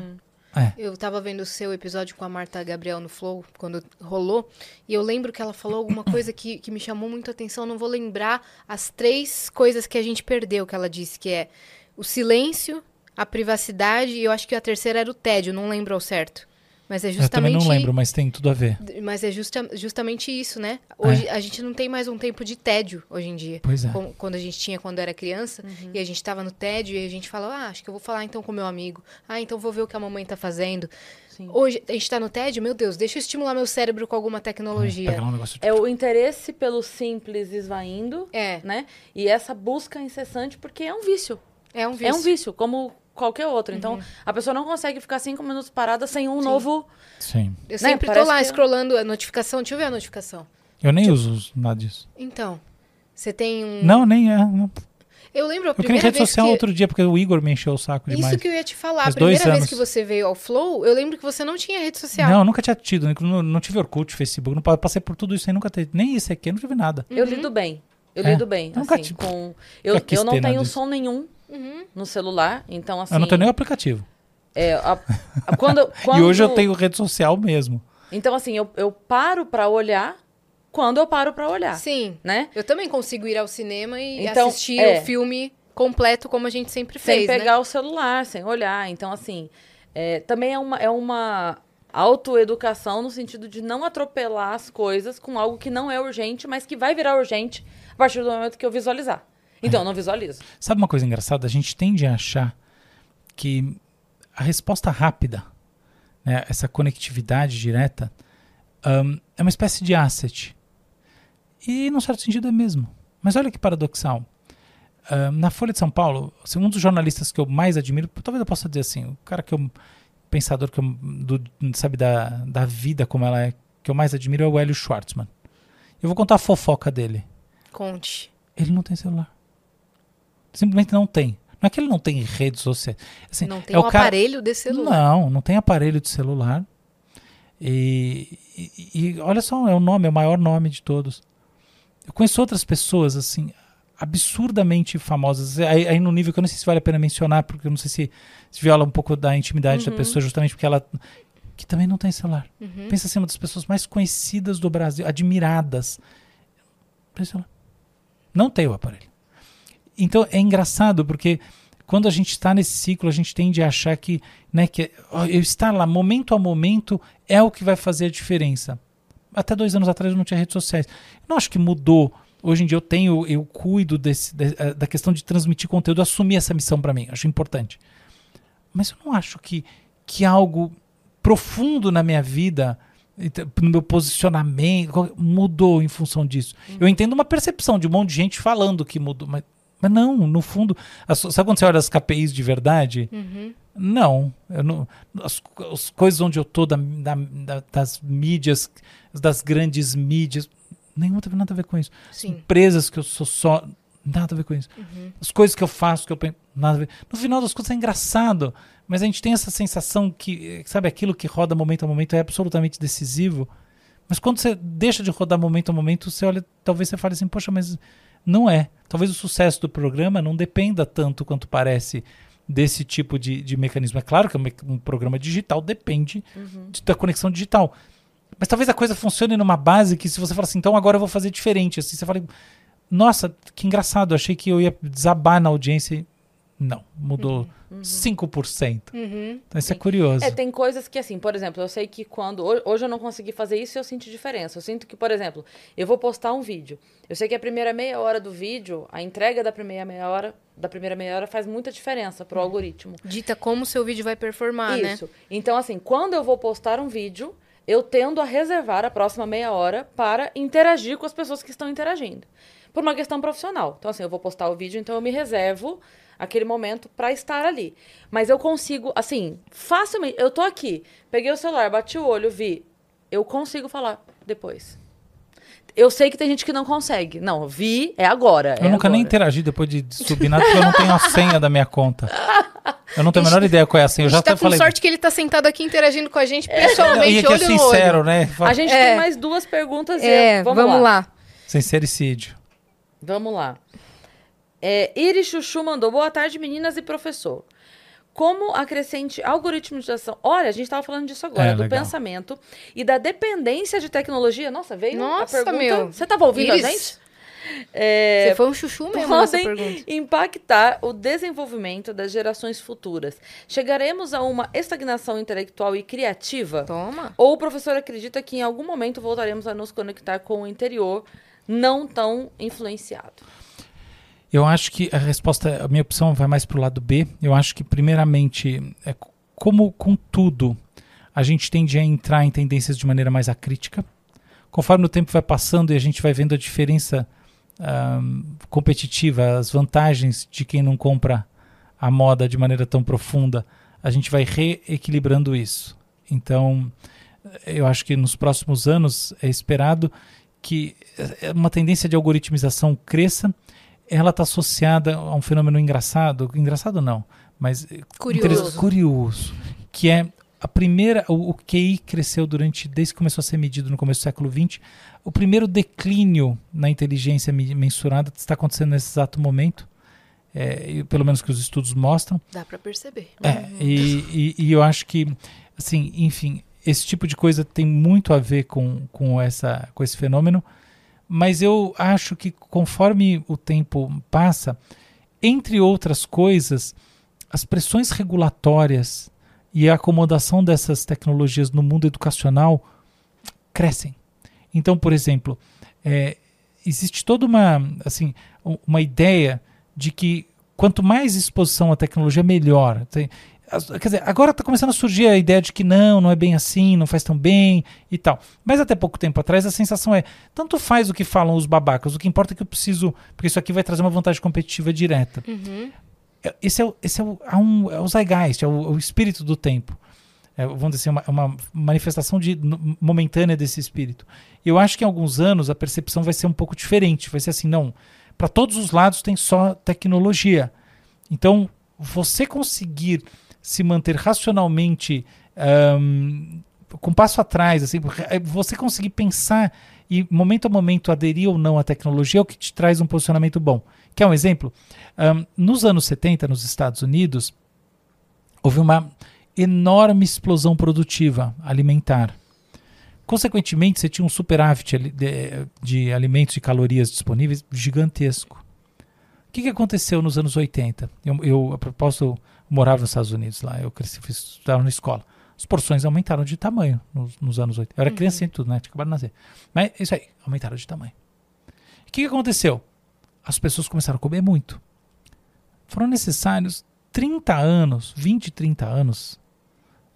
É. Eu tava vendo o seu episódio com a Marta Gabriel no Flow, quando rolou, e eu lembro que ela falou alguma coisa que, que me chamou muito a atenção. Não vou lembrar as três coisas que a gente perdeu, que ela disse, que é o silêncio, a privacidade, e eu acho que a terceira era o tédio, não lembro ao certo. Mas é Eu também justamente. não lembro, mas tem tudo a ver. Mas é justa- justamente isso, né? Hoje a gente não tem mais um tempo de tédio hoje em dia. Pois é. Como- quando a gente tinha quando era criança e a gente tava no tédio e a gente fala, ah, acho que eu vou falar então com meu amigo. Ah, então vou ver o que a mamãe tá fazendo. Sim. Hoje a gente tá no tédio, meu Deus, deixa eu estimular meu cérebro com alguma tecnologia. Pegar um negócio. É o interesse pelo simples esvaindo, É, né? E essa busca incessante, porque é um vício. é um vício. É um vício, como qualquer outro. Então, a pessoa não consegue ficar cinco minutos parada sem um novo. Sim. Eu né, sempre tô parece lá que- scrollando a notificação. Deixa eu ver a notificação. Eu nem uso nada disso. Então, você tem um. Não, nem é. Não. Eu lembro a Eu criei primeira rede vez social que... outro dia porque o Igor me encheu o saco demais. Isso que eu ia te falar. Faz a primeira vez anos. que você veio ao Flow, eu lembro que você não tinha rede social. Não, nunca tinha tido. Não, não tive Orkut, Facebook. Não, pa- passei por tudo isso aí, nunca teve. Nem isso aqui, eu não tive nada. Eu lido bem. Eu É? lido bem. Nunca assim, te- com... eu, eu não tenho disso. som nenhum Uhum. no celular. Então, assim. eu não tenho nem o aplicativo. é, a- a- quando, E quando- hoje eu tenho rede social mesmo. Então, assim, eu, eu paro pra olhar quando eu paro pra olhar. Sim. Né? Eu também consigo ir ao cinema e Então, assistir é. o filme completo como a gente sempre sem fez, né? pegar o celular, sem olhar. Então, assim, é, também é uma, é uma autoeducação no sentido de não atropelar as coisas com algo que não é urgente, mas que vai virar urgente a partir do momento que eu visualizar. Então, eu não visualizo. Sabe uma coisa engraçada? A gente tende a achar que a resposta rápida, né, essa conectividade direta, ahn, é uma espécie de asset. E, num certo sentido, é mesmo. Mas olha que paradoxal. Ahn, na Folha de São Paulo, assim, um dos jornalistas que eu mais admiro, talvez eu possa dizer assim, o cara que eu. pensador que eu. do- sabe, da, da vida como ela é, que eu mais admiro é o Hélio Schwartzman. Eu vou contar a fofoca dele. Conte. Ele não tem celular. Simplesmente não tem. Não é que ele não tem redes sociais. Assim, não tem é um cara... aparelho de celular. Não, não tem aparelho de celular. E, e- e olha só, é o nome, é o maior nome de todos. Eu conheço outras pessoas, assim, absurdamente famosas. Aí, aí no nível que eu não sei se vale a pena mencionar, porque eu não sei se, se viola um pouco da intimidade da pessoa, justamente porque ela. que também não tem celular. Uhum. Pensa assim, uma das pessoas mais conhecidas do Brasil, admiradas. Não tem o aparelho. Então é engraçado porque quando a gente está nesse ciclo, a gente tende a achar que, né, que eu estar lá momento a momento é o que vai fazer a diferença. Até dois anos atrás eu não tinha redes sociais. Eu não acho que mudou. Hoje em dia eu tenho, eu cuido desse, de- eh, da questão de transmitir conteúdo, assumir essa missão para mim. Acho importante. Mas eu não acho que, que algo profundo na minha vida, ent- no meu posicionamento, mudou em função disso. Eu entendo uma percepção de um monte de gente falando que mudou, mas, mas não, no fundo. as- sabe quando você olha as KPIs de verdade? Uhum. Não, não as, as coisas onde eu tô da, da- da- das mídias, das grandes mídias, nenhuma tem nada a ver com isso. Sim. empresas que eu sou só, nada a ver com isso. As coisas que eu faço, que eu penso, nada a ver. No final das contas é engraçado, mas a gente tem essa sensação que, sabe, aquilo que roda momento a momento é absolutamente decisivo. Mas quando você deixa de rodar momento a momento, você olha, talvez você fale assim, poxa, mas não é. Talvez o sucesso do programa não dependa tanto quanto parece desse tipo de, de mecanismo. É claro que um, programa digital depende de- da conexão digital. Mas talvez a coisa funcione numa base que se você fala assim, então agora eu vou fazer diferente. Assim, você fala, nossa, que engraçado, achei que eu ia desabar na audiência. Não, mudou 5%. Uhum. Então isso é curioso. É, tem coisas que, assim, por exemplo, eu sei que quando. ho- Hoje eu não consegui fazer isso e eu sinto diferença. Eu sinto que, por exemplo, eu vou postar um vídeo. Eu sei que a primeira meia hora do vídeo, a entrega da primeira meia hora, da primeira meia hora faz muita diferença pro algoritmo. Dita como o seu vídeo vai performar, né? Isso. Então, assim, quando eu vou postar um vídeo, eu tendo a reservar a próxima meia hora para interagir com as pessoas que estão interagindo. Por uma questão profissional. Então, assim, eu vou postar o vídeo, então eu me reservo aquele momento para estar ali. Mas eu consigo, assim, facilmente. Eu tô aqui, peguei o celular, bati o olho, vi. Eu consigo falar depois. Eu sei que tem gente que não consegue. Não, vi, é agora. Eu é nunca nem agora. interagi depois de subir nada, porque eu não tenho a senha da minha conta. Eu não tenho a menor ideia qual é a senha. Eu a já tá até com falei. sorte que ele tá sentado aqui interagindo com a gente Não, pessoalmente, e aqui é olho no sincero, olho. né? A gente É. tem mais duas perguntas. e É, eu- vamos, lá. Sincericídio. Vamos lá. É, Iris Chuchu mandou, boa tarde, meninas e professor. Como a crescente algoritmização... Olha, a gente estava falando disso agora, É, do legal. pensamento e da dependência de tecnologia. Nossa, veio Nossa, a pergunta... meu. Você estava ouvindo Iris, a gente? É, Você foi um chuchu mesmo nessa podem pergunta. impactar o desenvolvimento das gerações futuras. Chegaremos a uma estagnação intelectual e criativa? Toma. Ou o professor acredita que em algum momento voltaremos a nos conectar com o interior não tão influenciado? Eu acho que a resposta, a minha opção vai mais pro lado B. Eu acho que, primeiramente, é como com tudo, a gente tende a entrar em tendências de maneira mais acrítica. Conforme o tempo vai passando e a gente vai vendo a diferença competitiva, as vantagens de quem não compra a moda de maneira tão profunda, a gente vai reequilibrando isso. Então, eu acho que nos próximos anos é esperado que eh, uma tendência de algoritmização cresça. Ela está associada a um fenômeno engraçado, engraçado não, mas Curioso. curioso, que é a primeira, o, o QI cresceu durante, desde que começou a ser medido no começo do século XX, o primeiro declínio na inteligência mensurada está acontecendo nesse exato momento, é, pelo menos que os estudos mostram. Dá pra perceber. É, e, e- e eu acho que, assim, enfim, esse tipo de coisa tem muito a ver com, com, essa, com esse fenômeno, mas eu acho que conforme o tempo passa, entre outras coisas, as pressões regulatórias e a acomodação dessas tecnologias no mundo educacional crescem. Então, por exemplo, é, existe toda uma, assim, uma ideia de que quanto mais exposição à tecnologia, melhor. Quer dizer, agora está começando a surgir a ideia de que não, não é bem assim, não faz tão bem e tal. Mas até pouco tempo atrás a sensação é, tanto faz o que falam os babacas, o que importa é que eu preciso, porque isso aqui vai trazer uma vantagem competitiva direta. Uhum. Esse é, o- esse é, o, é um, é o zeitgeist, é o, é o espírito do tempo. É, vamos dizer assim, uma, uma manifestação de, momentânea desse espírito. Eu acho que em alguns anos a percepção vai ser um pouco diferente. Vai ser assim, não, para todos os lados tem só tecnologia. Então, você conseguir se manter racionalmente ahm, com passo atrás, assim, é, você conseguir pensar e momento a momento aderir ou não à tecnologia é o que te traz um posicionamento bom. Quer um exemplo? Ahm, nos anos 70, nos Estados Unidos, houve uma enorme explosão produtiva alimentar. Consequentemente, você tinha um superávit de, de alimentos e calorias disponíveis gigantesco. O que, que aconteceu nos anos 80? Eu, eu, a propósito, morava nos Estados Unidos lá, eu cresci, fiz, estudava na escola. As porções aumentaram de tamanho nos, nos anos 80. Eu era criança e tudo, né? Tinha acabado de nascer. Mas isso aí, aumentaram de tamanho. O que, que aconteceu? As pessoas começaram a comer muito. Foram necessários 30 anos, 20, 30 anos,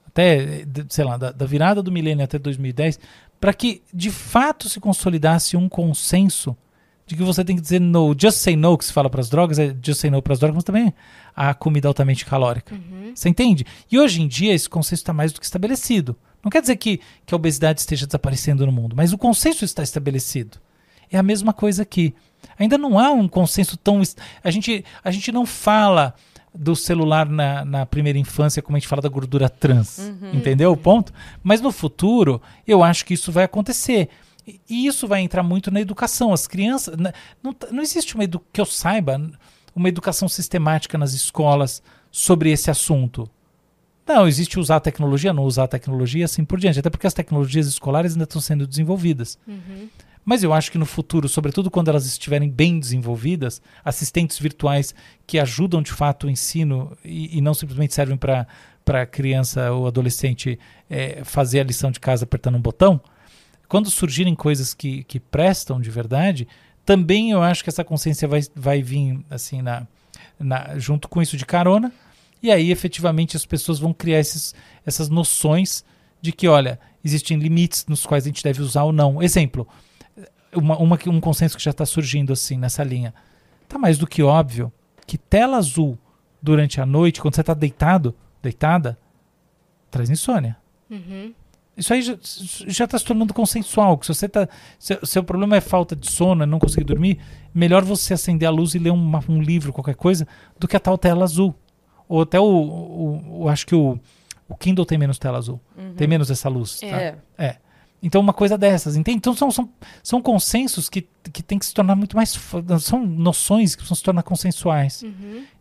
até, sei lá, da, da virada do milênio até 2010, para que de fato se consolidasse um consenso de que você tem que dizer no, just say no, que se fala para as drogas, é just say no para as drogas, mas também a comida altamente calórica. Você entende? E hoje em dia esse consenso está mais do que estabelecido. Não quer dizer que, que a obesidade esteja desaparecendo no mundo, mas o consenso está estabelecido. É a mesma coisa aqui. Ainda não há um consenso tão. A gente, a gente não fala do celular na, na primeira infância, como a gente fala da gordura trans. Entendeu o ponto? Mas no futuro, eu acho que isso vai acontecer. E isso vai entrar muito na educação. As crianças. na- Não, não existe uma que eu saiba uma educação sistemática nas escolas sobre esse assunto. Não, existe usar a tecnologia, não usar a tecnologia, e assim por diante. Até porque as tecnologias escolares ainda estão sendo desenvolvidas. Mas eu acho que no futuro, sobretudo quando elas estiverem bem desenvolvidas, assistentes virtuais que ajudam de fato o ensino e, e não simplesmente servem para a criança ou adolescente eh, fazer a lição de casa apertando um botão, quando surgirem coisas que, que prestam de verdade, também eu acho que essa consciência vai, vai vir assim na, na- junto com isso de carona, e aí efetivamente as pessoas vão criar esses, essas noções de que, olha, existem limites nos quais a gente deve usar ou não. Exemplo, uma, uma um consenso que já está surgindo assim nessa linha. Tá mais do que óbvio que tela azul durante a noite, quando você está deitado, deitada, traz insônia. Isso aí já, já tá se tornando consensual. Que se você tá. Se, seu problema é falta de sono, é não conseguir dormir, melhor você acender a luz e ler uma- um livro, qualquer coisa, do que a tal tela azul. Ou até o. o- o- acho que o, o Kindle tem menos tela azul. Tem menos essa luz. tá? É. É. Então, uma coisa dessas, entende? Então, são, são, são consensos que, que tem que se tornar muito mais. São noções que precisam se tornar consensuais.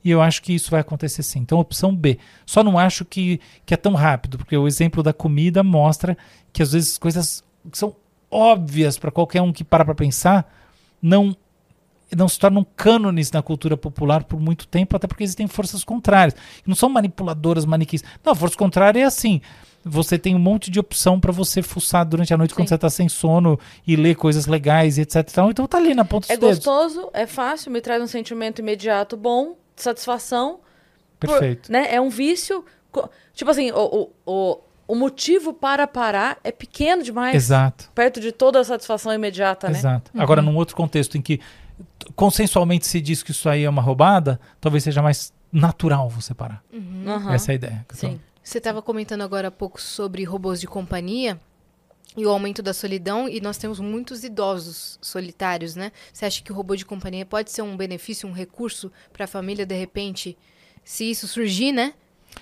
E eu acho que isso vai acontecer sim. Então, opção B. Só não acho que, que é tão rápido, porque o exemplo da comida mostra que às vezes coisas que são óbvias para qualquer um que para para pensar não não se tornam cânones na cultura popular por muito tempo, até porque existem forças contrárias. Não são manipuladoras, maniquis. Não, a força contrária é assim. Você tem um monte de opção para você fuçar durante a noite quando Sim. você tá sem sono e ler coisas legais e etc. Então tá ali na ponta dos É dedos. gostoso, é fácil, me traz um sentimento imediato bom, de satisfação. Por- Perfeito. né? É um vício. Tipo assim, o, o, o, o motivo para parar é pequeno demais. Exato. Perto de toda a satisfação imediata, né? Exato. Agora, num outro contexto em que consensualmente se diz que isso aí é uma roubada, talvez seja mais natural você parar. Aham. Essa é a ideia. eu tô- Sim. Você estava comentando agora há pouco sobre robôs de companhia e o aumento da solidão, e nós temos muitos idosos solitários, né? Você acha que o robô de companhia pode ser um benefício, um recurso para a família, de repente, se isso surgir, né?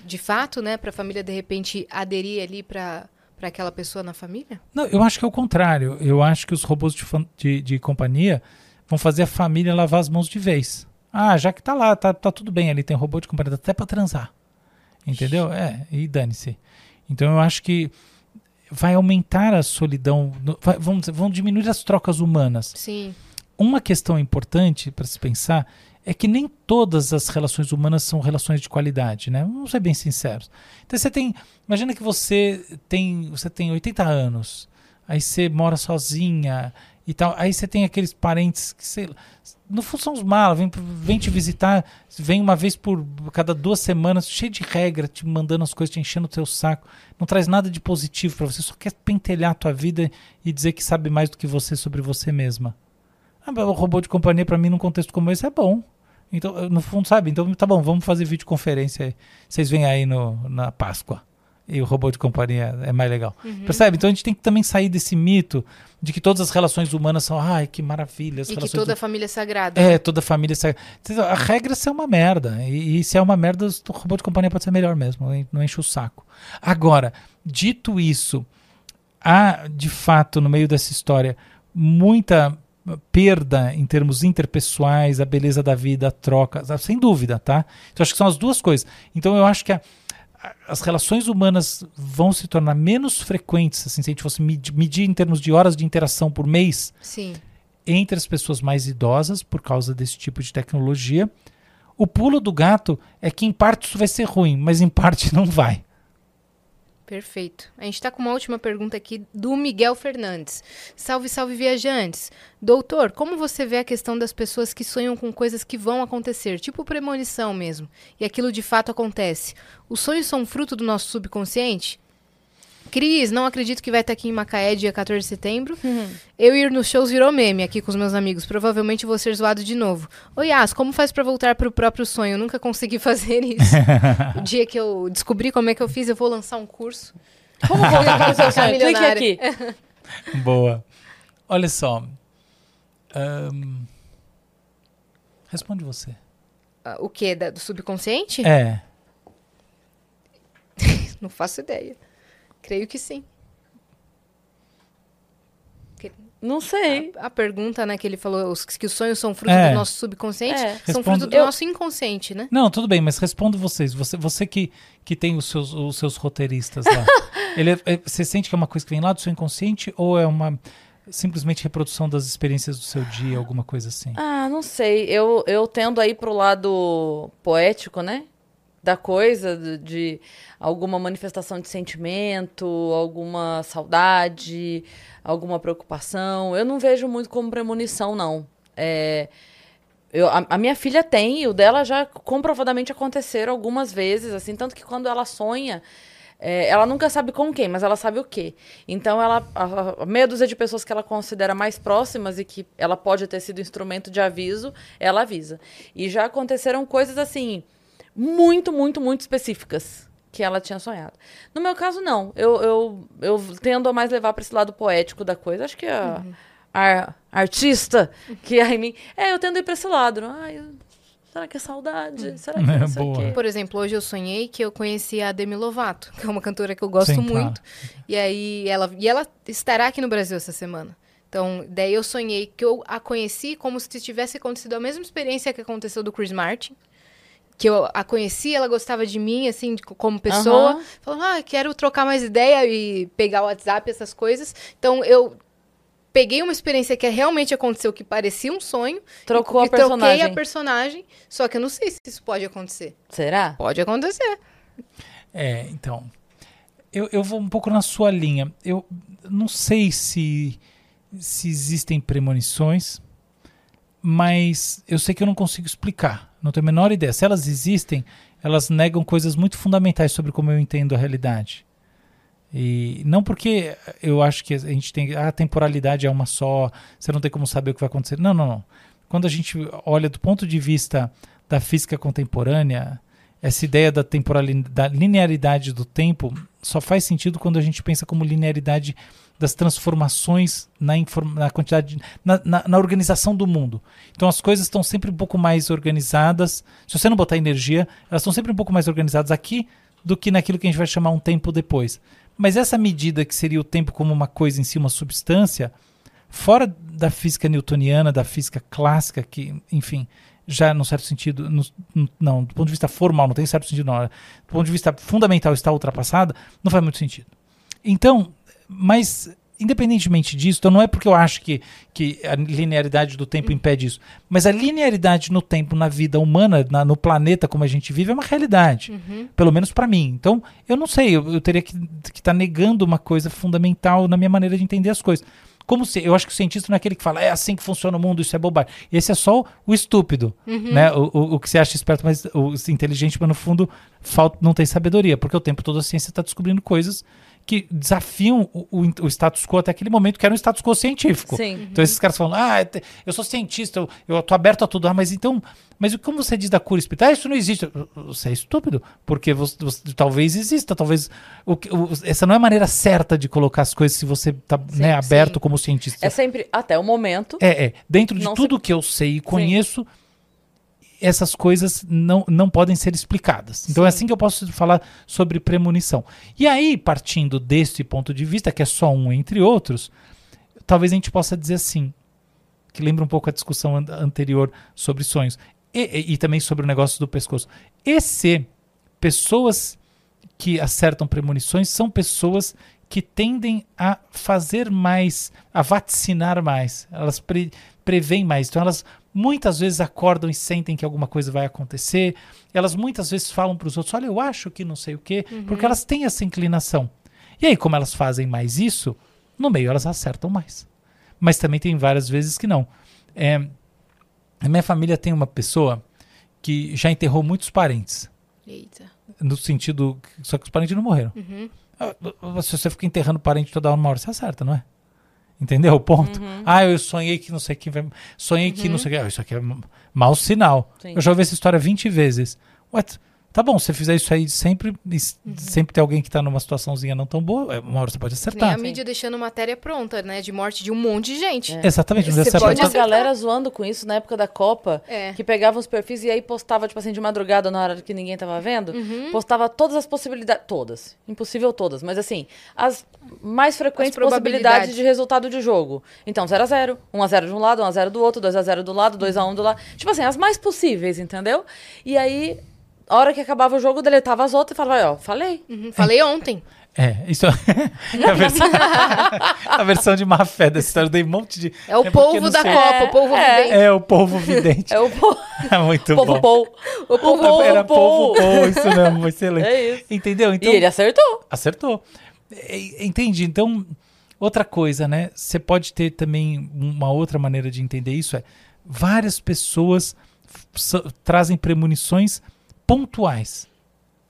De fato, né? Para a família, de repente, aderir ali para aquela pessoa na família? Não, eu acho que é o contrário. Eu acho que os robôs de, de, de companhia vão fazer a família lavar as mãos de vez. Ah, já que tá lá, tá, tá tudo bem ali, tem robô de companhia, até pra transar. Entendeu? É, e dane-se. Então eu acho que vai aumentar a solidão, vai- vamos dizer, vão diminuir as trocas humanas. Sim. Uma questão importante para se pensar é que nem todas as relações humanas são relações de qualidade, né? Vamos ser bem sinceros. Então você tem, imagina que você tem, você tem 80 anos, aí você mora sozinha e tal, aí você tem aqueles parentes que sei fundo são os malas, vem, vem te visitar, vem uma vez por cada duas semanas, cheio de regra, te mandando as coisas, te enchendo o teu saco, não traz nada de positivo para você, só quer pentelhar a tua vida e dizer que sabe mais do que você sobre você mesma. Ah, o robô de companhia pra mim num contexto como esse é bom. Então, no fundo, sabe? Então, tá bom, vamos fazer videoconferência aí. Vocês vêm aí no, na Páscoa. E o robô de companhia é mais legal. Percebe? Então a gente tem que também sair desse mito de que todas as relações humanas são, ai, que maravilha. E que toda a família é sagrada. é, toda família. sai- A regra é ser uma merda. E, e se é uma merda, o robô de companhia pode ser melhor mesmo. não en- Não enche o saco. Agora, dito isso, há de fato no meio dessa história muita perda em termos interpessoais, a beleza da vida, a troca, sem dúvida, tá? Então acho que são as duas coisas. Então eu acho que a- as relações humanas vão se tornar menos frequentes, assim, se a gente fosse medi- medir em termos de horas de interação por mês, Sim. entre as pessoas mais idosas por causa desse tipo de tecnologia. O pulo do gato é que em parte isso vai ser ruim, mas em parte não vai. Perfeito. A gente está com uma última pergunta aqui do Miguel Fernandes. Salve, salve, viajantes. Doutor, como você vê a questão das pessoas que sonham com coisas que vão acontecer, tipo premonição mesmo, e aquilo de fato acontece? Os sonhos são fruto do nosso subconsciente? Cris, não acredito que vai estar aqui em Macaé dia 14 de setembro. Eu ir nos shows virou meme aqui com os meus amigos. Provavelmente vou ser zoado de novo. Oi, Yas, como faz pra voltar pro próprio sonho? Eu nunca consegui fazer isso. o dia que eu descobri como é que eu fiz, eu vou lançar um curso. Como voltar pro seu sonho? Clique aqui. Boa. Olha só. Ahn, responde você. Ah, O quê? Da- do subconsciente? É. Não faço ideia. Creio que sim. Não sei. A pergunta, né, que ele falou, os, que os sonhos são fruto É. do nosso subconsciente, É. são Respondo- fruto do Eu- nosso inconsciente, né? Não, tudo bem, mas respondo vocês. Você, você que, que tem os seus, os seus roteiristas lá. Ele é- é- você sente que é uma coisa que vem lá do seu inconsciente ou é uma simplesmente reprodução das experiências do seu dia, alguma coisa assim? Ah, não sei. Eu, eu tendo aí pro lado poético, né? Da coisa, de, alguma manifestação de sentimento, alguma saudade, alguma preocupação. Eu não vejo muito como premonição, não. É, eu, a, a minha filha tem, e o dela já comprovadamente aconteceram algumas vezes, assim, tanto que quando ela sonha, é, ela nunca sabe com quem, mas ela sabe o quê. Então, ela, a, a meia dúzia de pessoas que ela considera mais próximas e que ela pode ter sido instrumento de aviso, ela avisa. E já aconteceram coisas assim, muito, muito, muito específicas que ela tinha sonhado. No meu caso, não. Eu, eu, eu tendo a mais levar para esse lado poético da coisa. Acho que a, a artista que há em mim. É, eu tendo a ir para esse lado. Ai, eu- será que é saudade? Será que é É, não sei o boa. quê? Por exemplo, hoje eu sonhei que eu conheci a Demi Lovato, que é uma cantora que eu gosto Sim, claro. muito. E aí ela e ela estará aqui no Brasil essa semana. Então, daí eu sonhei que eu a conheci como se tivesse acontecido a mesma experiência que aconteceu do Chris Martin. Que eu a conheci, ela gostava de mim, assim, de- como pessoa. Aham. Falou, ah, quero trocar mais ideia e pegar o WhatsApp, essas coisas. Então, eu peguei uma experiência que realmente aconteceu, que parecia um sonho. Trocou e, a personagem. troquei a personagem, só que eu não sei se isso pode acontecer. Será? Pode acontecer. É, então. Eu, eu vou um pouco na sua linha. Eu não sei se, se existem premonições, mas eu sei que eu não consigo explicar. Não tenho a menor ideia. Se elas existem, elas negam coisas muito fundamentais sobre como eu entendo a realidade. E não porque eu acho que a gente tem. Ah, a temporalidade é uma só, você não tem como saber o que vai acontecer. Não, não, não. Quando a gente olha do ponto de vista da física contemporânea, essa ideia da temporalidade, da linearidade do tempo só faz sentido quando a gente pensa como linearidade das transformações na, na quantidade, de- na, na- na organização do mundo. Então as coisas estão sempre um pouco mais organizadas. Se você não botar energia, elas estão sempre um pouco mais organizadas aqui do que naquilo que a gente vai chamar um tempo depois. Mas essa medida que seria o tempo como uma coisa em si, uma substância, fora da física newtoniana, da física clássica, que, enfim, já num certo sentido, no- no- não, do ponto de vista formal, não tem certo sentido, não. Do ponto de vista fundamental está ultrapassada, não faz muito sentido. Então, mas independentemente disso, então não é porque eu acho que, que a linearidade do tempo impede isso, mas a linearidade no tempo na vida humana, na- no planeta como a gente vive, é uma realidade. Pelo menos para mim. Então, eu não sei, eu, eu teria que estar negando uma coisa fundamental na minha maneira de entender as coisas. Como se, eu acho que o cientista não é aquele que fala, é assim que funciona o mundo, isso é bobagem. Esse é só o, estúpido, né? O, o, o que você acha esperto, mas o inteligente, mas no fundo falta, não tem sabedoria, porque o tempo todo a ciência está descobrindo coisas que desafiam o, o, o status quo até aquele momento, que era um status quo científico. Sim. Então esses caras falam, ah, te- eu sou cientista, eu, eu tô aberto a tudo. Ah, mas então, mas como você diz da cura espiritual? Ah, isso não existe. Você é estúpido, porque você, você- talvez exista, talvez o, essa não é a maneira certa de colocar as coisas se você tá né, aberto sim. como cientista. É sempre, até o momento. É, é. Dentro de tudo que eu sei e conheço, essas coisas não, não podem ser explicadas. Então é assim que eu posso falar sobre premonição. E aí, partindo desse ponto de vista, que é só um entre outros, talvez a gente possa dizer assim, que lembra um pouco a discussão an- anterior sobre sonhos, e, e- e também sobre o negócio do pescoço. E se pessoas que acertam premonições são pessoas que tendem a fazer mais, a vaticinar mais. Elas pre, preveem mais. Então elas muitas vezes acordam e sentem que alguma coisa vai acontecer. Elas muitas vezes falam para os outros: Olha, eu acho que não sei o quê, porque elas têm essa inclinação. E aí, como elas fazem mais isso, no meio elas acertam mais. Mas também tem várias vezes que não. É, a minha família tem uma pessoa que já enterrou muitos parentes Eita. no sentido. Só que os parentes não morreram. Ah, Se você fica enterrando parente toda hora, uma hora você acerta, não é? Entendeu o ponto? Ah, eu sonhei que não sei quem vai. Sonhei que não sei o que. Ah, isso aqui é mau sinal. Sim. Eu já ouvi essa história 20 vezes. Ué, t- Tá bom, se você fizer isso aí sempre, Uhum. sempre tem alguém que tá numa situaçãozinha não tão boa, é, uma hora você pode Que nem acertar. a mídia deixando matéria pronta, né? De morte de um monte de gente. Exatamente, não Você pode Tinha uma acertar. galera zoando com isso na época da Copa, É. que pegava os perfis e aí postava, tipo assim, de madrugada na hora que ninguém tava vendo, Uhum. postava todas as possibilidades, todas, impossível todas, mas assim, as mais frequentes As probabilidades. possibilidades de resultado de jogo. Então, 0 a 0 1 a 0 de um lado, 1 a 0 do outro, 2 a 0 do lado, 2 a 1 do lado. Tipo assim, as mais possíveis, entendeu? E aí, a hora que acabava o jogo, deletava as outras e falava, ó, falei. Uhum, Falei ontem. É, isso é a versão, a versão de má fé dessa história. Eu dei um monte de. É o não da sei- Copa, o povo É. vidente. É o povo vidente. É o povo, É muito povo bom. O povo povo Era povo bom, isso mesmo, excelente. É isso. Entendeu? E Então, ele acertou. Acertou. É, Entendi. Então, outra coisa, né? Você pode ter também uma outra maneira de entender isso é várias pessoas trazem premonições pontuais.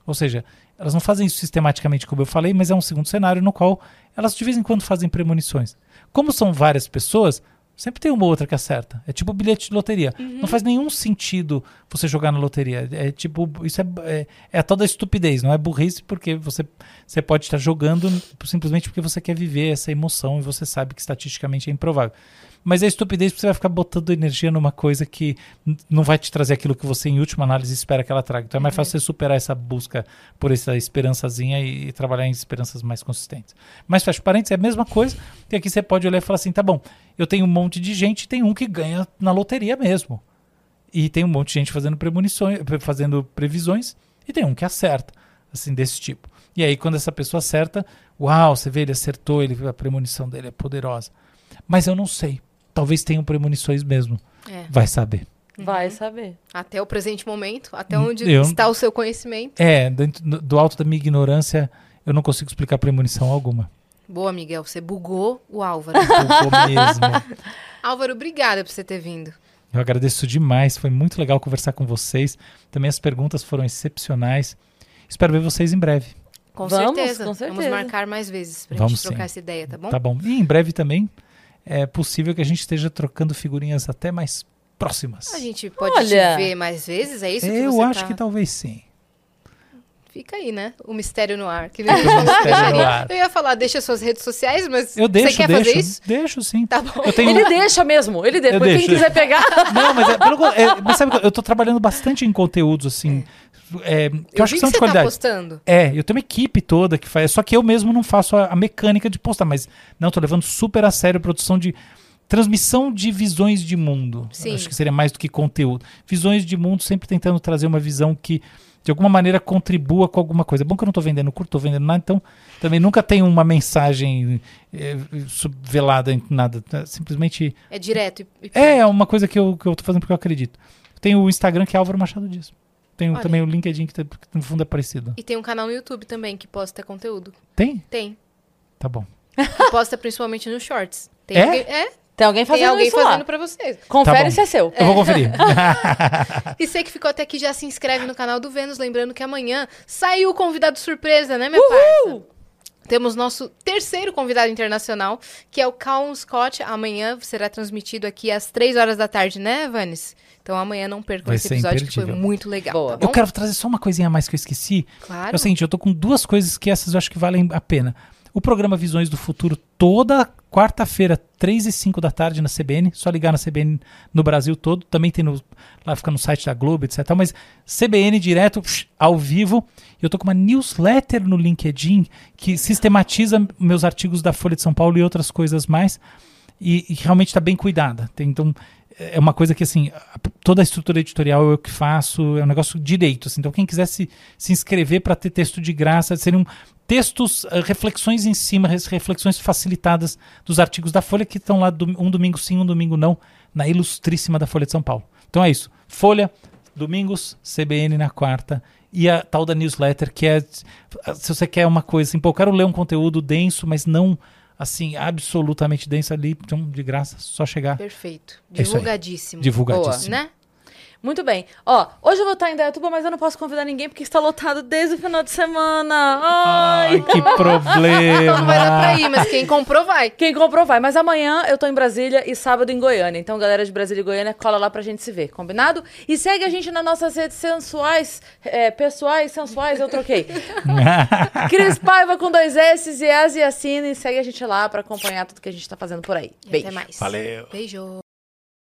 Ou seja, elas não fazem isso sistematicamente, como eu falei, mas é um segundo cenário no qual elas de vez em quando fazem premonições. Como são várias pessoas, sempre tem uma ou outra que acerta. É tipo bilhete de loteria. Não faz nenhum sentido você jogar na loteria. É tipo, isso é, é, é a tal da estupidez, não é burrice, porque você, você pode estar jogando simplesmente porque você quer viver essa emoção e você sabe que estatisticamente é improvável. Mas é estupidez porque você vai ficar botando energia numa coisa que não vai te trazer aquilo que você, em última análise, espera que ela traga. Então é mais fácil você superar essa busca por essa esperançazinha e, e trabalhar em esperanças mais consistentes. Mas fecha parênteses, é a mesma coisa. E aqui você pode olhar e falar assim: tá bom, eu tenho um monte de gente, tem um que ganha na loteria mesmo. E tem um monte de gente fazendo premonições, fazendo previsões, e tem um que acerta, assim, desse tipo. E aí, quando essa pessoa acerta, uau, você vê, ele acertou, ele, a premonição dele é poderosa. Mas eu não sei. Talvez tenham premonições mesmo. É. Vai saber. Vai saber. Até o presente momento, até onde eu- está o seu conhecimento. É, dentro do alto da minha ignorância, eu não consigo explicar premonição alguma. Boa, Miguel, você bugou o Álvaro. Eu vou mesmo. Álvaro, obrigada por você ter vindo. Eu agradeço demais, foi muito legal conversar com vocês. Também as perguntas foram excepcionais. Espero ver vocês em breve. Com Vamos, certeza. com Vamos certeza. marcar mais vezes pra Vamos gente trocar sim. essa ideia, tá bom? Tá bom? E em breve também é possível que a gente esteja trocando figurinhas até mais próximas. A gente pode Olha. te ver mais vezes, é isso que Eu você acho tá... que talvez sim. Fica aí, né? O mistério no ar. Que mistério no ar. Eu ia falar, deixa suas redes sociais, mas Eu deixo, você quer deixo. fazer isso? Deixo sim. Tá bom. Eu tenho Ele deixa mesmo, ele deixa. Eu Quem deixo. quiser pegar. Não, mas, é, pelo é, mas sabe que eu tô trabalhando bastante em conteúdos assim, é, que eu, Eu acho que são de tá qualidade. postando. É, eu tenho uma equipe toda que faz. Só que eu mesmo não faço a, a mecânica de postar, mas não, tô levando super a sério a produção de. Transmissão de visões de mundo. Sim. Acho que seria mais do que conteúdo. Visões de mundo, sempre tentando trazer uma visão que, de alguma maneira, contribua com alguma coisa. É bom que eu não tô vendendo curto, tô vendendo nada, então também nunca tem uma mensagem é, velada em nada. tá? Simplesmente. É direto e, e É, é uma coisa que eu, que eu tô fazendo porque eu acredito. Tem o Instagram que é Álvaro Machado Dias. Tem Olha. também o LinkedIn que, tá- que no fundo é parecido. E tem um canal no YouTube também que posta conteúdo. Tem? Tem. Tá bom. Que posta principalmente nos shorts. Tem É? alguém, é, Tem alguém tem fazendo alguém isso fazendo lá. pra você. Confere Tá se é seu. Eu vou conferir. E você que ficou até aqui, já se inscreve no canal do Vênus. Lembrando que amanhã saiu o convidado surpresa, né, minha parça? Temos nosso terceiro convidado internacional, que é o Calum Scott. Amanhã será transmitido aqui às três horas da tarde, né, Vanes? Então amanhã não percam Vai esse episódio, que foi imperdível. muito legal. Boa. tá bom? eu quero trazer só uma coisinha a mais que eu esqueci. Claro. É o seguinte, eu tô com duas coisas que essas eu acho que valem a pena. O programa Visões do Futuro, toda quarta-feira, 3 e 5 da tarde na CBN, só ligar na CBN no Brasil todo, também tem no, lá fica no site da Globo, etc. Mas CBN direto, ao vivo. E eu tô com uma newsletter no LinkedIn que sistematiza meus artigos da Folha de São Paulo e outras coisas mais. E, e realmente está bem cuidada. Tem, então, é uma coisa que, assim, toda a estrutura editorial eu que faço, é um negócio direito. Assim, então, quem quiser se, inscrever para ter texto de graça, seriam textos, eh, reflexões em cima, reflexões facilitadas dos artigos da Folha, que estão lá dom- um domingo sim, um domingo não, na ilustríssima da Folha de São Paulo. Então é isso. Folha, domingos, CBN na quarta. E a tal da newsletter, que é. Se você quer uma coisa assim, pô, eu quero ler um conteúdo denso, mas não assim, absolutamente denso ali, então, de graça, só chegar. Perfeito. É isso aí. Divulgadíssimo. Divulgadíssimo. Né? Muito bem. Ó, hoje eu vou estar em Dayatuba, mas eu não posso convidar ninguém porque está lotado desde o final de semana. Ai! Ai, que problema. Então não vai dar pra ir, mas quem comprou vai. Quem comprou vai. Mas amanhã eu tô em Brasília e sábado em Goiânia. Então, galera de Brasília e Goiânia, cola lá pra gente se ver, combinado? E segue a gente nas nossas redes sensuais, é, pessoais, sensuais, eu troquei. Cris Paiva com dois S e As e Segue a gente lá pra acompanhar tudo que a gente tá fazendo por aí. Beijo. Até mais. Valeu. Beijo.